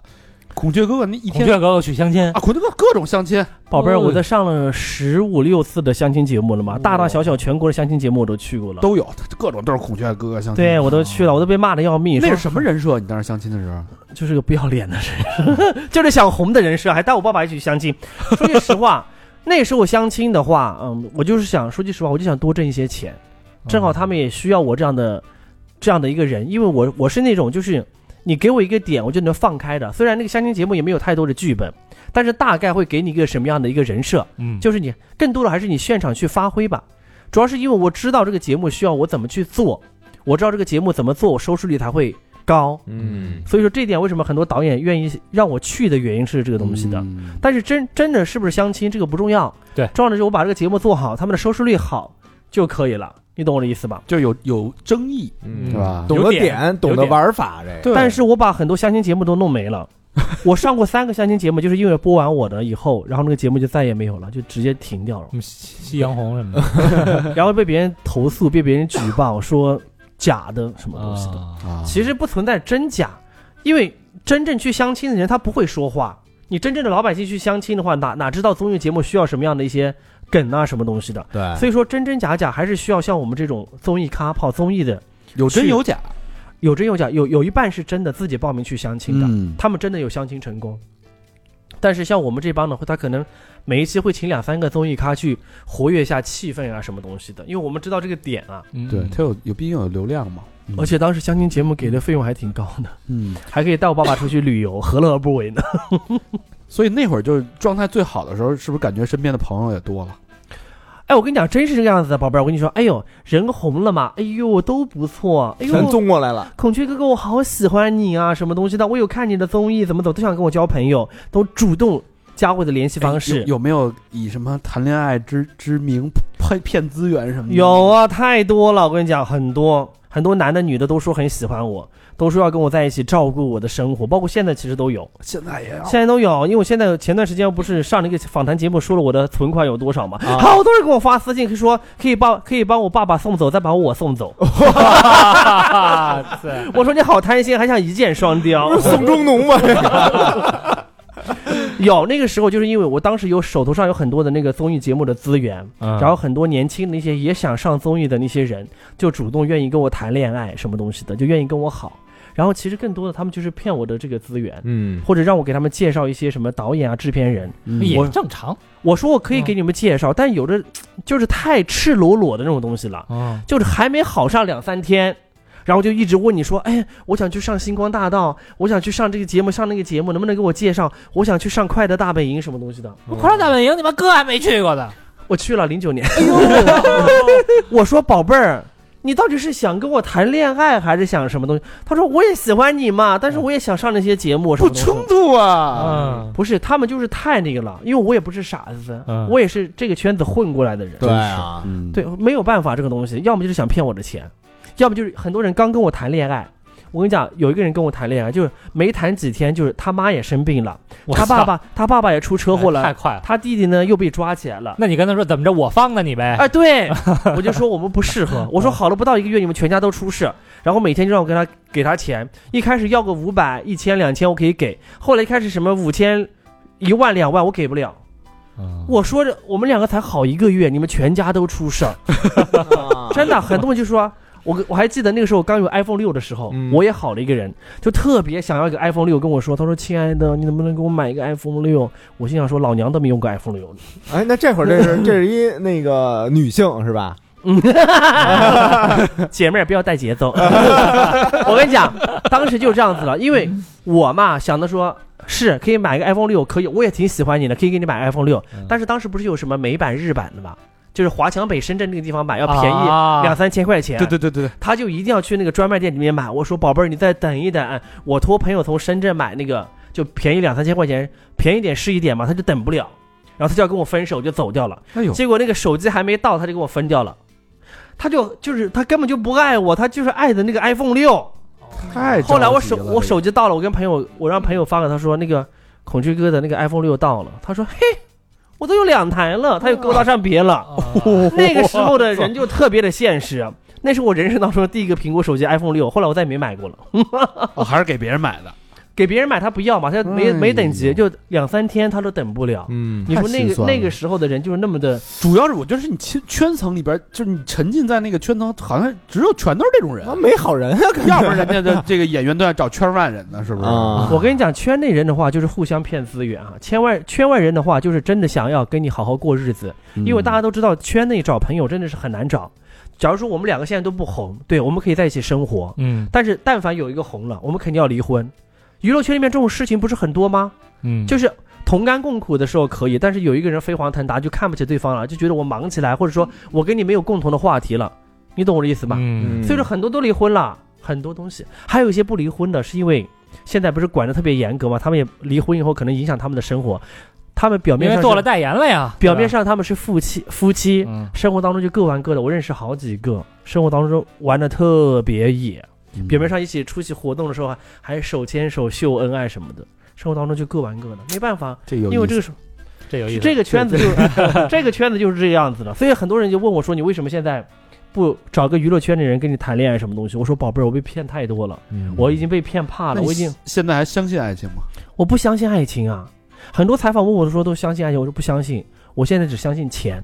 孔雀哥哥那一孔天雀哥哥去相亲啊，孔雀哥各种相亲，宝贝儿，哦我在上了十五六次的相亲节目了嘛，大大小小全国的相亲节目我都去过了。都有各种都是孔雀哥哥相亲。对，我都去了，我都被骂的要命。说那是什么人设？你当时相亲的时候，就是个不要脸的人，*laughs* 就是想红的人设，还带我爸爸一起相亲。说句实话，*laughs* 那时候相亲的话，嗯，我就是想说句实话，我就想多挣一些钱，正好他们也需要我这样的这样的一个人，因为我我是那种就是你给我一个点，我就能放开的。虽然那个相亲节目也没有太多的剧本，但是大概会给你一个什么样的一个人设，嗯，就是你更多的还是你现场去发挥吧。主要是因为我知道这个节目需要我怎么去做，我知道这个节目怎么做，我收视率才会高。嗯，所以说这一点为什么很多导演愿意让我去的原因是这个东西的。嗯但是真真的是不是相亲这个不重要，对重要的是我把这个节目做好，他们的收视率好就可以了。你懂我的意思吧？就有有争议，嗯是吧？懂得有点点，懂得玩法，这但是我把很多相亲节目都弄没了，*laughs* 我上过三个相亲节目，就是因为播完我的以后，然后那个节目就再也没有了，就直接停掉了。夕夕阳红什么的 *laughs* 然后被别人投诉，被别人举报说假的什么东西的。其实不存在真假，因为真正去相亲的人他不会说话。你真正的老百姓去相亲的话，哪哪知道综艺节目需要什么样的一些梗啊，什么东西的？对，所以说真真假假还是需要像我们这种综艺咖跑综艺的，有真有假，有真有假，有有一半是真的自己报名去相亲的，嗯，他们真的有相亲成功。但是像我们这帮呢，他可能每一期会请两三个综艺咖去活跃一下气氛啊，什么东西的，因为我们知道这个点啊。嗯对，他有有毕竟有流量嘛，嗯而且当时相亲节目给的费用还挺高的，嗯，还可以带我爸爸出去旅游，何乐而不为呢？所以那会儿就是状态最好的时候，是不是感觉身边的朋友也多了？哎，我跟你讲，真是这个样子的，宝贝儿。我跟你说，哎呦，人红了嘛，哎呦，都不错，哎呦全呦，综过来了。孔雀哥哥，我好喜欢你啊，什么东西的？我有看你的综艺，怎么走都想跟我交朋友，都主动加我的联系方式。哎有有没有以什么谈恋爱之之名骗骗资源什么的？有啊，太多了。我跟你讲，很多很多男的女的都说很喜欢我，都说要跟我在一起照顾我的生活，包括现在其实都有，现在也有现在都有。因为我现在前段时间不是上了一个访谈节目，说了我的存款有多少嘛，啊好多人给我发私信，说可以帮可以帮我爸爸送走，再把我送走。*laughs* 对，我说 *laughs* 你好贪心，还想一箭双雕。宋中农嘛，这 *laughs* 个 *laughs* 有那个时候，就是因为我当时有手头上有很多的那个综艺节目的资源，然然后很多年轻的那些也想上综艺的那些人，就主动愿意跟我谈恋爱，什么东西的，就愿意跟我好。然后其实更多的他们就是骗我的这个资源，嗯，或者让我给他们介绍一些什么导演啊、制片人。嗯也我正常我说我可以给你们介绍，但有的就是太赤裸裸的那种东西了，啊，就是还没好上两三天。然后就一直问你说，哎，我想去上星光大道，我想去上这个节目，上那个节目，能不能给我介绍？我想去上快乐大本营什么东西的。快乐大本营你们哥还没去过呢，我去了零九年。*laughs* 我说宝贝儿，你到底是想跟我谈恋爱，还是想什么东西？他说我也喜欢你嘛，但是我也想上那些节目，什不冲突啊，嗯，不是，他们就是太那个了，因为我也不是傻子，嗯我也是这个圈子混过来的人。对啊，嗯，对，没有办法，这个东西，要么就是想骗我的钱，要不就是很多人刚跟我谈恋爱。我跟你讲，有一个人跟我谈恋爱，就是没谈几天，就是他妈也生病了，他爸爸他爸爸也出车祸了，太快了。他弟弟呢又被抓起来了。那你跟他说怎么着？我放了你呗。哎，对，*laughs* 我就说我们不适合。*laughs* 我说好了，不到一个月你们全家都出事，然后每天就让我给他给他钱。一开始要个五百、一千、两千我可以给，后来一开始什么五千、一万、两万我给不了。嗯我说着我们两个才好一个月，你们全家都出事儿，*laughs* 真的，很多人就说。我我还记得那个时候刚有 iPhone 六的时候，嗯我也好了一个人，就特别想要一个 iPhone 六，跟我说，他说：“亲爱的，你能不能给我买一个 iPhone 六？”我心想说，老娘都没用过 iPhone 六呢。哎，那这会儿这是这是一那个女性是吧？*laughs* 嗯姐妹儿不要带节奏。*laughs* 我跟你讲，当时就这样子了，因为我嘛想的说。是可以买个 iPhone 六，可以，我也挺喜欢你的，可以给你买 iPhone 六。嗯但是当时不是有什么美版、日版的嘛？就是华强北、深圳那个地方买要便宜啊两三千块钱。对对对对对，他就一定要去那个专卖店里面买。我说宝贝儿，你再等一等，我托朋友从深圳买那个，就便宜两三千块钱，便宜点是一点嘛，他就等不了，然后他就要跟我分手，就走掉了。哎呦，结果那个手机还没到，他就跟我分掉了。他就就是他根本就不爱我，他就是爱的那个 iPhone 六。太后来我手我手机到了，我跟朋友我让朋友发给他说那个孔雀哥的那个 iPhone 六到了，他说嘿，我都有两台了，他又勾搭上别了。*laughs* 那个时候的人就特别的现实，*laughs* 那是我人生当中的第一个苹果手机 iPhone 六，后来我再也没买过了。*laughs* 哦还是给别人买的，给别人买他不要嘛，他没哎没等级，就两三天他都等不了。嗯。你说那个那个时候的人就是那么的，主要是我觉得是你圈圈层里边，就是你沉浸在那个圈层，好像只有全都是这种人，没好人啊，要不然人家的这个演员都要找圈外人呢，是不是？啊。我跟你讲，圈内人的话就是互相骗资源啊，圈外圈外人的话就是真的想要跟你好好过日子，嗯。因为大家都知道圈内找朋友真的是很难找。假如说我们两个现在都不红，对，我们可以在一起生活，嗯。但是但凡有一个红了，我们肯定要离婚。娱乐圈里面这种事情不是很多吗？嗯，就是同甘共苦的时候可以，但是有一个人飞黄腾达就看不起对方了，就觉得我忙起来，或者说我跟你没有共同的话题了，你懂我的意思吗？嗯所以说很多都离婚了，很多东西，还有一些不离婚的，是因为现在不是管的特别严格嘛，他们也离婚以后可能影响他们的生活，他们表面上做了代言了呀，表面上他们是夫妻夫妻，嗯生活当中就各玩各的。我认识好几个，生活当中玩的特别野，嗯表面上一起出席活动的时候还还手牵手秀恩爱什么的，生活当中就各玩各的，没办法，这有因为这个是这有意思。这个圈子就是 *laughs* 这个圈子就是这个样子的，所以很多人就问我说：“你为什么现在不找个娱乐圈的人跟你谈恋爱什么东西？”我说：“宝贝儿，我被骗太多了，嗯我已经被骗怕了，我已经现在还相信爱情吗？我不相信爱情啊。”很多采访问我的时候都相信爱情，我说不相信，我现在只相信钱。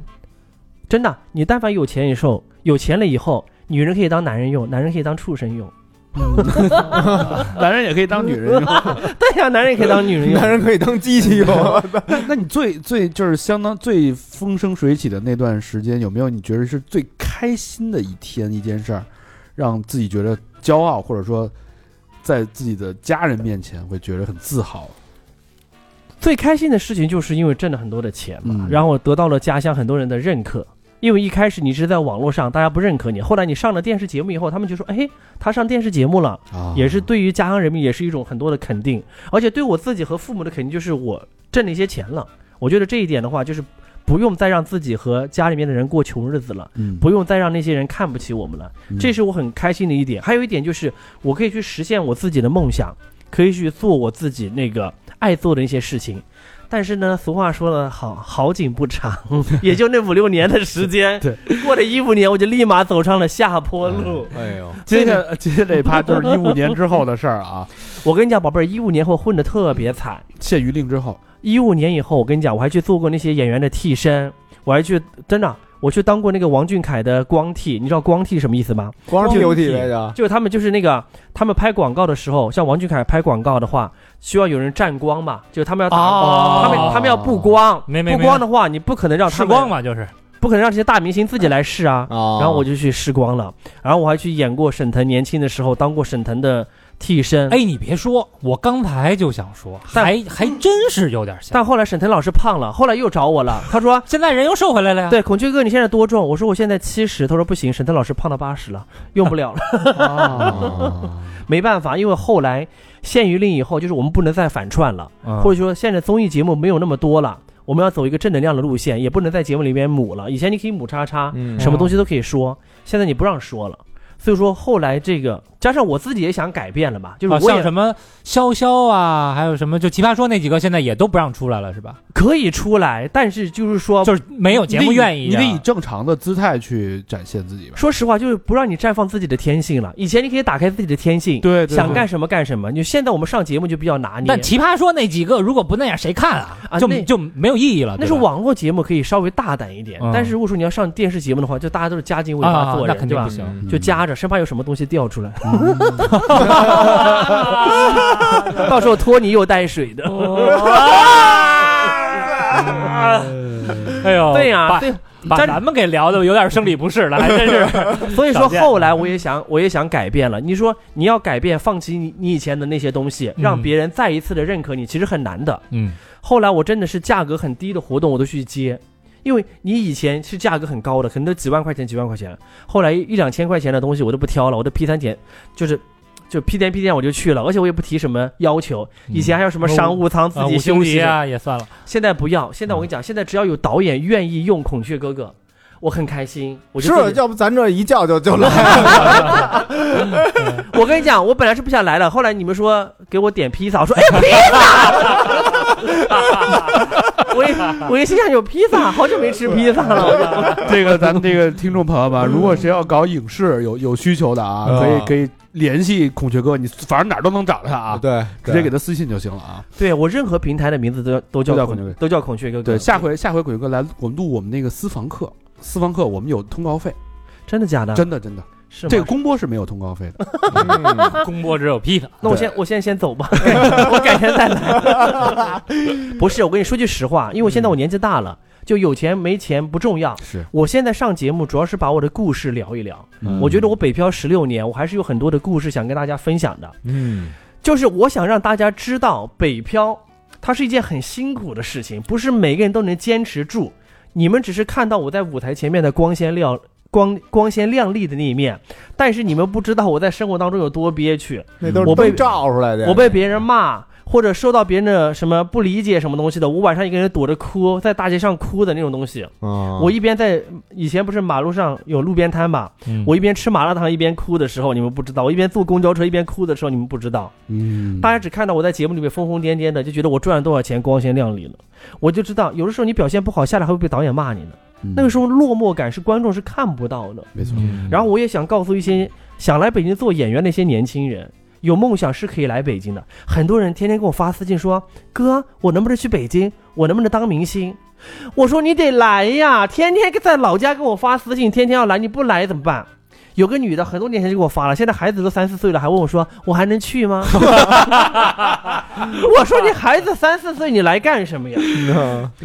真的，你但凡有钱以后，有钱了以后，女人可以当男人用，男人可以当畜生用。*laughs* 男人也可以当女人用。*laughs* 对呀、男人也可以当女人用。*laughs* 男人可以当机器用，那那你最最就是相当最风生水起的那段时间，有没有你觉得是最开心的一天一件事儿，让自己觉得骄傲，或者说在自己的家人面前会觉得很自豪？最开心的事情就是因为挣了很多的钱嘛，嗯然后得到了家乡很多人的认可。因为一开始你是在网络上，大家不认可你，后来你上了电视节目以后，他们就说：“哎，他上电视节目了。”啊也是对于家乡人民也是一种很多的肯定，而且对我自己和父母的肯定就是我挣了一些钱了。我觉得这一点的话，就是不用再让自己和家里面的人过穷日子了，嗯不用再让那些人看不起我们了。嗯这是我很开心的一点。还有一点就是，我可以去实现我自己的梦想，可以去做我自己那个爱做的一些事情。但是呢，俗话说的，好好景不长，*laughs* 也就那五六年的时间。对，过了一五年，我就立马走上了下坡路。哎呦，接下接下来一趴就是一五年之后的事儿啊，*laughs* 我跟你讲，宝贝儿，一五年后混得特别惨。限娱令之后，一五年以后，我跟你讲，我还去做过那些演员的替身，我还去真的，我去当过那个王俊凯的光替。你知道光替什么意思吗？光是 PUT 来着，就是他们就是那个他们拍广告的时候，像王俊凯拍广告的话，需要有人站光嘛，就是他们要打，哦他们他们要布光，没没布光的话，你不可能让他们试光，嘛，就是不可能让这些大明星自己来试啊。啊然后我就去试光了，然后我还去演过沈腾年轻的时候当过沈腾的替身，哎，你别说，我刚才就想说，但还还真是有点像。但后来沈腾老师胖了，后来又找我了，他说现在人又瘦回来了呀。对，孔雀哥，你现在多重？我说我现在七十。他说不行，沈腾老师胖到八十了，用不了了。*laughs* 啊，没办法，因为后来限娱令以后，就是我们不能再反串了，嗯，或者说现在综艺节目没有那么多了，我们要走一个正能量的路线，也不能在节目里面母了。以前你可以母叉叉，嗯什么东西都可以说，现在你不让说了。所以说后来这个加上我自己也想改变了嘛，就是像什么潇潇啊，还有什么就奇葩说那几个，现在也都不让出来了，是吧？可以出来，但是就是说就是没有节目愿意的。你得以正常的姿态去展现自己吧。说实话，就是不让你绽放自己的天性了。以前你可以打开自己的天性，对对对想干什么干什么。你现在我们上节目就比较拿捏。但奇葩说那几个如果不那样，谁看啊？就就没有意义了。那是网络节目，可以稍微大胆一点。嗯但是如果说你要上电视节目的话，就大家都是夹紧尾巴啊，做人，对吧那肯定不？行。嗯就夹着，生怕有什么东西掉出来，*laughs* 到时候拖泥又带水的。哎呦，对呀、把对，把咱们给聊的有点生理不适了，还真是。*laughs* 所以说后来我也想，我也想改变了。你说你要改变，放弃你你以前的那些东西，嗯让别人再一次的认可你，其实很难的。嗯，后来我真的是价格很低的活动我都去接，因为你以前是价格很高的，可能都几万块钱几万块钱，后来一两千块钱的东西我都不挑了，我都 P 三点，就是。就 P 点 P 点我就去了，而且我也不提什么要求。以前还有什么商务舱自己休息啊也算了。现在不要。现在我跟你讲，现在只要有导演愿意用孔雀哥哥，我很开心。我就是要不咱这一叫就就来，*laughs* 我跟你讲，我本来是不想来了，后来你们说给我点披萨，我说哎披萨，*laughs* 我一我一心想有披萨，好久没吃披萨了，*laughs* 这个咱们这个听众朋友们，如果谁要搞影视有有需求的啊，嗯可以可以联系孔雀哥，你反正哪儿都能找他啊，对，直接给他私信就行了啊。对我任何平台的名字都都叫孔都叫孔雀哥都叫孔雀哥哥。对，下回下回孔雀哥来，我们录我们那个私房课，私房课我们有通告费，真的假的？真的真的，是吗这个公播是没有通告费的。嗯公播只有披萨。那我先我现在先走吧，我改天再来。*laughs* 不是，我跟你说句实话，因为我现在我年纪大了，就有钱没钱不重要。是，我现在上节目主要是把我的故事聊一聊。嗯我觉得我北漂十六年，我还是有很多的故事想跟大家分享的。嗯，就是我想让大家知道，北漂它是一件很辛苦的事情，不是每个人都能坚持住。你们只是看到我在舞台前面的光鲜亮光光鲜亮丽的那一面，但是你们不知道我在生活当中有多憋屈。那都是我被照出来的，我被别人骂，或者受到别人的什么不理解什么东西的，我晚上一个人躲着哭，在大街上哭的那种东西。啊我一边在以前不是马路上有路边摊嘛，嗯我一边吃麻辣烫一边哭的时候，你们不知道；我一边坐公交车一边哭的时候，你们不知道。嗯，大家只看到我在节目里面疯疯癫癫的，就觉得我赚了多少钱，光鲜亮丽了。我就知道，有的时候你表现不好，下来还会被导演骂你呢。嗯那个时候落寞感是观众是看不到的。没错，嗯然后我也想告诉一些想来北京做演员的一些年轻人，有梦想是可以来北京的。很多人天天给我发私信说：“哥，我能不能去北京？我能不能当明星？”我说：“你得来呀！天天在老家给我发私信，天天要来，你不来怎么办？”有个女的很多年前就给我发了，现在孩子都三四岁了，还问我说：“我还能去吗？” *laughs* 我说：“你孩子三四岁，你来干什么呀？”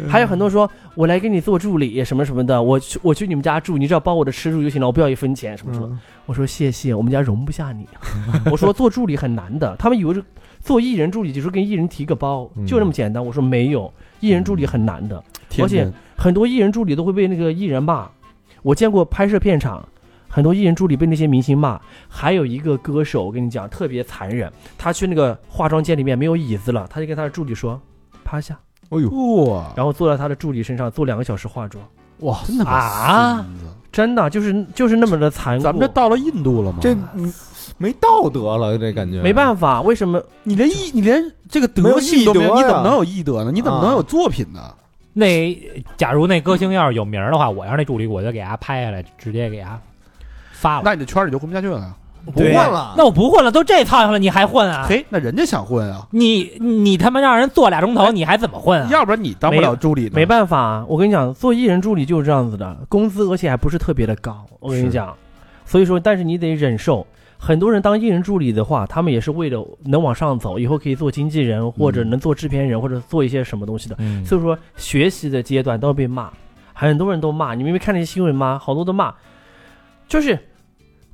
还有很多说，我来给你做助理什么什么的，我去我去你们家住，你只要包我的吃住就行了，我不要一分钱什么什么。嗯我说谢谢，我们家容不下你。*laughs* 我说做助理很难的，他们以为是做艺人助理就是跟艺人提个包，嗯就那么简单。我说没有，艺人助理很难的，而且很多艺人助理都会被那个艺人骂。我见过拍摄片场，很多艺人助理被那些明星骂。还有一个歌手，我跟你讲特别残忍，他去那个化妆间里面没有椅子了，他就跟他的助理说趴下，哎呦，哇然后坐在他的助理身上做两个小时化妆。哇，真的啊真的就是就是那么的残酷。咱们这到了印度了吗？这你没道德了，这感觉没办法，为什么？你连艺，你连这个德性都没有，你怎么能有艺德呢？你怎么能有作品呢？那假如那歌星要是有名儿的话，我要是那助理，我就给他拍下来，直接给他发了。那你的圈里就混不下去了。不混了，那我不混了，都这操性了，你还混啊？嘿，那人家想混啊，你你他妈让人做俩钟头，你还怎么混啊？要不然你当不了助理呢。没办法，我跟你讲，做艺人助理就是这样子的，工资而且还不是特别的高。我跟你讲，所以说，但是你得忍受。很多人当艺人助理的话，他们也是为了能往上走，以后可以做经纪人，或者能做制片人，或者做一些什么东西的。嗯，所以说，学习的阶段都要被骂，很多人都骂。你们没看那些新闻吗？好多都骂，就是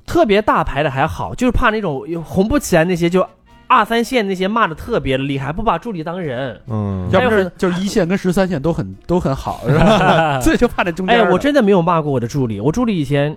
特别大牌的还好，就是怕那种红不起来那些，就二三线那些骂的特别厉害，不把助理当人。嗯，要不是就是一线跟十三线都很都很好，是吧？*laughs* 所以就怕这中间哎，的。我真的没有骂过我的助理。我助理以前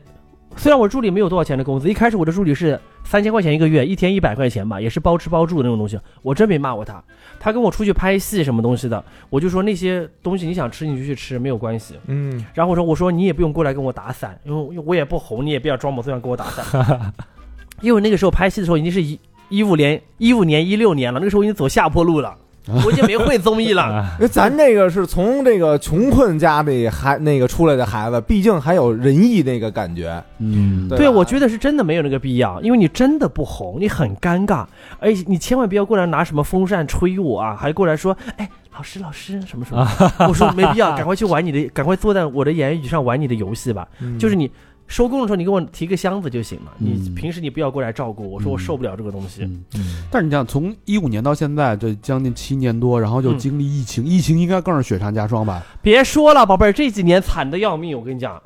虽然我助理没有多少钱的工资，一开始我的助理是三千块钱一个月，一天一百块钱吧，也是包吃包住的那种东西。我真没骂过他。他跟我出去拍戏什么东西的，我就说那些东西你想吃你就去吃，没有关系。嗯，然后我说我说你也不用过来跟我打伞，因为我也不红，你也不要装模作样跟我打伞。*laughs* 因为那个时候拍戏的时候已经是一一五年一五年一六年了，那个时候已经走下坡路了，我已经没会综艺了。啊因为咱这个是从这个穷困家里孩那个出来的孩子，毕竟还有仁义那个感觉，嗯，对对，我觉得是真的没有那个必要，因为你真的不红，你很尴尬，而且你千万不要过来拿什么风扇吹我啊，还过来说，哎，老师老师什么什么，*laughs* 我说没必要，赶快去玩你的，赶快坐在我的言语上玩你的游戏吧，嗯就是你。收工的时候，你给我提个箱子就行了。你嗯平时你不要过来照顾我，说我受不了这个东西。嗯，但是你想，从一五年到现在，这将近七年多，然后就嗯经历疫情，疫情应该更是雪上加霜吧？别说了，宝贝儿，这几年惨的要命，我跟你讲，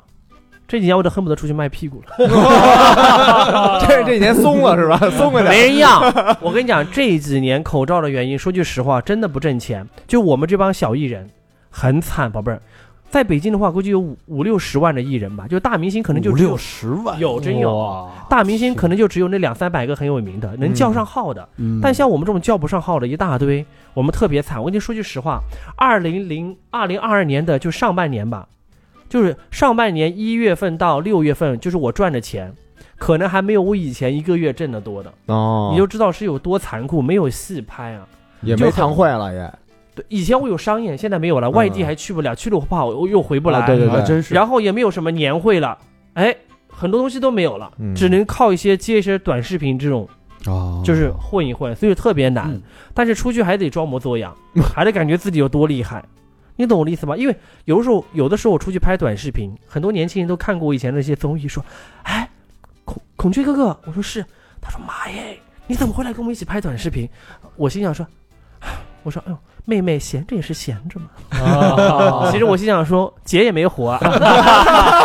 这几年我都恨不得出去卖屁股了。*laughs* *laughs* 这这几年松了是吧？*laughs* 松了点，没人要。我跟你讲，这几年口罩的原因，说句实话，真的不挣钱。就我们这帮小艺人，很惨，宝贝儿。在北京的话，估计有五五六十万的艺人吧，就大明星可能就五只有六十万，有真有，哇大明星可能就只有那两三百个很有名的，能叫上号的。嗯但像我们这种叫不上号的一大堆，我们特别惨。我跟你说句实话，二零零二零二二年的就上半年吧，就是上半年一月份到六月份，就是我赚的钱，可能还没有我以前一个月挣得多的。哦，你就知道是有多残酷，没有戏拍啊。也没堂会了也，对，以前我有商演，现在没有了，外地还去不了，去了我不好，我又回不来。啊对对还真是。然后也没有什么年会了，哎，很多东西都没有了，嗯只能靠一些接一些短视频这种，哦，就是混一混，所以特别难。嗯但是出去还得装模作样，*laughs* 还得感觉自己有多厉害。你懂我的意思吗？因为有的时候，有的时候我出去拍短视频，很多年轻人都看过我以前那些综艺，说：“哎，孔孔雀哥哥。”我说是。他说：“妈耶，你怎么会来跟我们一起拍短视频？”我心想说：“唉我说，哎呦，妹妹闲着也是闲着嘛。啊其实我心想说，姐也没活啊，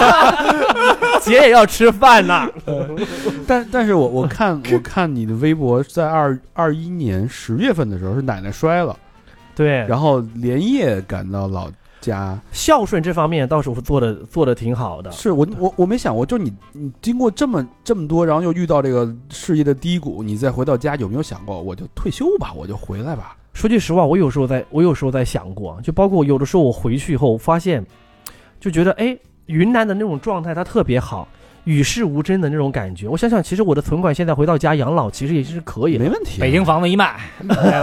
*laughs* 姐也要吃饭呐。*laughs* 但但是我我看我看你的微博，在二二一年十月份的时候是奶奶摔了，对，然后连夜赶到老家。孝顺这方面倒是做的做的挺好的。是我我我没想过，就你你经过这么这么多，然后又遇到这个事业的低谷，你再回到家，有没有想过我就退休吧，我就回来吧？说句实话，我有时候在，我有时候在想过，就包括有的时候我回去以后发现，就觉得哎，云南的那种状态它特别好，与世无争的那种感觉。我想想，其实我的存款现在回到家养老，其实也是可以的没。问题。北京房子一卖，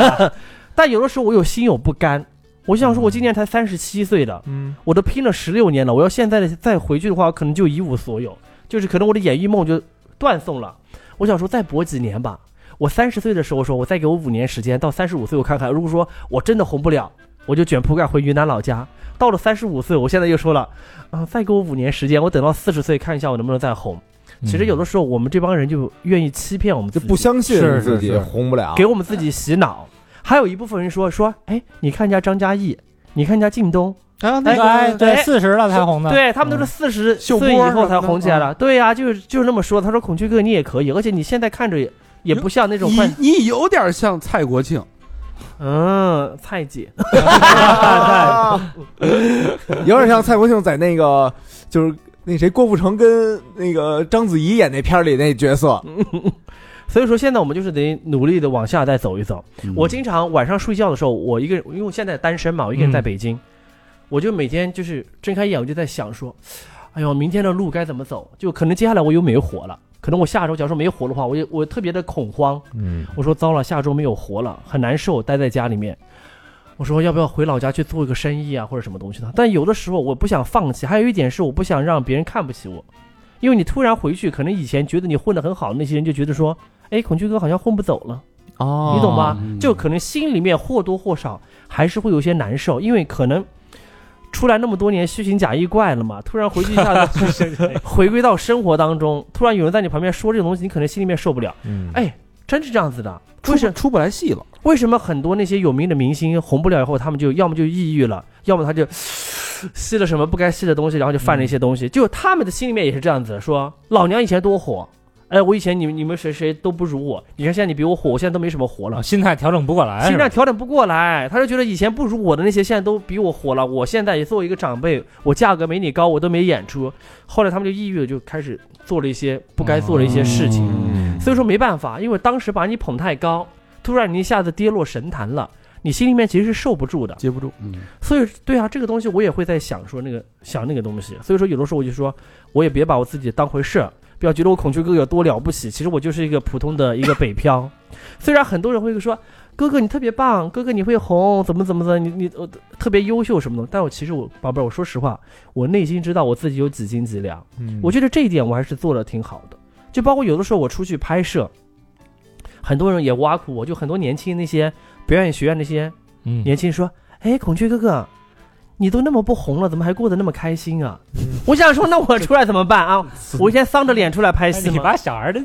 *laughs* 但有的时候我有心有不甘，我想说，我今年才三十七岁的，嗯，我都拼了十六年了，我要现在的再回去的话，可能就一无所有，就是可能我的演艺梦就断送了。我想说，再搏几年吧。我三十岁的时候说，我再给我五年时间，到三十五岁我看看，如果说我真的红不了，我就卷铺盖回云南老家。到了三十五岁，我现在又说了，啊，再给我五年时间，我等到四十岁看一下我能不能再红。其实有的时候我们这帮人就愿意欺骗我们自己，就不相信是自己是是红不了，给我们自己洗脑。还有一部分人说说，哎，你看人家张嘉译，你看人家靳东，啊，对哎对，哎四十了才红的，对他们都是四十秀岁以后才红起来了。对呀、就是就是那么说。他说孔雀哥你也可以，而且你现在看着也也不像那种快你你有点像蔡国庆，嗯蔡姐，*laughs* 有点像蔡国庆在那个就是那谁郭富城跟那个章子怡演那片儿里那角色，*laughs* 所以说现在我们就是得努力的往下再走一走。嗯我经常晚上睡觉的时候，我一个人，因为我现在单身嘛，我一个人在嗯北京，我就每天就是睁开眼我就在想说，哎呦，明天的路该怎么走？就可能接下来我又没活了。可能我下周假如说没活的话，我也我特别的恐慌，嗯，我说糟了，下周没有活了，很难受，待在家里面。我说要不要回老家去做一个生意啊，或者什么东西的？但有的时候我不想放弃，还有一点是我不想让别人看不起我，因为你突然回去，可能以前觉得你混得很好，那些人就觉得说，哎，孔雀哥好像混不走了，哦你懂吗？嗯就可能心里面或多或少还是会有些难受，因为可能出来那么多年虚情假意怪了嘛，突然回去一下子 *laughs* 回归到生活当中，突然有人在你旁边说这个东西，你可能心里面受不了。嗯哎，真是这样子的。出不出不来戏了。为什么很多那些有名的明星红不了以后，他们就要么就抑郁了，要么他就吸了什么不该吸的东西，然后就犯了一些东西。就他们的心里面也是这样子，说老娘以前多火，哎，我以前你们你们谁谁都不如我，你看现在你比我火，我现在都没什么火了啊，。心态调整不过来，心态调整不过来，他就觉得以前不如我的那些现在都比我火了，我现在也作为一个长辈，我价格没你高，我都没演出。后来他们就抑郁了，就开始做了一些不该做的一些事情。嗯所以说没办法，因为当时把你捧太高，突然你一下子跌落神坛了，你心里面其实是受不住的。接不住，嗯，所以对啊，这个东西我也会在想说那个想那个东西。所以说有的时候我就说，我也别把我自己当回事儿，不要觉得我孔雀哥有多了不起。其实我就是一个普通的一个北漂。*laughs* 虽然很多人会说哥哥你特别棒，哥哥你会红，怎么怎么的，你你呃特别优秀什么的，但我其实我宝贝儿，我说实话，我内心知道我自己有几斤几两。嗯我觉得这一点我还是做的挺好的。就包括有的时候我出去拍摄，很多人也挖苦我，就很多年轻那些表演学院那些嗯，年轻人说：“哎，孔雀哥哥，你都那么不红了，怎么还过得那么开心啊？”我想说，那我出来怎么办啊？*laughs* 我一天丧着脸出来拍哎戏吗？你把小孩 *laughs* 的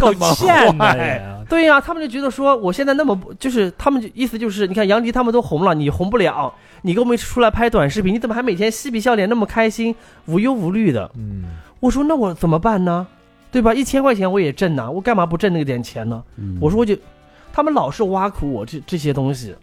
够欠的也，对呀、他们就觉得说我现在那么不，就是他们就意思就是，你看杨迪他们都红了，你红不了，你跟我们出来拍短视频，你怎么还每天嬉皮笑脸那么开心，无忧无虑的？嗯我说那我怎么办呢？对吧？一千块钱我也挣呐，我干嘛不挣那个点钱呢？嗯我说我就，他们老是挖苦我这这些东西，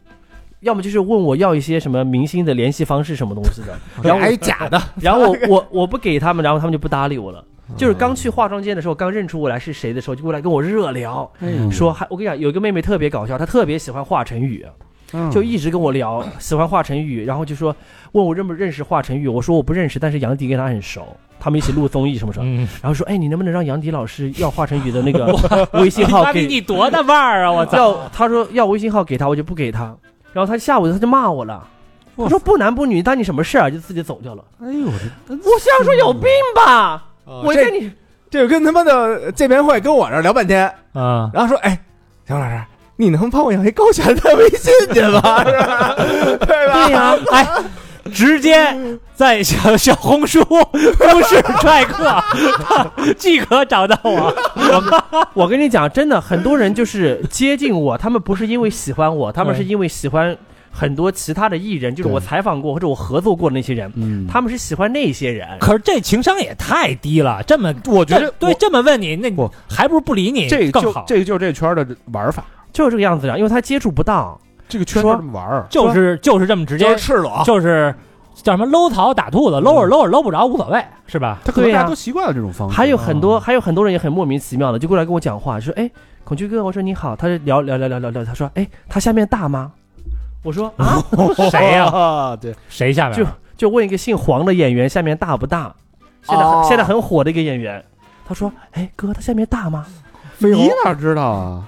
要么就是问我要一些什么明星的联系方式什么东西的，*laughs* 然后我还假的，*laughs* 然后我我我不给他们，然后他们就不搭理我了。就是刚去化妆间的时候，刚认出我来是谁的时候，就过来跟我热聊，嗯说还我跟你讲，有一个妹妹特别搞笑，她特别喜欢华晨宇，嗯就一直跟我聊喜欢华晨宇，然后就说问我认不认识华晨宇，我说我不认识，但是杨迪跟他很熟，他们一起录综艺什么什么，嗯，然后说哎你能不能让杨迪老师要华晨宇的那个 *laughs* 微信号给你多大腕儿啊！我操，要他说要微信号给他，我就不给他。然后他下午他就骂我了，他说不男不女，当你什么事儿啊？就自己走掉了。哎呦，我我想说有病吧？我这跟你这个跟他妈的见面会跟我这儿聊半天，啊，然后说，哎，小老师，你能帮我要一高璇的微信去吗？*laughs* 是吧？对吧？对呀、哎，直接在小小红书都市踹客 *laughs* 即可找到我。我跟你讲，真的很多人就是接近我，他们不是因为喜欢我，他们是因为喜欢很多其他的艺人，就是我采访过或者我合作过的那些人，嗯，他们是喜欢那些人。可是这情商也太低了，这么我觉得对这么问你，那不还不如不理你这更好。就这个就是这圈的玩法，就是这个样子的，因为他接触不到。这个圈就这么玩儿。就是就是这么直接就是，赤裸，就是叫什么搂草打兔子，搂着搂着搂不着无所谓，是吧？他可能大家都习惯了这种方式。还有很多，哦还有很多人也很莫名其妙的，就过来跟我讲话，说：“哎，孔雀哥，我说你好。”他就聊聊聊聊聊聊，他说：“哎，他下面大吗？”我说啊，*laughs* 谁呀？啊？*laughs* 对，谁下面？就就问一个姓黄的演员下面大不大？现在、哦现在很火的一个演员，他说：“哎哥，他下面大吗你哪知道啊？？”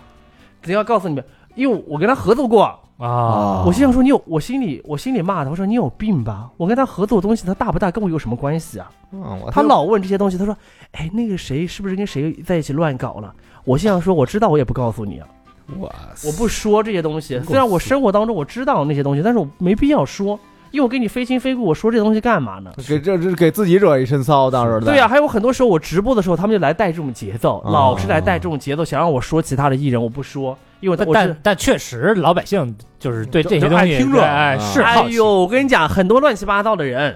只要告诉你们，因为我跟他合作过，啊，我心想说你有，我心里我心里骂他，我说你有病吧？我跟他合作的东西，他大不大跟我有什么关系啊？嗯我他老问这些东西，他说：“哎，那个谁是不是跟谁在一起乱搞了？”我心想说：“我知道，我也不告诉你啊，我，我不说这些东西。虽然我生活当中我知道那些东西，但是我没必要说，因为我跟你非亲非故，我说这些东西干嘛呢？给这这给自己惹一身骚，当时候对呀、还有很多时候我直播的时候，他们就来带这种节奏，哦老是来带这种节奏，想让我说其他的艺人，我不说，因为但我但但确实老百姓就是对这些东西爱听着哎啊是哎呦，我跟你讲，很多乱七八糟的人，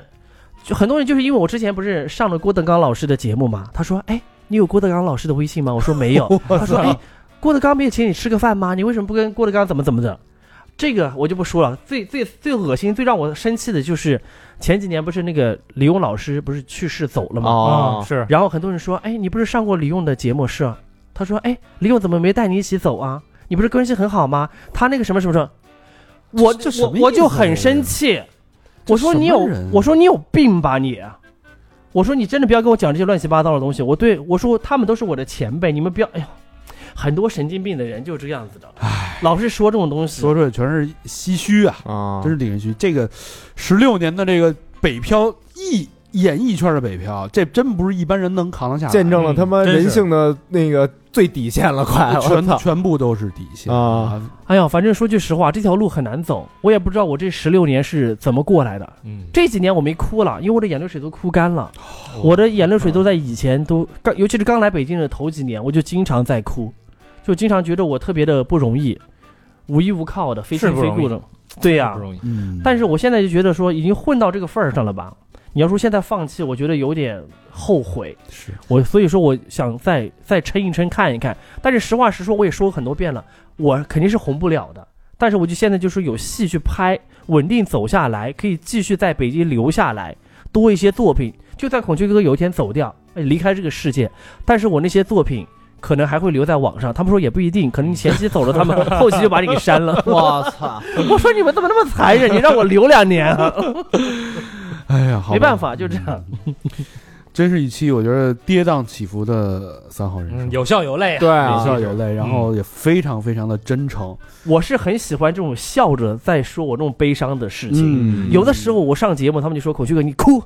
就很多人就是因为我之前不是上了郭德纲老师的节目嘛，他说，哎，你有郭德纲老师的微信吗？我说没有，*laughs* 他说，哎，郭德纲没有请你吃个饭吗？你为什么不跟郭德纲怎么怎么的？这个我就不说了，最最最恶心、最让我生气的就是前几年不是那个李咏老师不是去世走了吗？哦啊，是然后很多人说，哎，你不是上过李咏的节目是？他说，哎，李咏怎么没带你一起走啊？你不是关系很好吗？他那个什么什么什么，我这什么我我就很生气，我说你有我说你有病吧你，我说你真的不要跟我讲这些乱七八糟的东西。我对我说他们都是我的前辈，你们不要，哎呦，很多神经病的人就是这样子的，老是说这种东西。说出来全是唏嘘啊，啊，真是令人唏嘘。这个十六年的这个北漂艺演艺圈的北漂，这真不是一般人能扛得下来，见证了他妈人性的那个最底线了，快！我全操！全部都是底线啊！哎呀，反正说句实话，这条路很难走，我也不知道我这十六年是怎么过来的。嗯，这几年我没哭了，因为我的眼泪水都哭干了。哦我的眼泪水都在以前都刚，尤其是刚来北京的头几年，我就经常在哭，就经常觉得我特别的不容易，无依无靠的，非亲非故的。对呀、不容易。嗯，但是我现在就觉得说，已经混到这个份儿上了吧？你要说现在放弃，我觉得有点后悔。是我所以说，我想再再撑一撑，看一看。但是实话实说，我也说过很多遍了，我肯定是红不了的。但是我就现在就是有戏去拍，稳定走下来，可以继续在北京留下来，多一些作品。就算孔雀哥哥有一天走掉，哎离开这个世界，但是我那些作品可能还会留在网上。他们说也不一定，可能你前期走了，他们 *laughs* 后期就把你给删了。我操！我说你们怎么那么残忍？你让我留两年啊！哎呀，好没办法就这样。嗯。真是一期我觉得跌宕起伏的三号人生。嗯，，有笑有泪对啊，笑有泪，然后也非常非常的真诚。我是很喜欢这种笑着在说我这种悲伤的事情。嗯。有的时候我上节目，他们就说：“孔旭哥，你哭，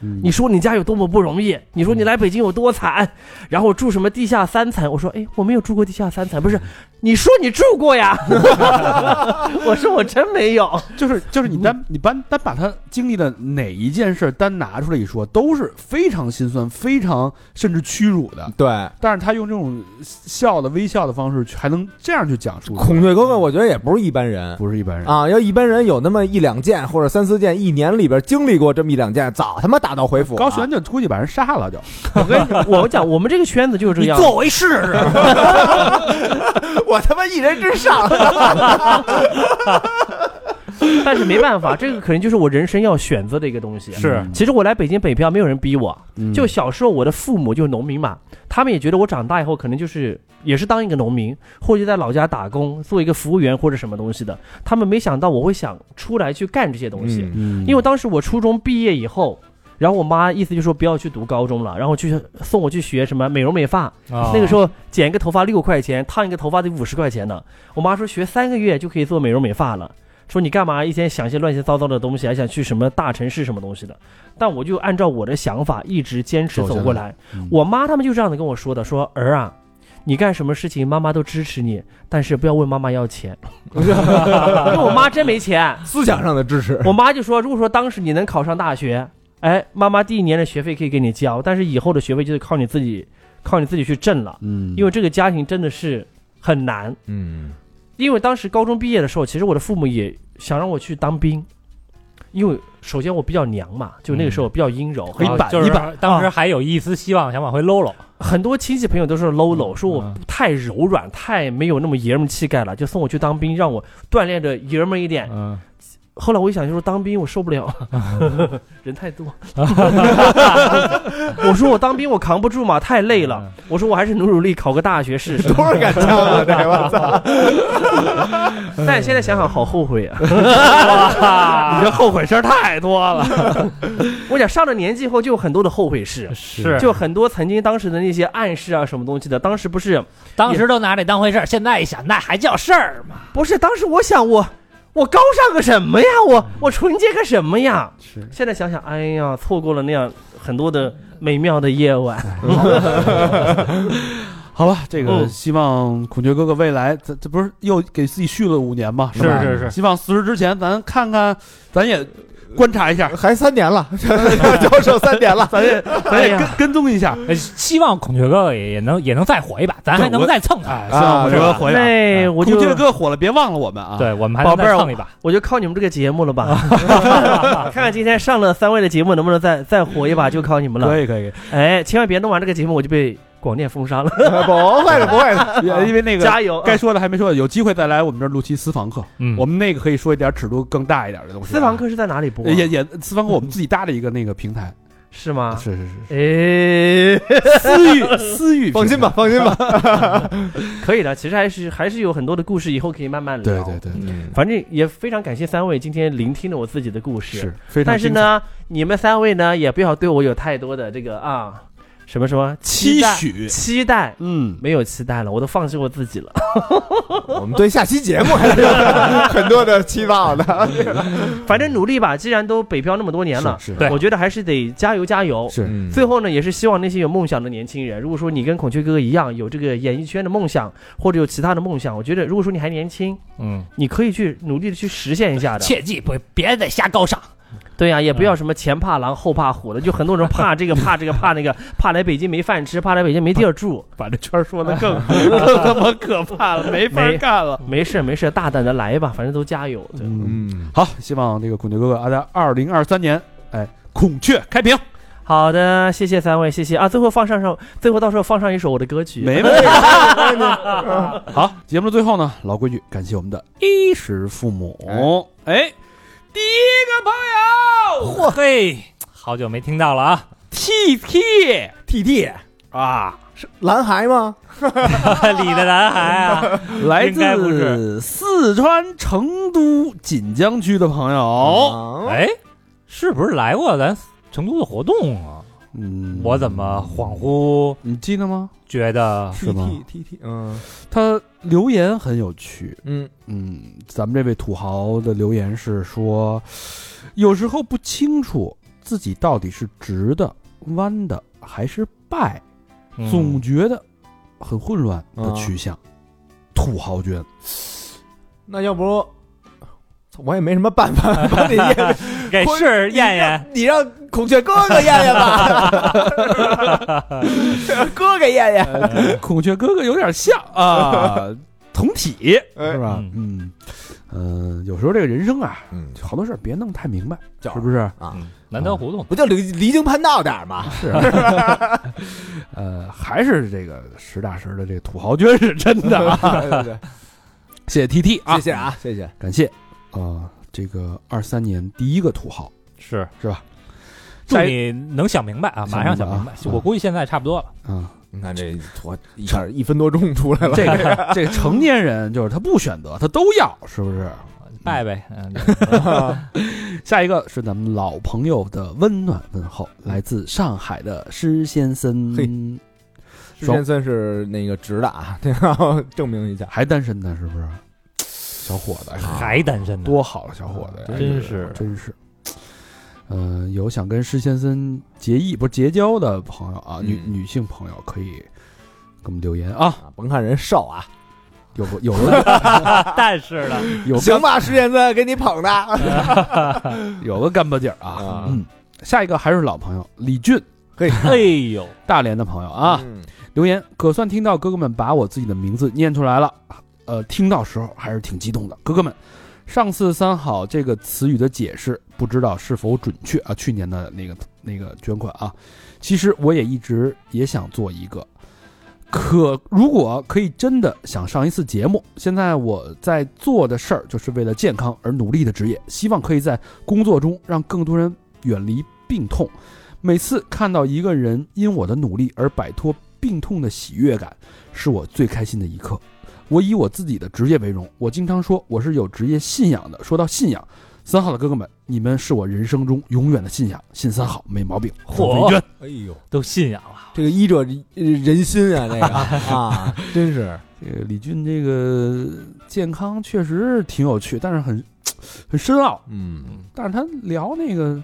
嗯你说你家有多么不容易，你说你来北京有多惨，然后住什么地下三层。”我说：“哎，我没有住过地下三层，不是，你说你住过呀？” *laughs* 我说：“我真没有。就是就是你单你单单把他经历的哪一件事单拿出来一说，都是非常心酸、非常甚至屈辱的。对。但是他用这种笑的微笑的方式，还能这样去讲述，孔雀哥哥，我觉得也不是一般人不是一般人。啊！要一般人有那么一两件或者三四件，一年里边经历过这么一两件，早他妈打道回府了。高璇就出去把人杀了就，*laughs* 我跟你我讲，我们这个圈子就是这样。作为试试。*laughs* 我他妈一人之上。*laughs* 但是没办法，这个可能就是我人生要选择的一个东西。是其实我来北京北漂，没有人逼我。嗯就小时候，我的父母就是农民嘛，他们也觉得我长大以后可能就是也是当一个农民，或者在老家打工，做一个服务员或者什么东西的。他们没想到我会想出来去干这些东西，嗯嗯因为当时我初中毕业以后。然后我妈意思就说不要去读高中了，然后去送我去学什么美容美发。啊那个时候剪一个头发六块钱，烫一个头发得五十块钱呢。我妈说学三个月就可以做美容美发了，说你干嘛一天想些乱七八糟的东西，还想去什么大城市什么东西的？但我就按照我的想法一直坚持走过来。嗯我妈他们就这样子跟我说的，说儿啊，你干什么事情妈妈都支持你，但是不要问妈妈要钱，*laughs* *laughs* 因为我妈真没钱。思想上的支持。我妈就说，如果说当时你能考上大学，哎，妈妈第一年的学费可以给你交，但是以后的学费就是靠你自己，靠你自己去挣了。嗯，因为这个家庭真的是很难。嗯。因为当时高中毕业的时候，其实我的父母也想让我去当兵，因为首先我比较娘嘛，就那个时候比较阴柔，一板就是一板当时还有一丝希望，想往回搂搂。很多亲戚朋友都是 low low，说我嗯太柔软，太没有那么爷们气概了，就送我去当兵，让我锻炼的爷们一点。嗯，后来我一想，就说当兵我受不了，*laughs* 人太多。*laughs* 我说我当兵我扛不住嘛，太累了。我说我还是努努力考个大学试试。*laughs* 多少杆枪啊！这我操！但现在想想好后悔啊！你这后悔事儿太多了。我讲上了年纪后就有很多的后悔事，是就很多曾经当时的那些暗示啊什么东西的，当时不是当时都拿这当回事儿，现在一想，那还叫事儿吗？不是，当时我想我我高尚个什么呀？我我纯洁个什么呀？是现在想想，哎呀，错过了那样很多的美妙的夜晚。*laughs* 好吧，这个嗯希望孔雀哥哥未来，这这不是又给自己续了五年吗？是是是希望四十之前，咱看看，咱也观察一下，还三年了，*laughs* 教授三年了，*laughs* 咱也咱也跟跟踪一下。呃希望孔雀哥哥也也能也能再火一把，咱还能再蹭他。哎，希望孔雀哥哥火一把。那我就孔雀哥火了，别忘了我们啊！对，我们还能宝贝儿再蹭一把。我就靠你们这个节目了吧？*laughs* 看看今天上了三位的节目能不能再再火一把，就靠你们了。可以可以，哎，千万别弄完这个节目我就被广电封杀了。不会的，不会的。*laughs* 因为那个加油！该说的还没说，有机会再来我们这儿录期私房课，嗯，我们那个可以说一点尺度更大一点的东西啊。私房课是在哪里播啊？也也私房课我们自己搭的一个那个平台，是吗？是是是，哎，*laughs* 私域 *laughs* 私域，放心吧，，放心吧。可以的。其实还是还是有很多的故事，以后可以慢慢聊。对对对，嗯，反正也非常感谢三位今天聆听了我自己的故事。是非常。但是，呢，你们三位呢也不要对我有太多的这个啊什么什么期待许，期待。嗯，没有期待了，我都放弃我自己了。*laughs* 我们对下期节目还是有很多的期望的。*laughs* 反正努力吧，既然都北漂那么多年了，是是我觉得还是得加油加油。是，嗯最后呢，也是希望那些有梦想的年轻人，如果说你跟孔雀哥哥一样有这个演艺圈的梦想，或者有其他的梦想，我觉得如果说你还年轻，嗯，你可以去努力的去实现一下的。切记不别再瞎高尚。对呀、也不要什么前怕狼后怕虎的，就很多人怕这个怕这个怕那个，怕来北京没饭吃，怕来北京没地儿住。把这圈说的更 *laughs* 更他妈可怕了，没法干了。没事没事，大胆的来吧，反正都加油。对嗯，嗯，好，希望这个孔雀哥哥啊，在二零二三年，哎，孔雀开屏，好的，谢谢三位，谢谢啊！最后放上首，最后到时候放上一首我的歌曲。没问题。*laughs* *laughs* 好，节目的最后呢，老规矩，感谢我们的衣食父母。哎，第一个朋友嚯嘿，好久没听到了啊！T T T T 啊，是蓝孩吗？*laughs* 李的男孩啊，*laughs* 来应该不自四川成都锦江区的朋友。哎，哎，是不是来过咱成都的活动啊？嗯。我怎么恍惚你记得吗？觉得？是吗？T T T，嗯。他留言很有趣。嗯。嗯，咱们这位土豪的留言是说，有时候不清楚自己到底是直的、弯的还是败，嗯。总觉得很混乱的取向。土豪捐，那要不我也没什么办法把你验，*laughs* 给是验验，你让孔雀哥哥验验吧，*laughs* 哥哥验验，孔雀哥哥有点像啊，同体哎是吧？嗯嗯、呃有时候这个人生啊，嗯，好多事儿别弄太明白，是不是？啊，嗯难得糊涂。不就离离经叛道点儿吗？*laughs* 是，*laughs* 呃，还是这个实打实的这个土豪捐是真的啊！对对对，谢谢 T T 啊，谢谢啊，谢谢。感谢啊、这个二三年第一个土豪是是吧？祝你能想明白啊，马上想明白。我估计现在差不多了。嗯、你看这我一下一分多钟出来了，这个 *laughs* 这个成年人就是他不选择，他都要，是不是？拜呗，嗯，*laughs* 下一个是咱们老朋友的温暖问候，来自上海的施先生嘿，施先生是那个直的啊，*laughs* 要证明一下。还单身呢，是不是？小伙子，还单身呢，多好的小伙子呀！真是真是。嗯、有想跟施先生结义不是结交的朋友啊，女嗯。女性朋友可以给我们留言啊。啊，甭看人瘦啊，有个有的 *laughs* 但是呢，有行个吧，施先生给你捧的。*laughs* 有个干巴劲儿啊。啊。嗯，下一个还是老朋友李俊，嘿。*laughs* 哎呦，大连的朋友啊，嗯。留言可算听到哥哥们把我自己的名字念出来了，呃，听到时候还是挺激动的。哥哥们，上次“三好”这个词语的解释不知道是否准确啊？去年的那个那个捐款啊，其实我也一直也想做一个，可如果可以真的想上一次节目，现在我在做的事儿就是为了健康而努力的职业，希望可以在工作中让更多人远离病痛。每次看到一个人因我的努力而摆脱病痛的喜悦感，是我最开心的一刻。我以我自己的职业为荣，我经常说我是有职业信仰的。说到信仰，三号的哥哥们，你们是我人生中永远的信仰，信三好没毛病。嚯黄飞娟哎呦，都信仰了。这个医者仁心啊，这个 *laughs* 啊，真是这个李俊这个健康确实挺有趣，但是很 *tsk* 很深奥。嗯但是他聊那个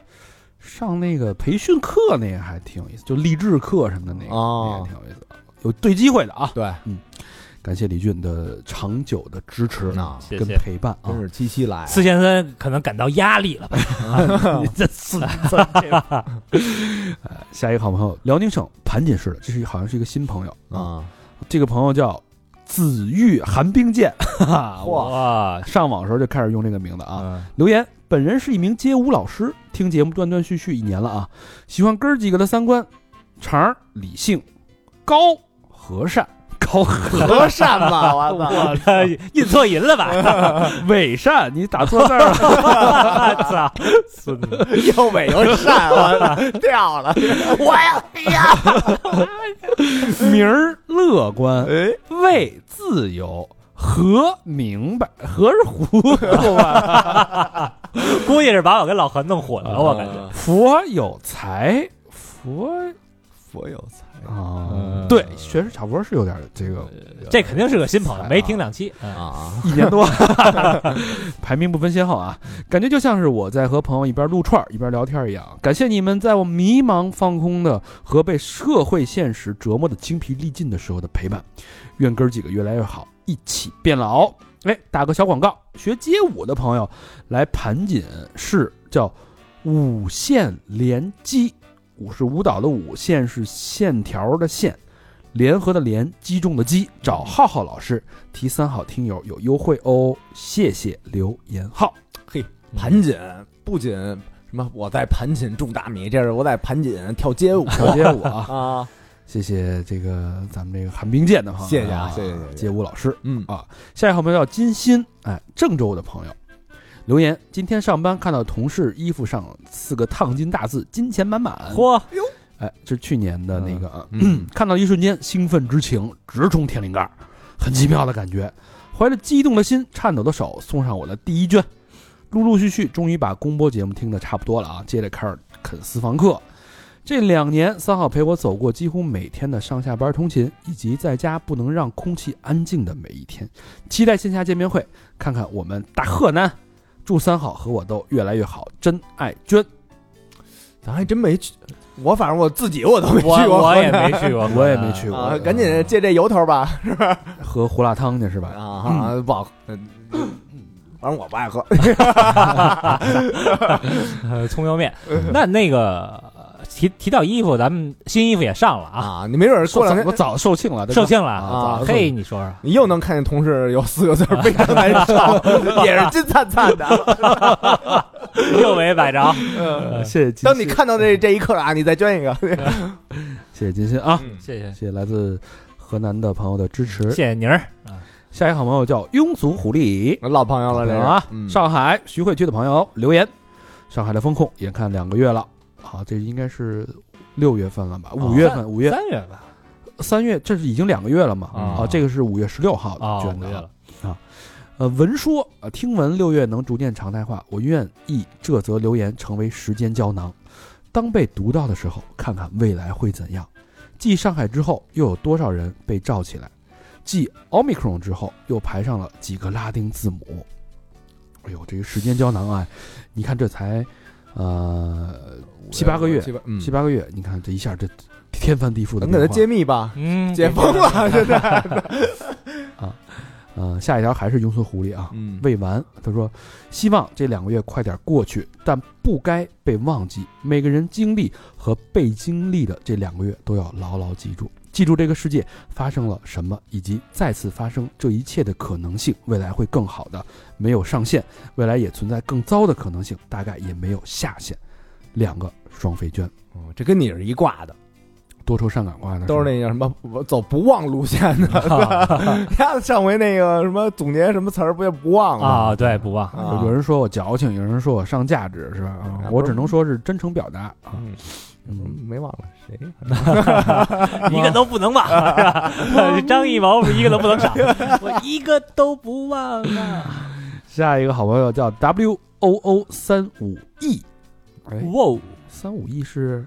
上那个培训课那个还挺有意思，就励志课什么的那个，哦那个挺有意思。有对机会的啊！对，感谢李俊的长久的支持啊跟陪伴啊真！是七夕来，四先生可能感到压力了吧？*laughs* 你这四 *laughs* 下一个好朋友，辽宁省盘锦市的，这是好像是一个新朋友。啊，这个朋友叫紫玉寒冰剑，*laughs* 哈哈，哇上网的时候就开始用这个名字啊。啊！留言：本人是一名街舞老师，听节目断断续续一年了啊，喜欢哥儿几个的三观：常、理性、高、和善、高和和善吧，*laughs* 我操，印错银了吧？*laughs* 伪善，你打错字儿了。操，孙子！又伪又善，我操，掉了，我呀，名儿乐观，哎，为自由。和明白，和是糊涂吧？*laughs* 估计是把我跟老何弄混了，我感觉。佛有才，佛佛有才，啊，嗯对，确实小波是有点这个这肯定是个新朋友，没听两期。嗯啊，一年多，*laughs* 排名不分先后啊，*laughs* 感觉就像是我在和朋友一边撸串儿一边聊天一样。感谢你们在我迷茫放空的和被社会现实折磨的精疲力尽的时候的陪伴，愿哥儿几个越来越好，一起变老。哎，打个小广告，学街舞的朋友来盘锦市叫五线联击，舞是舞蹈的舞，线是线条的线。联合的联，击中的击，找浩浩老师提三好听友有优惠哦，谢谢刘延浩。嘿盘锦不仅什么我在盘锦种大米，这是我在盘锦跳街舞跳街舞啊，*laughs* 啊，谢谢这个咱们这个寒冰剑的朋友，谢谢啊谢谢街舞老师。嗯啊下一个好朋友叫金鑫，哎，郑州的朋友留言：今天上班看到同事衣服上四个烫金大字“金钱满满”，嚯，哎，这是去年的那个啊，嗯看到一瞬间兴奋之情直冲天灵盖儿，很奇妙的感觉。怀着激动的心、颤抖的手送上我的第一卷，陆陆续续终于把公播节目听得差不多了啊，接着开始啃私房课。这两年，三好陪我走过几乎每天的上下班通勤，以及在家不能让空气安静的每一天。期待线下见面会，看看我们大河南。祝三好和我都越来越好，真爱娟。咱还真没去，我反正我自己我都没去我过，我也没去过，*laughs* 我也没去过啊，赶紧借这由头吧，喝胡辣汤去是吧？啊啊，不好，嗯反正我不爱喝，呃 *laughs* 葱油面。那那个提提到衣服，咱们新衣服也上了啊，啊，你没准过两天我早售罄了，售罄了啊嘿，你说说，你又能看见同事有四个字儿非常难受，也是金灿灿的。*laughs* 又没摆着。呃谢谢。当你看到这这一刻啊，你再捐一个。*laughs* 谢谢金鑫啊，谢谢，谢谢来自河南的朋友的支持。谢谢宁儿。下一个好朋友叫庸俗狐狸。老朋友了，这是啊，嗯。上海徐汇区的朋友留言，上海的风控眼看两个月了，好，这应该是六月份了吧？五月份，五月三月吧。三月，这是已经两个月了嘛？啊啊，这个是五月十六号的啊五月了。呃，闻说啊，听闻六月能逐渐常态化，我愿意这则留言成为时间胶囊。当被读到的时候，看看未来会怎样。继上海之后，又有多少人被罩起来？继 Omicron 之后，又排上了几个拉丁字母。哎呦，这个时间胶囊啊，你看这才呃七八个月，七八嗯七八个月，你看这一下这天翻地覆的能给他。揭秘吧，嗯，解封了，现在 *laughs* 啊。呃，下一条还是庸俗狐狸啊，嗯未完。他说，希望这两个月快点过去，但不该被忘记。每个人经历和被经历的这两个月都要牢牢记住，记住这个世界发生了什么，以及再次发生这一切的可能性。未来会更好的，没有上限；未来也存在更糟的可能性，大概也没有下限。两个双飞娟，哦这跟你是一挂的。多愁善感挂的都是那个什么走不忘路线的。*laughs* *laughs* 他上回那个什么总结什么词儿不也不忘吗？啊，对，不忘。啊有人说我矫情，有人说我上价值，是吧？我只能说是真诚表达啊。没忘了谁？*laughs* 一个都不能忘，是吧？张艺谋是一个都不能少，我一个都不忘啊！*laughs* 下一个好朋友叫 W O O 三五 E，哎，哇，三五 E 是，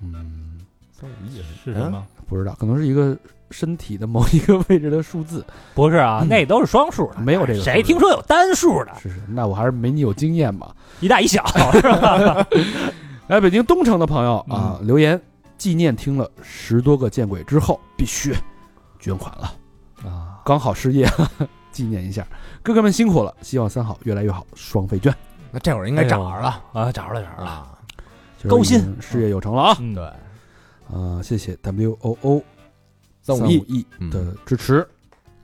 嗯，三五 E 是什么？不知道，可能是一个身体的某一个位置的数字。不是啊，那都是双数的，没有这个谁听说有单数的？是是，那我还是没你有经验吧。一大一小 *laughs* 是吧？来，北京东城的朋友啊，留言纪念听了十多个见鬼之后，必须捐款了，啊，刚好失业，*laughs* 纪念一下，哥哥们辛苦了，希望三好越来越好，双飞捐，那这会儿应该涨着了啊，涨着了，涨着了。高薪。事业有成了啊！嗯，对，啊，谢谢 W O O 三五亿的支持。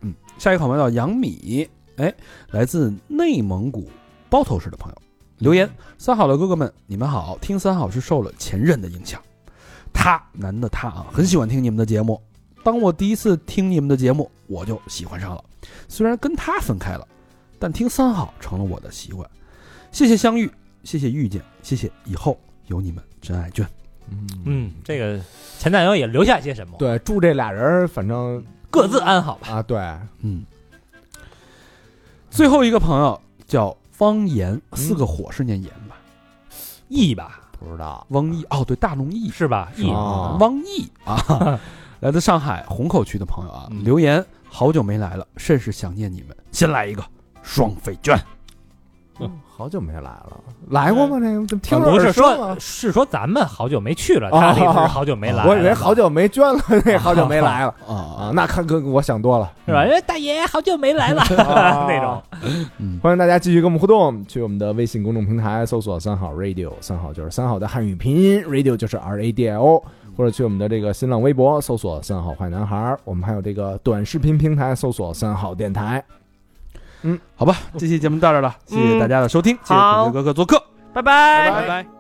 嗯，下一个好朋友叫杨米，哎，来自内蒙古包头市的朋友留言：三好的哥哥们，你们好！听三好是受了前任的影响，他男的他啊，很喜欢听你们的节目。当我第一次听你们的节目，我就喜欢上了。虽然跟他分开了，但听三好成了我的习惯。谢谢相遇，谢谢遇见，谢谢以后有你们真爱卷。嗯嗯，这个前男友也留下些什么？对，祝这俩人反正各自安好吧。啊，对，嗯，最后一个朋友叫汪岩，四个火是念言吧？义吧，不知道汪毅哦，对，大龙毅是吧？义啊汪毅啊，来自上海虹口区的朋友啊，嗯留言好久没来了，甚是想念你们，先来一个双飞卷。好久没来了，来过吗？这个怎么听着不是说，是说咱们好久没去了，哦他那是好久没来，我以为好久没捐了，那好久没来了啊啊。那看哥，我想多了。是吧？哎，大爷好久没来了啊 *laughs* 那种。嗯，欢迎大家继续跟我们互动，去我们的微信公众平台搜索“三好 radio”，三好就是三好的汉语拼音，radio 就是 R A D I O，或者去我们的这个新浪微博搜索“三好坏男孩”，我们还有这个短视频平台搜索“三好电台好吧，这期节目到这儿了，谢谢大家的收听，谢谢好孔雀哥哥做客，拜拜。拜拜。